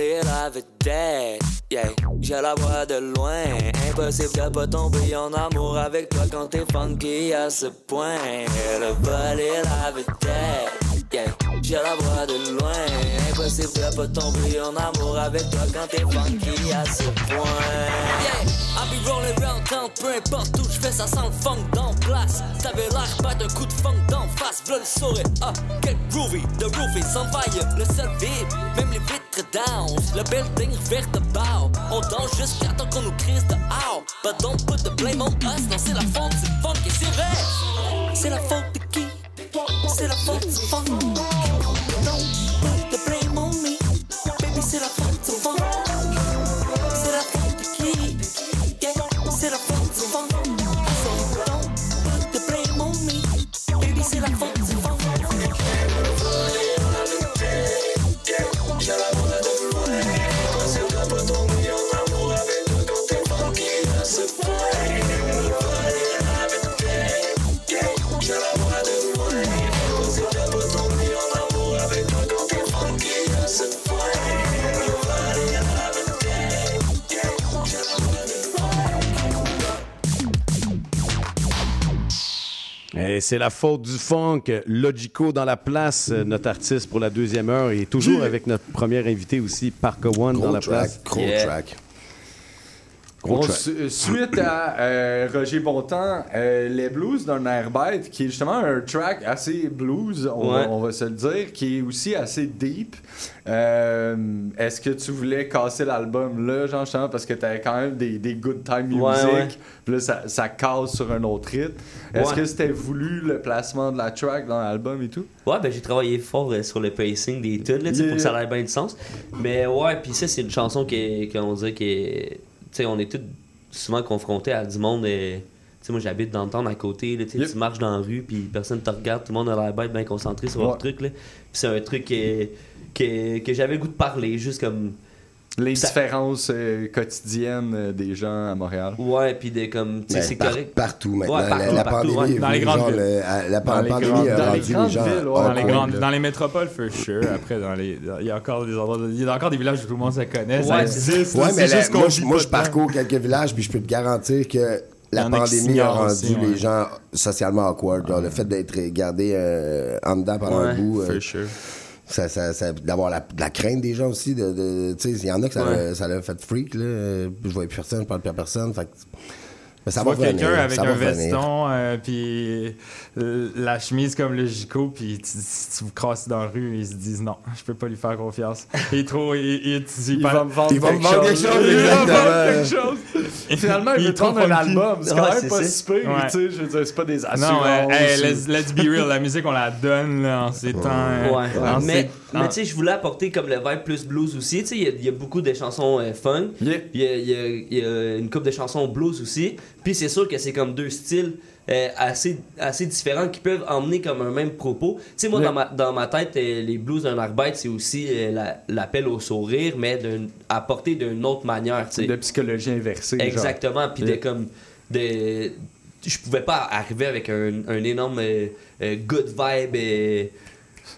Elle a volé la vedette. Yeah, je la vois de loin. Impossible de pas tomber en amour avec toi quand t'es funky à ce point. Elle a volé la vedette. Je la vois de loin. Impossible de pas tomber en amour avec toi quand t'es funky à ce point. Yeah, I be rolling round town, peu importe où je fais, ça sent le funk dans place. T'avais l'air pas d'un coup de funk d'en face, v'là le sourire. Ah, quel groovy, the roofy s'envahit, le sol vide, même les vitres down. Le building revire de bow. On danse jusqu'à temps qu'on nous crise de ow. But don't put the blame on us, non, c'est la faute du funk et c'est vrai. C'est la faute de qui? C'est la faute
Et c'est la faute du funk. Logico dans la place, euh, notre artiste pour la deuxième heure, et toujours avec notre premier invité aussi, Parker One
Gros
dans la
track,
place.
gros Yeah. track.
Bon, su- suite à euh, Roger Bontemps, euh, les blues d'un air bête, qui est justement un track assez blues, on,
Ouais.
va, on va se le dire, qui est aussi assez deep. Euh, Est-ce que tu voulais casser l'album là, genre, justement, parce que t'avais quand même des, des good time music,
Ouais, ouais.
puis là, ça, ça casse sur un autre rythme. Est-ce que c'était voulu le placement de la track dans l'album et tout?
Ouais, ben j'ai travaillé fort euh, sur le pacing des tunes, là, pour que ça ait bien du sens. Mais ouais, puis ça, c'est une chanson qui est- qu'on dirait que. Tu sais, on est tous souvent confrontés à du monde euh, sais, moi, j'habite dans le temps à côté, là, tu marches dans la rue, puis personne te regarde, tout le monde a l'air bête, bien concentré sur leur
Ouais.
truc, là. Puis c'est un truc que, que, que j'avais le goût de parler, juste comme.
Les
Ça-
différences euh, quotidiennes euh, des gens à Montréal.
Ouais, puis des comme. Tu sais,
Ben,
c'est
par-
correct.
Partout maintenant.
Ouais,
la,
partout,
la
partout,
pandémie,
ouais.
Dans les grandes
genre,
villes.
le- la
Dans les
pandémie
grandes-
a
dans les
rendu les
grandes
gens
villes, ouais. dans, les grandes- dans les métropoles, for sure. Après, dans les, il y a encore des endroits, il y a encore des villages où tout le monde se connaît. ça
Ouais,
existe.
Ouais, mais
c'est
la-
juste qu'on
moi, moi, je parcours quelques villages, puis je peux te garantir que la pandémie a rendu
aussi, ouais.
les gens socialement awkward. genre, le fait d'être gardé euh, en dedans pendant
Ouais,
un bout. euh,
for sure.
Ça, ça, ça- d'avoir la, de la crainte des gens aussi. De, de- tu sais, il y en a que ça,
Ouais.
l'a- ça l'a fait freak. Là. Je vois plus personne, je parle plus à personne. Fait que- mais ça
tu
va
vois quelqu'un avec
ça
un veston, euh, puis euh, la chemise comme le gigot, puis tu- si tu vous crosses dans la rue, ils se disent non, je peux pas lui faire confiance. Il est trop. Il, il, il,
Il va me vendre
Il va me
quelque
vendre quelque
chose.
chose,
Il va me vendre quelque chose. Finalement, il
Il
veut
est trop
prendre un album. C'est quand
Ouais,
même pas si pire,
Ouais.
tu sais. Je veux dire, c'est pas des assurances.
Non, euh, hey, let's, let's be real, la musique on la donne là, en ces temps. euh,
Ouais,
en
mais, mais tu sais, je voulais apporter comme le vibe plus blues aussi. Tu sais, il y a- il y, a beaucoup de chansons euh, funk. Il y, y a une couple de chansons blues aussi. Puis c'est sûr que c'est comme deux styles euh, assez, assez différents qui peuvent emmener comme un même propos. Tu sais, moi, dans, ma, dans ma tête, euh, les blues d'un arbitre, c'est aussi euh, la- l'appel au sourire, mais apporté d'une autre manière. tu sais.
de psychologie inversée.
Exactement. Puis
Yeah.
de comme. De, je pouvais pas arriver avec un, un énorme euh, good vibe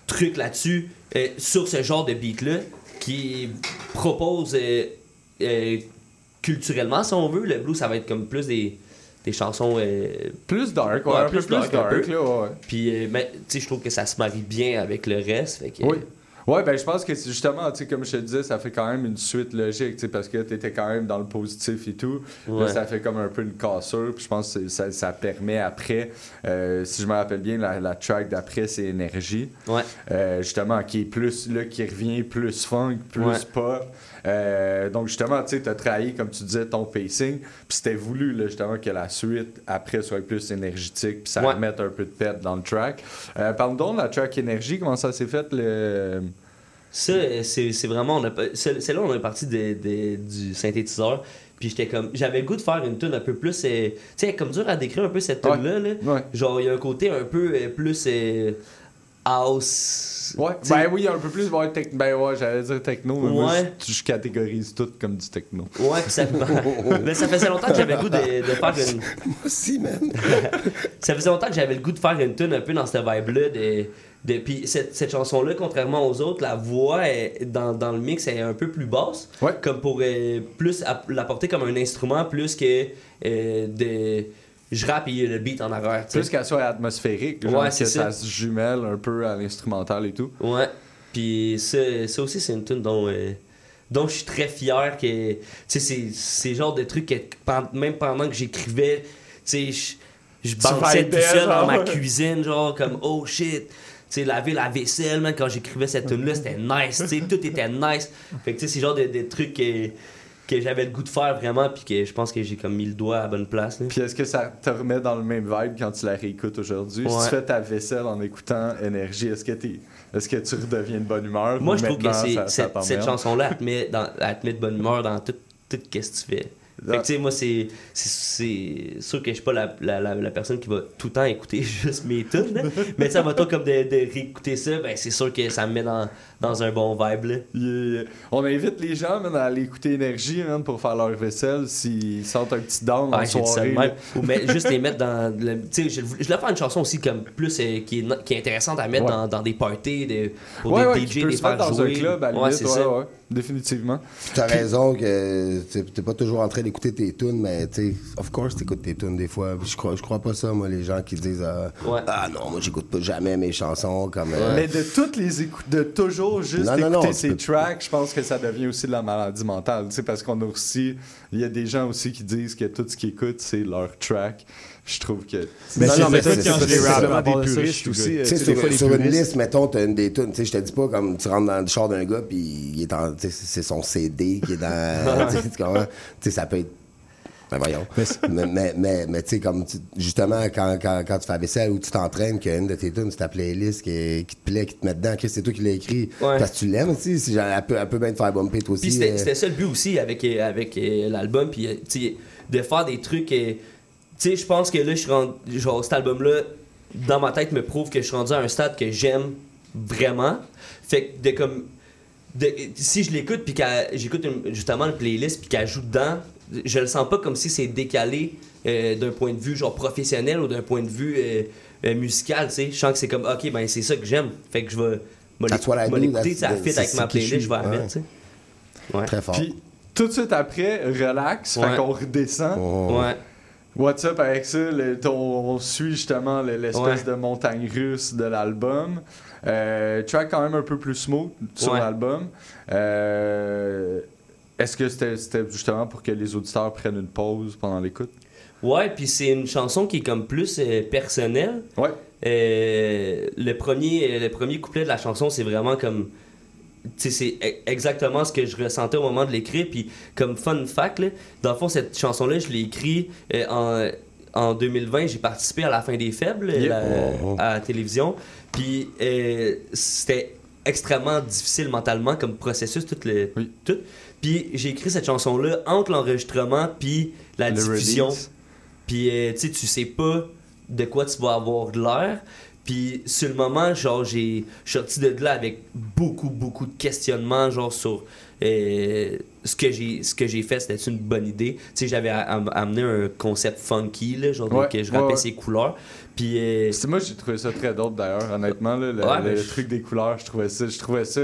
truc là-dessus sur ce genre de beat-là qui propose culturellement, si on veut. Le blues, ça va être comme plus des, des chansons. euh,
Plus dark, ouais, un peu plus dark, là, ouais.
Puis, euh, mais, tu sais, je trouve que ça se marie bien avec le reste. Fait que,
Oui. Ouais, ben je pense que justement, tu sais, comme je te disais, ça fait quand même une suite logique, tu sais, parce que t'étais quand même dans le positif et tout. Là, ça fait comme un peu une cassure, puis je pense que ça, ça permet après, euh, si je me rappelle bien, la, la track d'après, c'est Énergie.
Ouais.
Euh, justement, qui est plus, là, qui revient plus funk, plus
Ouais.
pop. Euh, donc justement, tu sais, t'as travaillé, comme tu disais, ton pacing, puis c'était voulu, là, justement, que la suite, après, soit plus énergétique, puis ça
Ouais.
remette un peu de pep dans le track. Euh, donc de la track Énergie, comment ça s'est fait, le...
Ça, euh, c'est vraiment. on a pas- c'est- C'est là on est parti de- de- du synthétiseur. Puis j'étais comme. J'avais le goût de faire une tune un peu plus. euh, tu sais, comme dur à décrire un peu cette
Ouais.
tune-là. là. Genre, il y a un côté un peu euh, plus. euh, house.
Ouais, ben oui, un peu plus, ouais, tec- ben ouais, j'allais dire techno, mais moi,
Ouais.
je, je catégorise tout comme du techno.
Ouais, puis ça, mais ça faisait longtemps que j'avais le goût de, de faire une.
Moi aussi, même.
ça faisait longtemps que j'avais le goût de faire une tune un peu dans cette vibe-là. De, de, puis cette, cette chanson-là, contrairement aux autres, la voix est, dans, dans le mix est un peu plus basse. Comme pour euh, plus app- l'apporter comme un instrument, plus que euh, de. Je rappe et le beat en arrière.
Plus qu'elle soit atmosphérique, genre
Ouais,
que ça.
ça.
se jumelle un peu à l'instrumental et tout.
Ouais. Puis ça, ça aussi, c'est une tune dont, euh, dont je suis très fier. que Tu sais, c'est le genre de truc que même pendant que j'écrivais, tu sais, je- je bounçais tout seul dans ma cuisine, genre comme oh shit. Tu sais, laver la vaisselle, man, quand j'écrivais cette tune-là, c'était nice. Tu sais, tout était nice. Fait que tu sais, c'est genre de, de trucs que j'avais le goût de faire vraiment, puis que je pense que j'ai comme mis le doigt à la bonne place. là.
Puis est-ce que ça te remet dans le même vibe quand tu la réécoutes aujourd'hui? Si tu fais ta vaisselle en écoutant Énergie, est-ce que, t'es- est-ce que tu redeviens de bonne humeur?
Moi, je trouve que
ça-
cette, cette chanson-là, elle te, met dans, elle te met de bonne humeur dans tout, tout ce que tu fais. Fait que, tu sais, moi, c'est, c'est, c'est sûr que je suis pas la, la, la, la personne qui va tout le temps écouter juste mes tunes, là. Mais tu sais, mettons, comme de, de réécouter ça, ben, c'est sûr que ça me met dans, dans un bon vibe, là.
Yeah. On invite les gens man, à aller écouter Énergie man, pour faire leur vaisselle s'ils sentent un petit down en
dit ça
soirée.
Ou mais juste les mettre dans. le- Tu sais, je, je voulais faire une chanson aussi comme plus euh, qui, est, qui est intéressante à mettre
Ouais.
dans, dans des parties, de, pour
Ouais,
des
ouais,
DJ,
mettre
faire
dans
jouer.
un club à la
ouais,
limite,
c'est ça.
Définitivement.
T'as raison que t'es pas toujours en train d'écouter tes tunes, mais tu sais, of course, t'écoutes tes tunes des fois. Je crois, je crois pas ça, moi, les gens qui disent euh, Ah non, moi, j'écoute pas jamais mes chansons comme. euh,
Mais de toutes les écoutes, de toujours juste
Non, non,
écouter
non,
ces
peux-
tracks, je pense que ça devient aussi de la maladie mentale. Tu sais, parce qu'on a aussi. Il y a des gens aussi qui disent que tout ce qu'ils écoutent, c'est leur track. Je trouve que.
Mais non, non, mais c'est
quand
des
de ça,
puristes aussi.
good.
Tu sais,
Tu sais, des
sur, une liste, mettons, t'as une des tunes. Tu sais, je te dis pas comme tu rentres dans le char d'un gars, puis il est en. Tu sais, c'est son CD qui est dans. tu sais, tu? Tu sais, ça peut être. Ben voyons. mais, mais, mais, mais tu sais, comme tu- justement, quand, quand, quand tu fais la vaisselle ou tu t'entraînes, qu'il y a une de tes tunes, c'est ta playlist qui, qui te plaît, qui te met dedans, Chris, c'est toi qui l'as écrit.
Ouais.
Parce que tu l'aimes aussi. Si genre, elle, peut, elle peut bien te faire bumper toi aussi.
Puis c'était
euh,
c'était ça le but aussi avec, euh, avec euh, l'album, puis euh, tu sais, de faire des trucs. euh, tu tu sais, je pense que là, je suis rendu. Genre, cet album-là, dans ma tête, me prouve que je suis rendu à un stade que j'aime vraiment. Fait que de comme. de- si je l'écoute, puis qu'elle- j'écoute justement une playlist, puis qu'elle joue dedans, je le sens pas comme si c'est décalé euh, d'un point de vue genre professionnel ou d'un point de vue euh, euh, musical, tu sais. Je sens que c'est comme, ok, ben c'est ça que j'aime. Fait que je vais. l'écouter,
that's-
ça fit avec ma
je
playlist, je vais la
Ouais.
mettre, tu sais. Ouais.
Très fort.
Puis tout de suite après, relax,
Ouais.
fait qu'on redescend.
Ouais.
What's up avec ça? le- on suit justement le- l'espèce
Ouais.
de montagne russe de l'album. Euh, track quand même un peu plus smooth sur
Ouais.
l'album. Euh, Est-ce que c'était c'était justement pour que les auditeurs prennent une pause pendant l'écoute?
Ouais, puis c'est une chanson qui est comme plus euh, personnelle.
Ouais.
Euh, le, premier, le premier couplet de la chanson, c'est vraiment comme. C'est e- exactement ce que je ressentais au moment de l'écrire. Puis, comme fun fact, là, dans le fond, cette chanson-là, je l'ai écrite euh, en, en 2020. J'ai participé à la fin des faibles
Yeah.
la-
Oh.
à la télévision. Puis, euh, c'était extrêmement difficile mentalement comme processus, tout le. Tout. Puis, j'ai écrit cette chanson-là entre l'enregistrement puis la
Le
diffusion. Puis, euh, tu sais, tu sais pas de quoi tu vas avoir de l'air. Puis, sur le moment, genre, j'ai sorti de là avec beaucoup, beaucoup de questionnements, genre, sur euh, ce que j'ai ce que j'ai fait, c'était une bonne idée. Tu sais, j'avais amené un concept funky, là, genre,
Ouais,
que je
ouais,
rappais
ouais.
ses couleurs. Puis, euh,
C'est moi j'ai trouvé ça très dope d'ailleurs, honnêtement là, le,
Ouais,
le
mais je-
truc des couleurs, je trouvais ça, je trouvais ça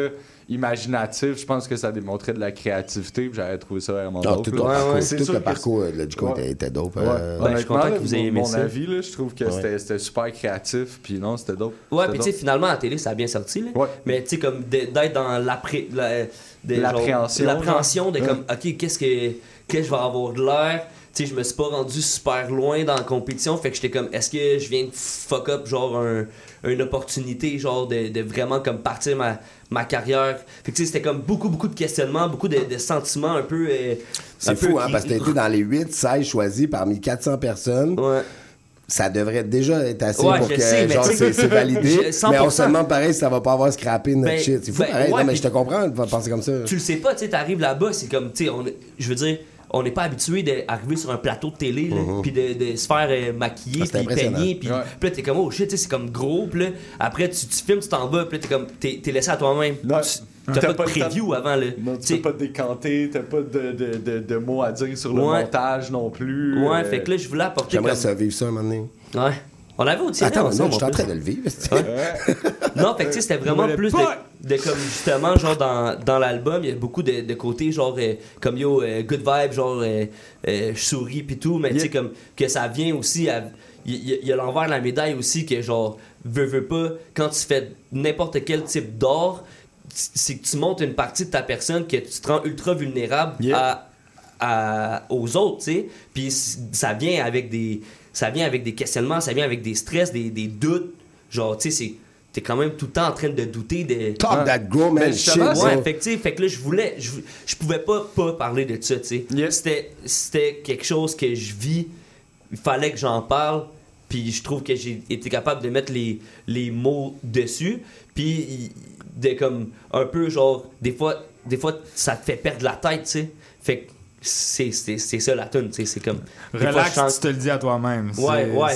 imaginatif. Je pense que ça démontrait de la créativité. J'avais trouvé ça vraiment
Ah,
dope.
tout, le parcours, de Logico
Ouais.
était, dope.
Ouais.
euh,
Ben, je suis content que vous ayez
mon,
aimé
mon
ça.
avis, là, je trouve que
Ouais.
c'était- super créatif. Puis non, c'était dope.
Ouais, puis tu sais, finalement, à la télé, ça a bien sorti. Là. Mais tu sais, comme d'être dans
L'appréhension,
L'appréhension de comme, OK, qu'est-ce que, qu'est-ce que je vais avoir de l'air? Tu sais, je me suis pas rendu super loin dans la compétition. Fait que j'étais comme, est-ce que je viens de fuck up, genre, un- une opportunité, genre, de, de vraiment comme partir ma, ma carrière? Fait que tu sais, c'était comme beaucoup, beaucoup de questionnements, beaucoup de, de sentiments un peu. euh,
C'est
peu
fou, hein,
qui-
parce que t'as été dans les 8, 16 choisis parmi 400 personnes. Ça devrait déjà être assez
Ouais,
pour que
sais,
genre, c'est validé.
je-
mais
100%.
on se demande pareil si ça va pas avoir scrappé notre
Ben,
shit. C'est fou
ben,
pareil.
ouais,
non, mais je te comprends de penser comme ça.
tu le sais pas, tu sais, t'arrives là-bas, c'est comme, tu sais, je veux dire, on n'est pas habitué d'arriver sur un plateau de télé,
Mhm.
puis de, de se faire euh, maquiller,
Ah,
puis peigner, puis là, t'es comme, oh shit, tu sais, c'est comme gros, puis là, après, tu, tu filmes, tu t'en vas, puis là, t'es comme, t'es t'es laissé à toi-même. Tu- T'as pas de preview avant, là.
Non, tu peux pas te décanter, t'as pas de, de, de, de mots à dire sur le
Ouais.
montage non plus.
Ouais,
euh,
fait que là, je voulais apporter
J'aimerais
comme...
ça vivre ça un moment donné.
Ouais. On l'avait au tiré
Attends, non, je suis en train de le vivre.
Non, fait que c'était vraiment plus de, de comme justement, genre dans, dans l'album, il y a beaucoup de, de côtés, genre euh, comme yo, euh, good vibe, genre euh, euh, je souris pis tout, mais tu sais, comme que ça vient aussi à. Il y, a l'envers de la médaille aussi que genre, veux, veux pas, quand tu fais n'importe quel type d'or, c'est que tu montes une partie de ta personne que tu te rends ultra vulnérable à, à- aux autres, tu sais. Puis ça vient avec des ça vient avec des questionnements, ça vient avec des stress, des, des doutes. Genre, tu sais, c'est t'es quand même tout le temps en train de douter de
Talk that grown man
Ben,
shit,
ouais, fait que, fait là je voulais je, je pouvais pas pas parler de ça, tu sais. C'était c'était quelque chose que je vis, il fallait que j'en parle. Puis je trouve que j'ai été capable de mettre les, les mots dessus. Puis de comme un peu genre des fois des fois ça te fait perdre la tête, tu sais. Fait que c'est c'est c'est ça la tune, tu sais, c'est comme fois,
Relax,
je chante-
tu te le dis à toi-même.
Ouais, ouais,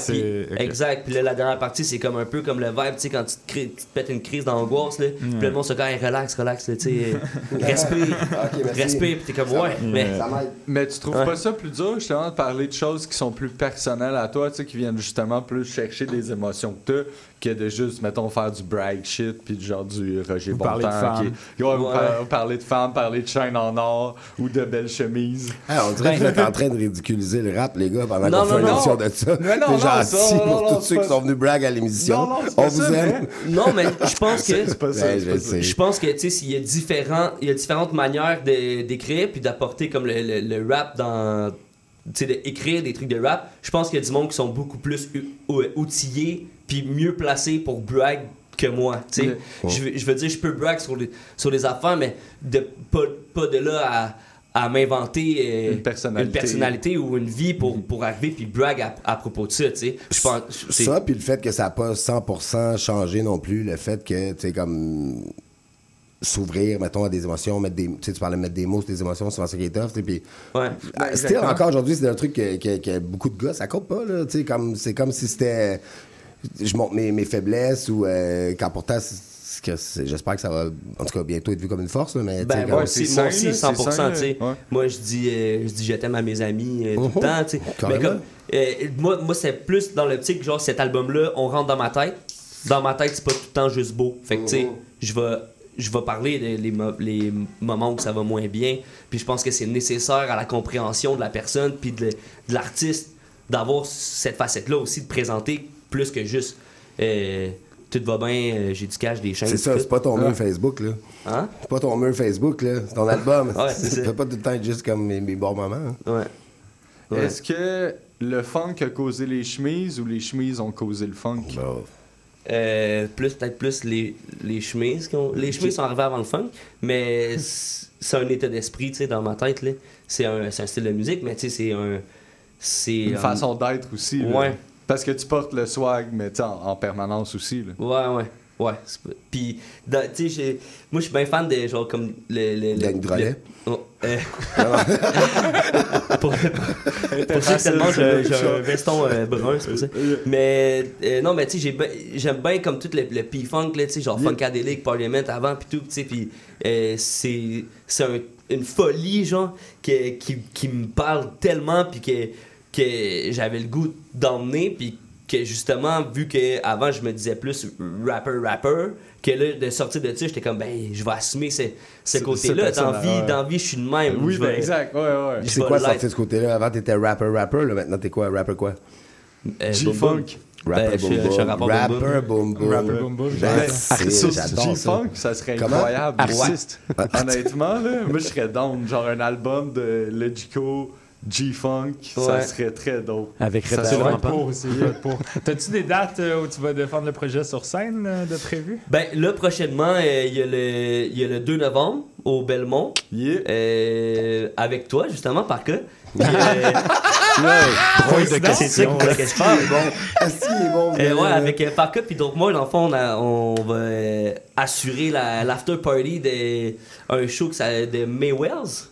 ok.
exact. Puis là, la dernière partie, c'est comme un peu comme le vibe, tu sais, quand tu te, crées- tu te pètes une crise d'angoisse, là. Puis là, le monde se dit, Hey, relax, relax, là, tu sais, respire,
merci.
respire, puis t'es comme, ouais, mais.
Mais tu trouves
Ouais.
pas ça plus dur, justement, de parler de choses qui sont plus personnelles à toi, tu sais, qui viennent justement plus chercher des émotions que t'as, que de juste, mettons, faire du brag shit, puis du genre du Roger Bontemps.
parler de femmes.
qui- Ouais,
Ouais.
parler de femmes, parler de chaînes en or, ou de belles chemises.
Ah, on dirait que vous êtes en train de ridiculiser le rap, les gars, pendant
Non,
qu'on fait
non,
une
non.
émission de ça.
Mais non,
C'est
non,
gentil pour tous ceux qui sont venus brag à l'émission. On vous aime.
Non, mais je pense que.
Je
pense que, tu sais, s'il y a différents, il y a différentes manières d'écrire puis d'apporter comme le, rap dans, tu sais, d'écrire des trucs de rap. Je pense qu'il y a du monde qui sont beaucoup plus outillés puis mieux placés pour brag que moi, tu sais.
Ouais.
Je, veux- je veux dire, je peux brag sur les, sur les affaires, mais de, pas, pas de là à, à m'inventer euh,
Une personnalité.
personnalité ou une vie pour, pour arriver puis brag à, à propos de ça, tu sais. Je pense, c'est-
Ça, puis le fait que ça n'a pas 100% changé non plus, le fait que, tu sais, comme. s'ouvrir, mettons, à des émotions, mettre des, tu sais, tu parlais de mettre des mots sur des émotions, souvent ça qui est tough, puis
Ouais.
ah, still, encore aujourd'hui, c'est un truc que, que- que beaucoup de gars, ça compte pas, là, tu sais, comme, c'est comme si c'était, je montre mes, mes faiblesses ou, euh, quand pourtant, que j'espère que ça va, en tout cas, bientôt être vu comme une force, là, mais,
Ben, moi aussi, moi aussi 100%, tu sais. Moi, je dis, euh, je dis je t'aime à mes amis euh, tout le temps, tu sais. Mais comme, euh, moi, moi c'est plus dans l'optique, genre, cet album-là, on rentre dans ma tête. Dans ma tête, c'est pas tout le temps juste beau. Fait que, tu sais, je vais... Je vais parler des les, mo- les moments où ça va moins bien, puis je pense que c'est nécessaire à la compréhension de la personne puis de, de l'artiste d'avoir cette facette-là aussi de présenter plus que juste euh, tout va bien, euh, j'ai du cash, des chaînes.
C'est ça, c'est pas ton
Ah.
mur Facebook, là.
Hein?
C'est pas ton mur Facebook, là. C'est ton album.
Ouais, c'est
pas tout le temps être juste comme mes, mes bons moments. hein.
Ouais. Ouais.
Est-ce que le funk a causé les chemises ou les chemises ont causé le funk?
Euh, plus peut-être plus les, les chemises qui ont- les chemises sont arrivées avant le funk mais c'est un état d'esprit tu sais dans ma tête là c'est un, c'est un style de musique mais tu sais c'est un c'est
Une
euh,
façon d'être aussi. là. Parce que tu portes le swag, mais tu sais, en, en permanence aussi. Là.
ouais ouais ouais puis tu sais j'ai- moi je suis bien fan de genre comme le le, le, le- oh, euh, pour, pour ça que tellement j'ai j'ai un veston euh, brun, c'est pour ça. Mais euh, non, mais tu sais, j'ai ben- j'aime bien comme tout le, le P-Funk, là, tu sais, genre Funkadelic, Parliament avant, puis tout, tu sais, puis euh, c'est c'est un- une folie, genre, que- qui, qui me parle tellement, puis que, que j'avais le goût d'emmener, puis que justement, vu que avant je me disais plus rapper, rapper, que là, de sortir de ça, j'étais comme, ben, je vais assumer ce, côté-là. Dans
personnage,
vie,
ouais.
dans vie, je suis de même.
Oui, ben exact. Ouais, ouais.
C'est quoi sortir de ce côté-là? Avant, t'étais rapper, rapper, là. Maintenant, t'es quoi? Rapper quoi?
Euh,
G-Funk.
Rapper
Ben,
boom boom. Rapper
boom.
boom.
Rapper boom boom,
Ben.
G-Funk, ça serait incroyable.
Artiste.
Honnêtement, là, moi je serais down. Genre un album de Logico, G-Funk, ça
Ouais.
serait très dope.
Avec
Ça
Red
Ouais, ouais. T'as-tu des dates euh, où tu vas défendre le projet sur scène euh, de prévu?
Ben là, prochainement, euh, il y, a le- il y a le 2 novembre au Belmont. Euh, avec toi, justement, par cas. Puis,
Drôle de question.
que je parle.
Est-ce qu'il est bon?
Ouais, avec euh, Parka puis donc moi, dans le fond, on, a- on va euh, assurer la- l'after party de un show que ça, de May Wells.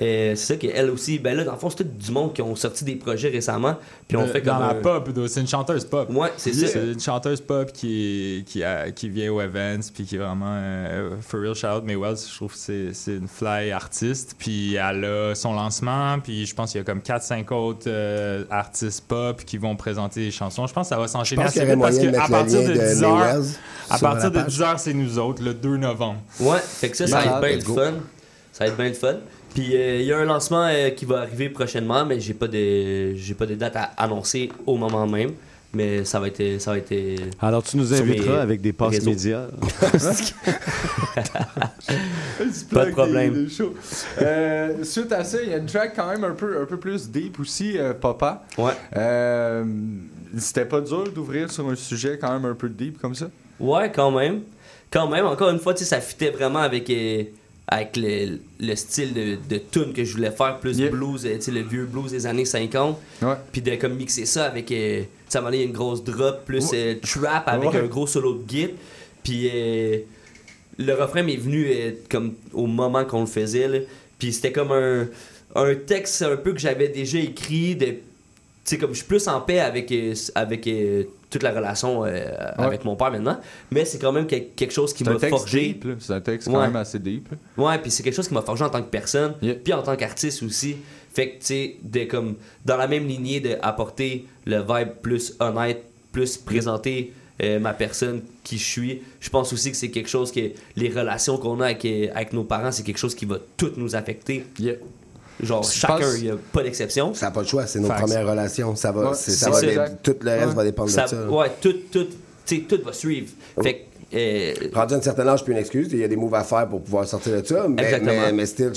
Euh, c'est ça qu'elle aussi, ben là, dans le fond, c'est tout du monde qui ont sorti des projets récemment. Puis on
Euh,
fait
dans
comme
la
un-
pop, c'est une chanteuse pop.
Ouais, c'est ça.
C'est une chanteuse pop qui, qui, a- qui vient au Events, puis qui est vraiment, euh, for real, shout out May Wells, je trouve que c'est c'est une fly artiste, puis elle a son lancement, puis je pense qu'il y a comme 4-5 autres euh, artistes pop qui vont présenter des chansons. Je pense que ça va s'enchaîner assez vite parce qu'à partir de
de
10
May
heures,
Wells
à partir
la
de
page.
10 heures, c'est nous autres, le 2 novembre.
Ouais, fait que ça, ça va être bien le fun. Ça va être bien le fun. Puis euh, il y a un lancement euh, qui va arriver prochainement, mais j'ai pas de j'ai pas de date à annoncer au moment même. Mais ça va être ça va être. euh,
Alors, tu nous
mes
inviteras avec des passes
réseaux.
médias.
Pas de problème.
Des- des shows. Euh, suite à ça, il y a une track quand même un peu, un peu plus deep aussi, euh, Papa.
Ouais.
Euh, C'était pas dur d'ouvrir sur un sujet quand même un peu deep comme ça?
Ouais, quand même. Quand même, encore une fois, tu sais, ça fitait vraiment avec, euh, avec le, le style de, de tune que je voulais faire, plus
Yeah.
blues, euh, le vieux blues des années 50.
Ouais.
Puis de comme mixer ça avec, euh, tu sais, à un moment donné, il y a une grosse drop, plus euh, trap avec un gros solo de git. Puis euh, le refrain m'est venu euh, comme au moment qu'on le faisait. Puis c'était comme un, un texte un peu que j'avais déjà écrit de sais, comme je suis plus en paix avec, euh, avec euh, toute la relation euh, avec mon père maintenant, mais c'est quand même que- quelque chose qui m'a forgé.
C'est un texte quand
Ouais.
même assez deep.
Ouais, puis c'est quelque chose qui m'a forgé en tant que personne, puis en tant qu'artiste aussi. Fait que, tu sais, de comme, dans la même lignée d'apporter le vibe plus honnête, plus présenter euh, ma personne qui je suis, je pense aussi que c'est quelque chose que les relations qu'on a avec, avec nos parents, c'est quelque chose qui va toutes nous affecter. Genre,
Je
chacun, il n'y a pas d'exception.
Ça n'a pas de choix, c'est nos
Facts.
premières relations. Ça va,
Ouais,
ça va tout le reste va dépendre
Ça-
de ça.
Ouais, tout, tout, tout va suivre. Fait que, euh,
Rendu à un certain âge, plus une excuse. Il y a des moves à faire pour pouvoir sortir de ça. Mais,
Exactement.
mais, mais still.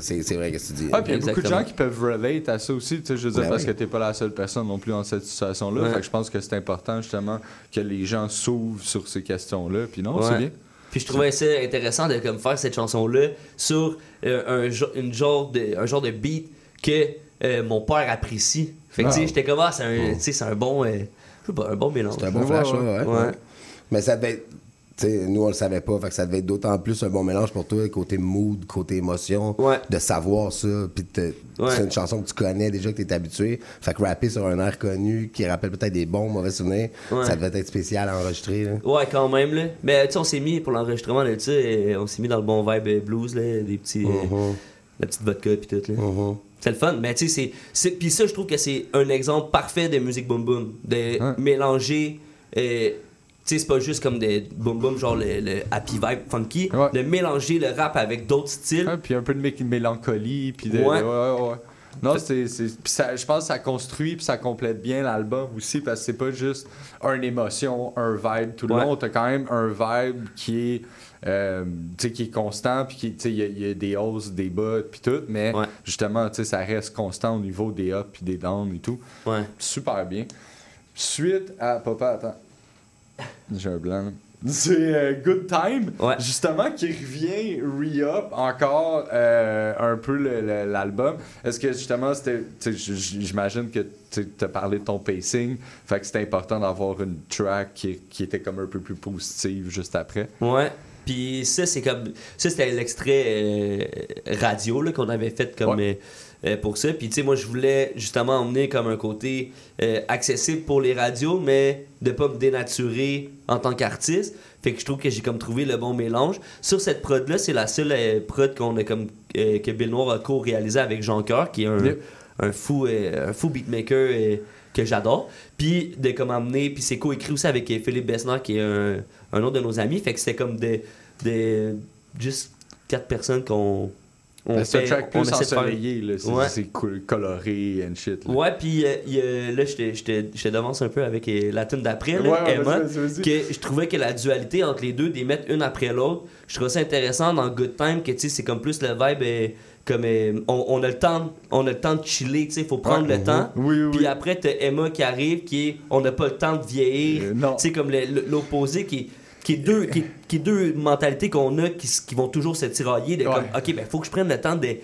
C'est c'est vrai que tu dis.
Ah, puis il y a beaucoup de gens qui peuvent relate à ça aussi, tu sais, je veux dire,
Ben
parce
oui.
que t'es pas la seule personne non plus dans cette situation-là.
Ouais.
Fait que je pense que c'est important, justement, que les gens s'ouvrent sur ces questions-là. Puis non,
Ouais.
c'est bien.
Puis je trouvais ça intéressant de comme faire cette chanson-là sur euh, un, une genre de, un genre de beat que euh, mon père apprécie. Fait que tu sais,
Ah.
j'étais comme, ah, c'est un, c'est un bon, euh, je sais pas, un bon mélange.
C'est un bon flash, là, ouais, ouais. Mais ça devait être- tu sais, nous, on le savait pas. Fait que ça devait être d'autant plus un bon mélange pour toi, côté mood, côté émotion, de savoir ça. Puis
Ouais.
c'est une chanson que tu connais déjà, que tu es habitué. Fait que rapper sur un air connu qui rappelle peut-être des bons, mauvais souvenirs,
Ouais.
ça devait être spécial à enregistrer. là.
Ouais, quand même, là. Mais tu sais, on s'est mis pour l'enregistrement de ça, on s'est mis dans le bon vibe euh, blues, là, des petits. euh,
Mhm.
la petite vodka pis tout, là. C'est le fun, mais tu sais, c'est- c'est. Puis ça, je trouve que c'est un exemple parfait de musique boom boom. De mélanger. euh, sais, c'est pas juste comme des boom boom, genre le, le happy vibe funky. De mélanger le rap avec d'autres styles.
puis un peu de mé- mélancolie, puis de.
Ouais.
ouais, ouais, ouais. Non, c'est. Je pense que ça construit, puis ça complète bien l'album aussi, parce que c'est pas juste une émotion, un vibe tout le
Ouais.
long. T'as quand même un vibe qui est. euh, qui est constant, puis il y, a- il y a des hausses, des bas, puis tout, mais justement, tu sais, ça reste constant au niveau des ups puis des downs et tout.
Ouais.
Super bien. Suite à. Papa, attends. J'ai un blanc. là. C'est euh, Good Time, justement, qui revient re-up encore euh, un peu le- le- l'album. Est-ce que justement, c'était. J'imagine que tu as parlé de ton pacing, fait que c'était important d'avoir une track qui, qui était comme un peu plus positive juste après.
Ouais. Puis ça, c'est comme. Ça, c'était l'extrait euh, radio là, qu'on avait fait comme. euh, euh, pour ça. Puis, tu sais, moi, je voulais justement emmener comme un côté euh, accessible pour les radios, mais de pas me dénaturer en tant qu'artiste. Fait que je trouve que j'ai comme trouvé le bon mélange. Sur cette prod-là, c'est la seule euh, prod qu'on a comme. que Bill Noir a co-réalisé avec Jean Coeur, qui est un,
Yep.
un fou, un fou beatmaker que j'adore. Puis de comme emmener, puis c'est co-écrit aussi avec Philippe Bessner, qui est un, un autre de nos amis. Fait que c'était comme des, des juste quatre personnes qu'on. On
Ben,
fait-
track plus ensoleillé, c'est
Ouais.
cool- coloré and shit. là.
Ouais, puis euh, là, je te- devance un peu avec euh, la tune d'après,
Ouais,
Emma, que je trouvais que la dualité entre les deux, des mettre une après l'autre, je trouvais ça intéressant dans Good Time, que tu sais, c'est comme plus le vibe, euh, comme on, on a le temps, on a le temps de chiller, tu sais, faut prendre
Ouais.
le temps.
Oui, oui,
Puis après, t'as Emma qui arrive, qui est, on n'a pas le temps de vieillir,
Euh,
tu sais, comme l'opposé qui est qui est deux qui est, qui est deux mentalités qu'on a qui, vont toujours se tirailler de comme ok ben faut que je prenne le temps de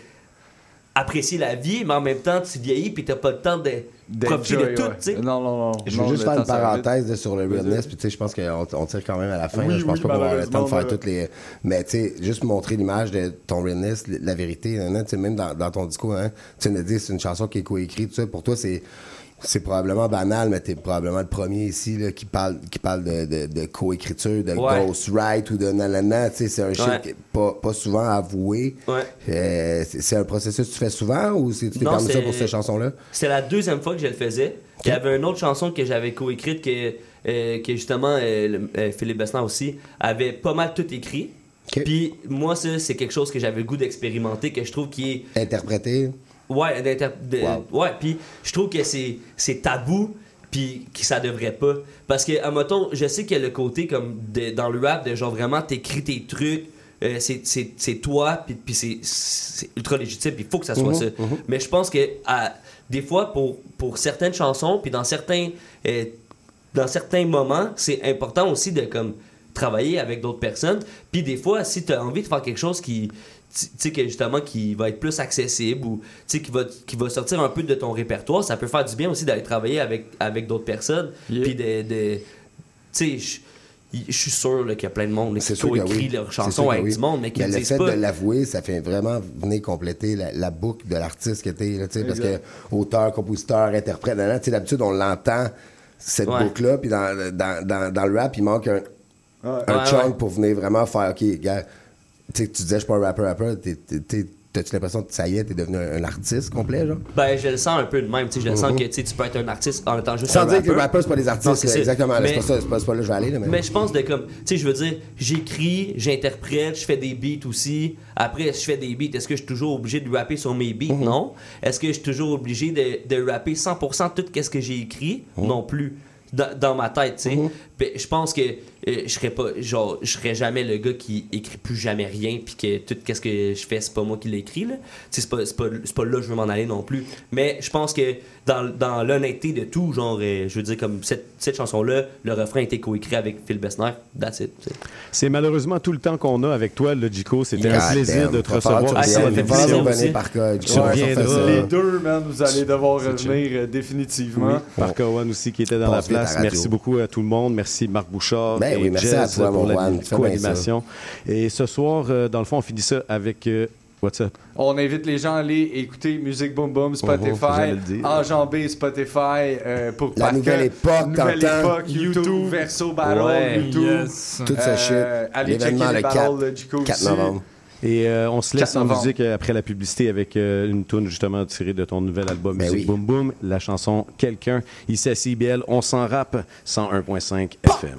apprécier la vie mais en même temps tu vieillis puis t'as pas le temps de profiter de tout
ouais.
tu sais
Non, non, non.
Je
non,
veux juste faire une parenthèse sur le realness, puis tu sais, je pense qu'on on tire quand même à la fin.
Oui,
là. je pense
oui,
pas qu'on va avoir le temps de faire toutes les. Mais tu sais, juste montrer l'image de ton realness, la vérité, hein, tu sais, même dans, dans ton discours, hein, tu nous dis c'est une chanson qui est coécrite, tout ça. Pour toi, c'est. C'est probablement banal, mais t'es probablement le premier ici là, qui parle, qui parle de, de, de coécriture, de
Ouais.
ghostwrite ou de nanana. C'est un shit
Ouais.
pas, pas souvent avoué.
Ouais.
Euh, c'est un processus que tu fais souvent ou c'est- tu t'es permis ça pour cette chanson-là?
C'est la deuxième fois que je le faisais. Il y avait une autre chanson que j'avais coécrite que, euh, que justement euh, le- euh, Philippe Bessner aussi avait pas mal tout écrit. Puis moi, ça, c'est quelque chose que j'avais le goût d'expérimenter, que je trouve qui est.
Interprété.
Ouais, de- ouais, puis je trouve que c'est c'est tabou puis que ça devrait pas. Parce que à mettons, je sais qu'il y a le côté comme de- dans le rap de genre vraiment t'écris tes trucs euh, c'est- c'est c'est toi puis puis c'est ultra légitime puis il faut que ça soit
Mhm,
ça.
mhm.
mais je pense que à- des fois pour pour certaines chansons puis dans certains euh, dans certains moments c'est important aussi de comme travailler avec d'autres personnes. Puis des fois si tu as envie de faire quelque chose qui tu sais que justement qui va être plus accessible ou tu sais qui va qui va sortir un peu de ton répertoire ça peut faire du bien aussi d'aller travailler avec avec d'autres personnes puis de, de tu sais je je suis sûr là, qu'il y a plein de monde là, qui
que
écrit
oui.
leurs chansons avec
oui.
du monde mais qui
Mais
le
le fait
pas
de l'avouer, ça fait vraiment venir compléter la, la boucle de l'artiste que t'es, là, tu sais, parce que auteur, compositeur, interprète, d'habitude, on l'entend, cette
Ouais.
boucle-là, puis dans, dans, dans, dans le rap, il manque un, un
Ouais,
chunk
ouais.
pour venir vraiment faire, OK, gars, tu sais, tu disais, je suis pas un rapper, rapper, t'as-tu l'impression que ça y est, t'es devenu un, un artiste complet, genre?
Ben, je le sens un peu de même. tu sais, Je le sens
Mhm.
que tu peux être un artiste en étant juste
Sans
un
dire que les
rappeur.
rappeurs, c'est pas des artistes,
Non,
exactement, c'est pas ça, c'est pas, pas là que je vais aller, là, mais...
Mais je pense de comme, tu sais, je veux dire, j'écris, j'interprète, je fais des beats aussi. Après, je fais des beats. Est-ce que je suis toujours obligé de rapper sur mes beats? Non. Est-ce que je suis toujours obligé de, de rapper 100% tout ce que j'ai écrit? Non plus. Dans, dans ma tête, tu sais. Puis Je pense que euh, je serais pas, genre, je serais jamais le gars qui écrit plus jamais rien, puis que tout ce que je fais, c'est pas moi qui l'ai écrit, là. C'est pas, c'est pas, c'est pas là que je veux m'en aller non plus. Mais je pense que dans, dans l'honnêteté de tout, genre, euh, je veux dire, comme cette, cette chanson-là, le refrain a été coécrit avec Phil Bessner. That's it.
C'est malheureusement tout le temps qu'on a avec toi, Logico. C'était un plaisir
damn.
de te recevoir.
par.
Tu
Ouais,
reviendras.
ça fait
Les deux, man, vous allez devoir revenir euh, définitivement.
Oui, Owen aussi qui était dans la place. Merci beaucoup à tout le monde. Merci Marc Bouchard,
Ben
et
oui, merci à toi,
pour
mon
la co-animation. Et ce soir, euh, dans le fond, on finit ça avec... euh, what's up?
On invite les gens à aller écouter Musique Boom Boom,
Oh, j'allais
Spotify,
dire.
enjamber Spotify euh, pour
La nouvelle
que-
époque,
nouvelle
t'entends?
époque, YouTube, Verso Battle,
Ouais.
YouTube,
Yes.
Toute sa shit.
allez checker les
le
battles
4,
de Jico
4
aussi.
novembre.
Et euh, on se laisse
4
en musique euh, après la publicité avec euh, une tune justement tirée de ton nouvel album
Ben
Musique
oui.
Boom Boom, la chanson Quelqu'un. Ici à CBL, on s'en rappe 101.5 FM.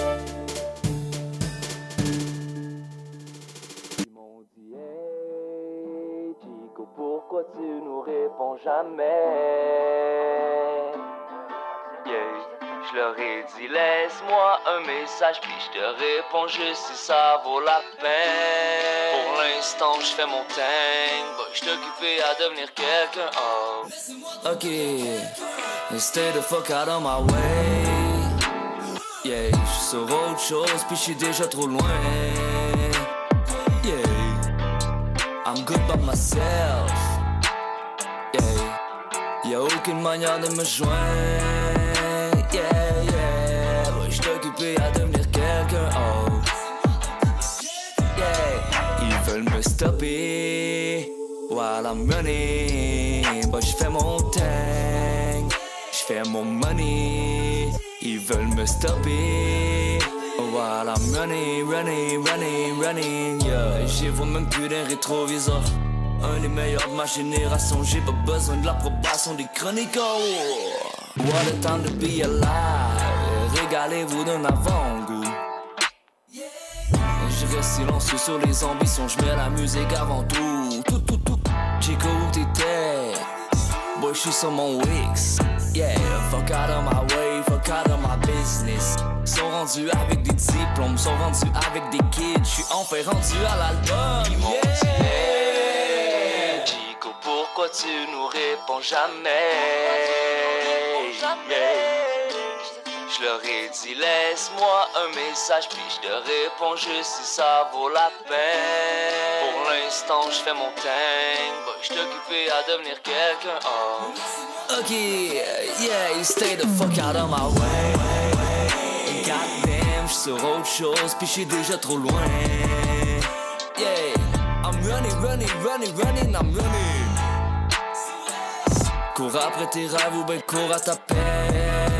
Jamais? Yeah. Je leur ai dit laisse-moi un message puis je te réponds juste si ça vaut la peine. Pour l'instant je fais mon thing, boy je occupé à devenir quelqu'un. Oh. Ok, stay the fuck out of my way. Yeah, je sur autre chose puis je suis déjà trop loin. Yeah. I'm good by myself. Aucune manière de me joindre. Yeah, yeah. Ouais, j'suis occupé à devenir quelqu'un. Oh. Yeah. Ils veulent me stopper while I'm running. But j'fais mon thing. J'fais mon money. Ils veulent me stopper. While I'm running, running, running, running, yeah. J'y vois même plus d'un rétroviseur. Un des meilleurs de ma génération, j'ai pas besoin de l'approbation des chroniqueurs. What a time to be alive. Régalez-vous d'un avant-goût. Je reste silencieux sur les ambitions, je mets la musique avant tout. Tout, tout, tout. Chico, où t'étais? Boy, j'suis sur mon Wix. Yeah, fuck out of my way, fuck out of my business. Sont rendus avec des diplômes, sont rendus avec des kids. J'suis enfin rendu à l'album. Yeah. Tu nous réponds jamais? Je leur ai dit laisse-moi un message puis je te réponds juste si ça vaut la peine. Pour l'instant je fais mon thing, boy je suis occupé à devenir quelqu'un. Oh. Ok, yeah, you stay the fuck out of my way. Goddamn, j'suis sur autre chose puis j'suis déjà trop loin. Yeah, I'm running, running, running, running, I'm running cours après tes rêves ou ben cours à ta peine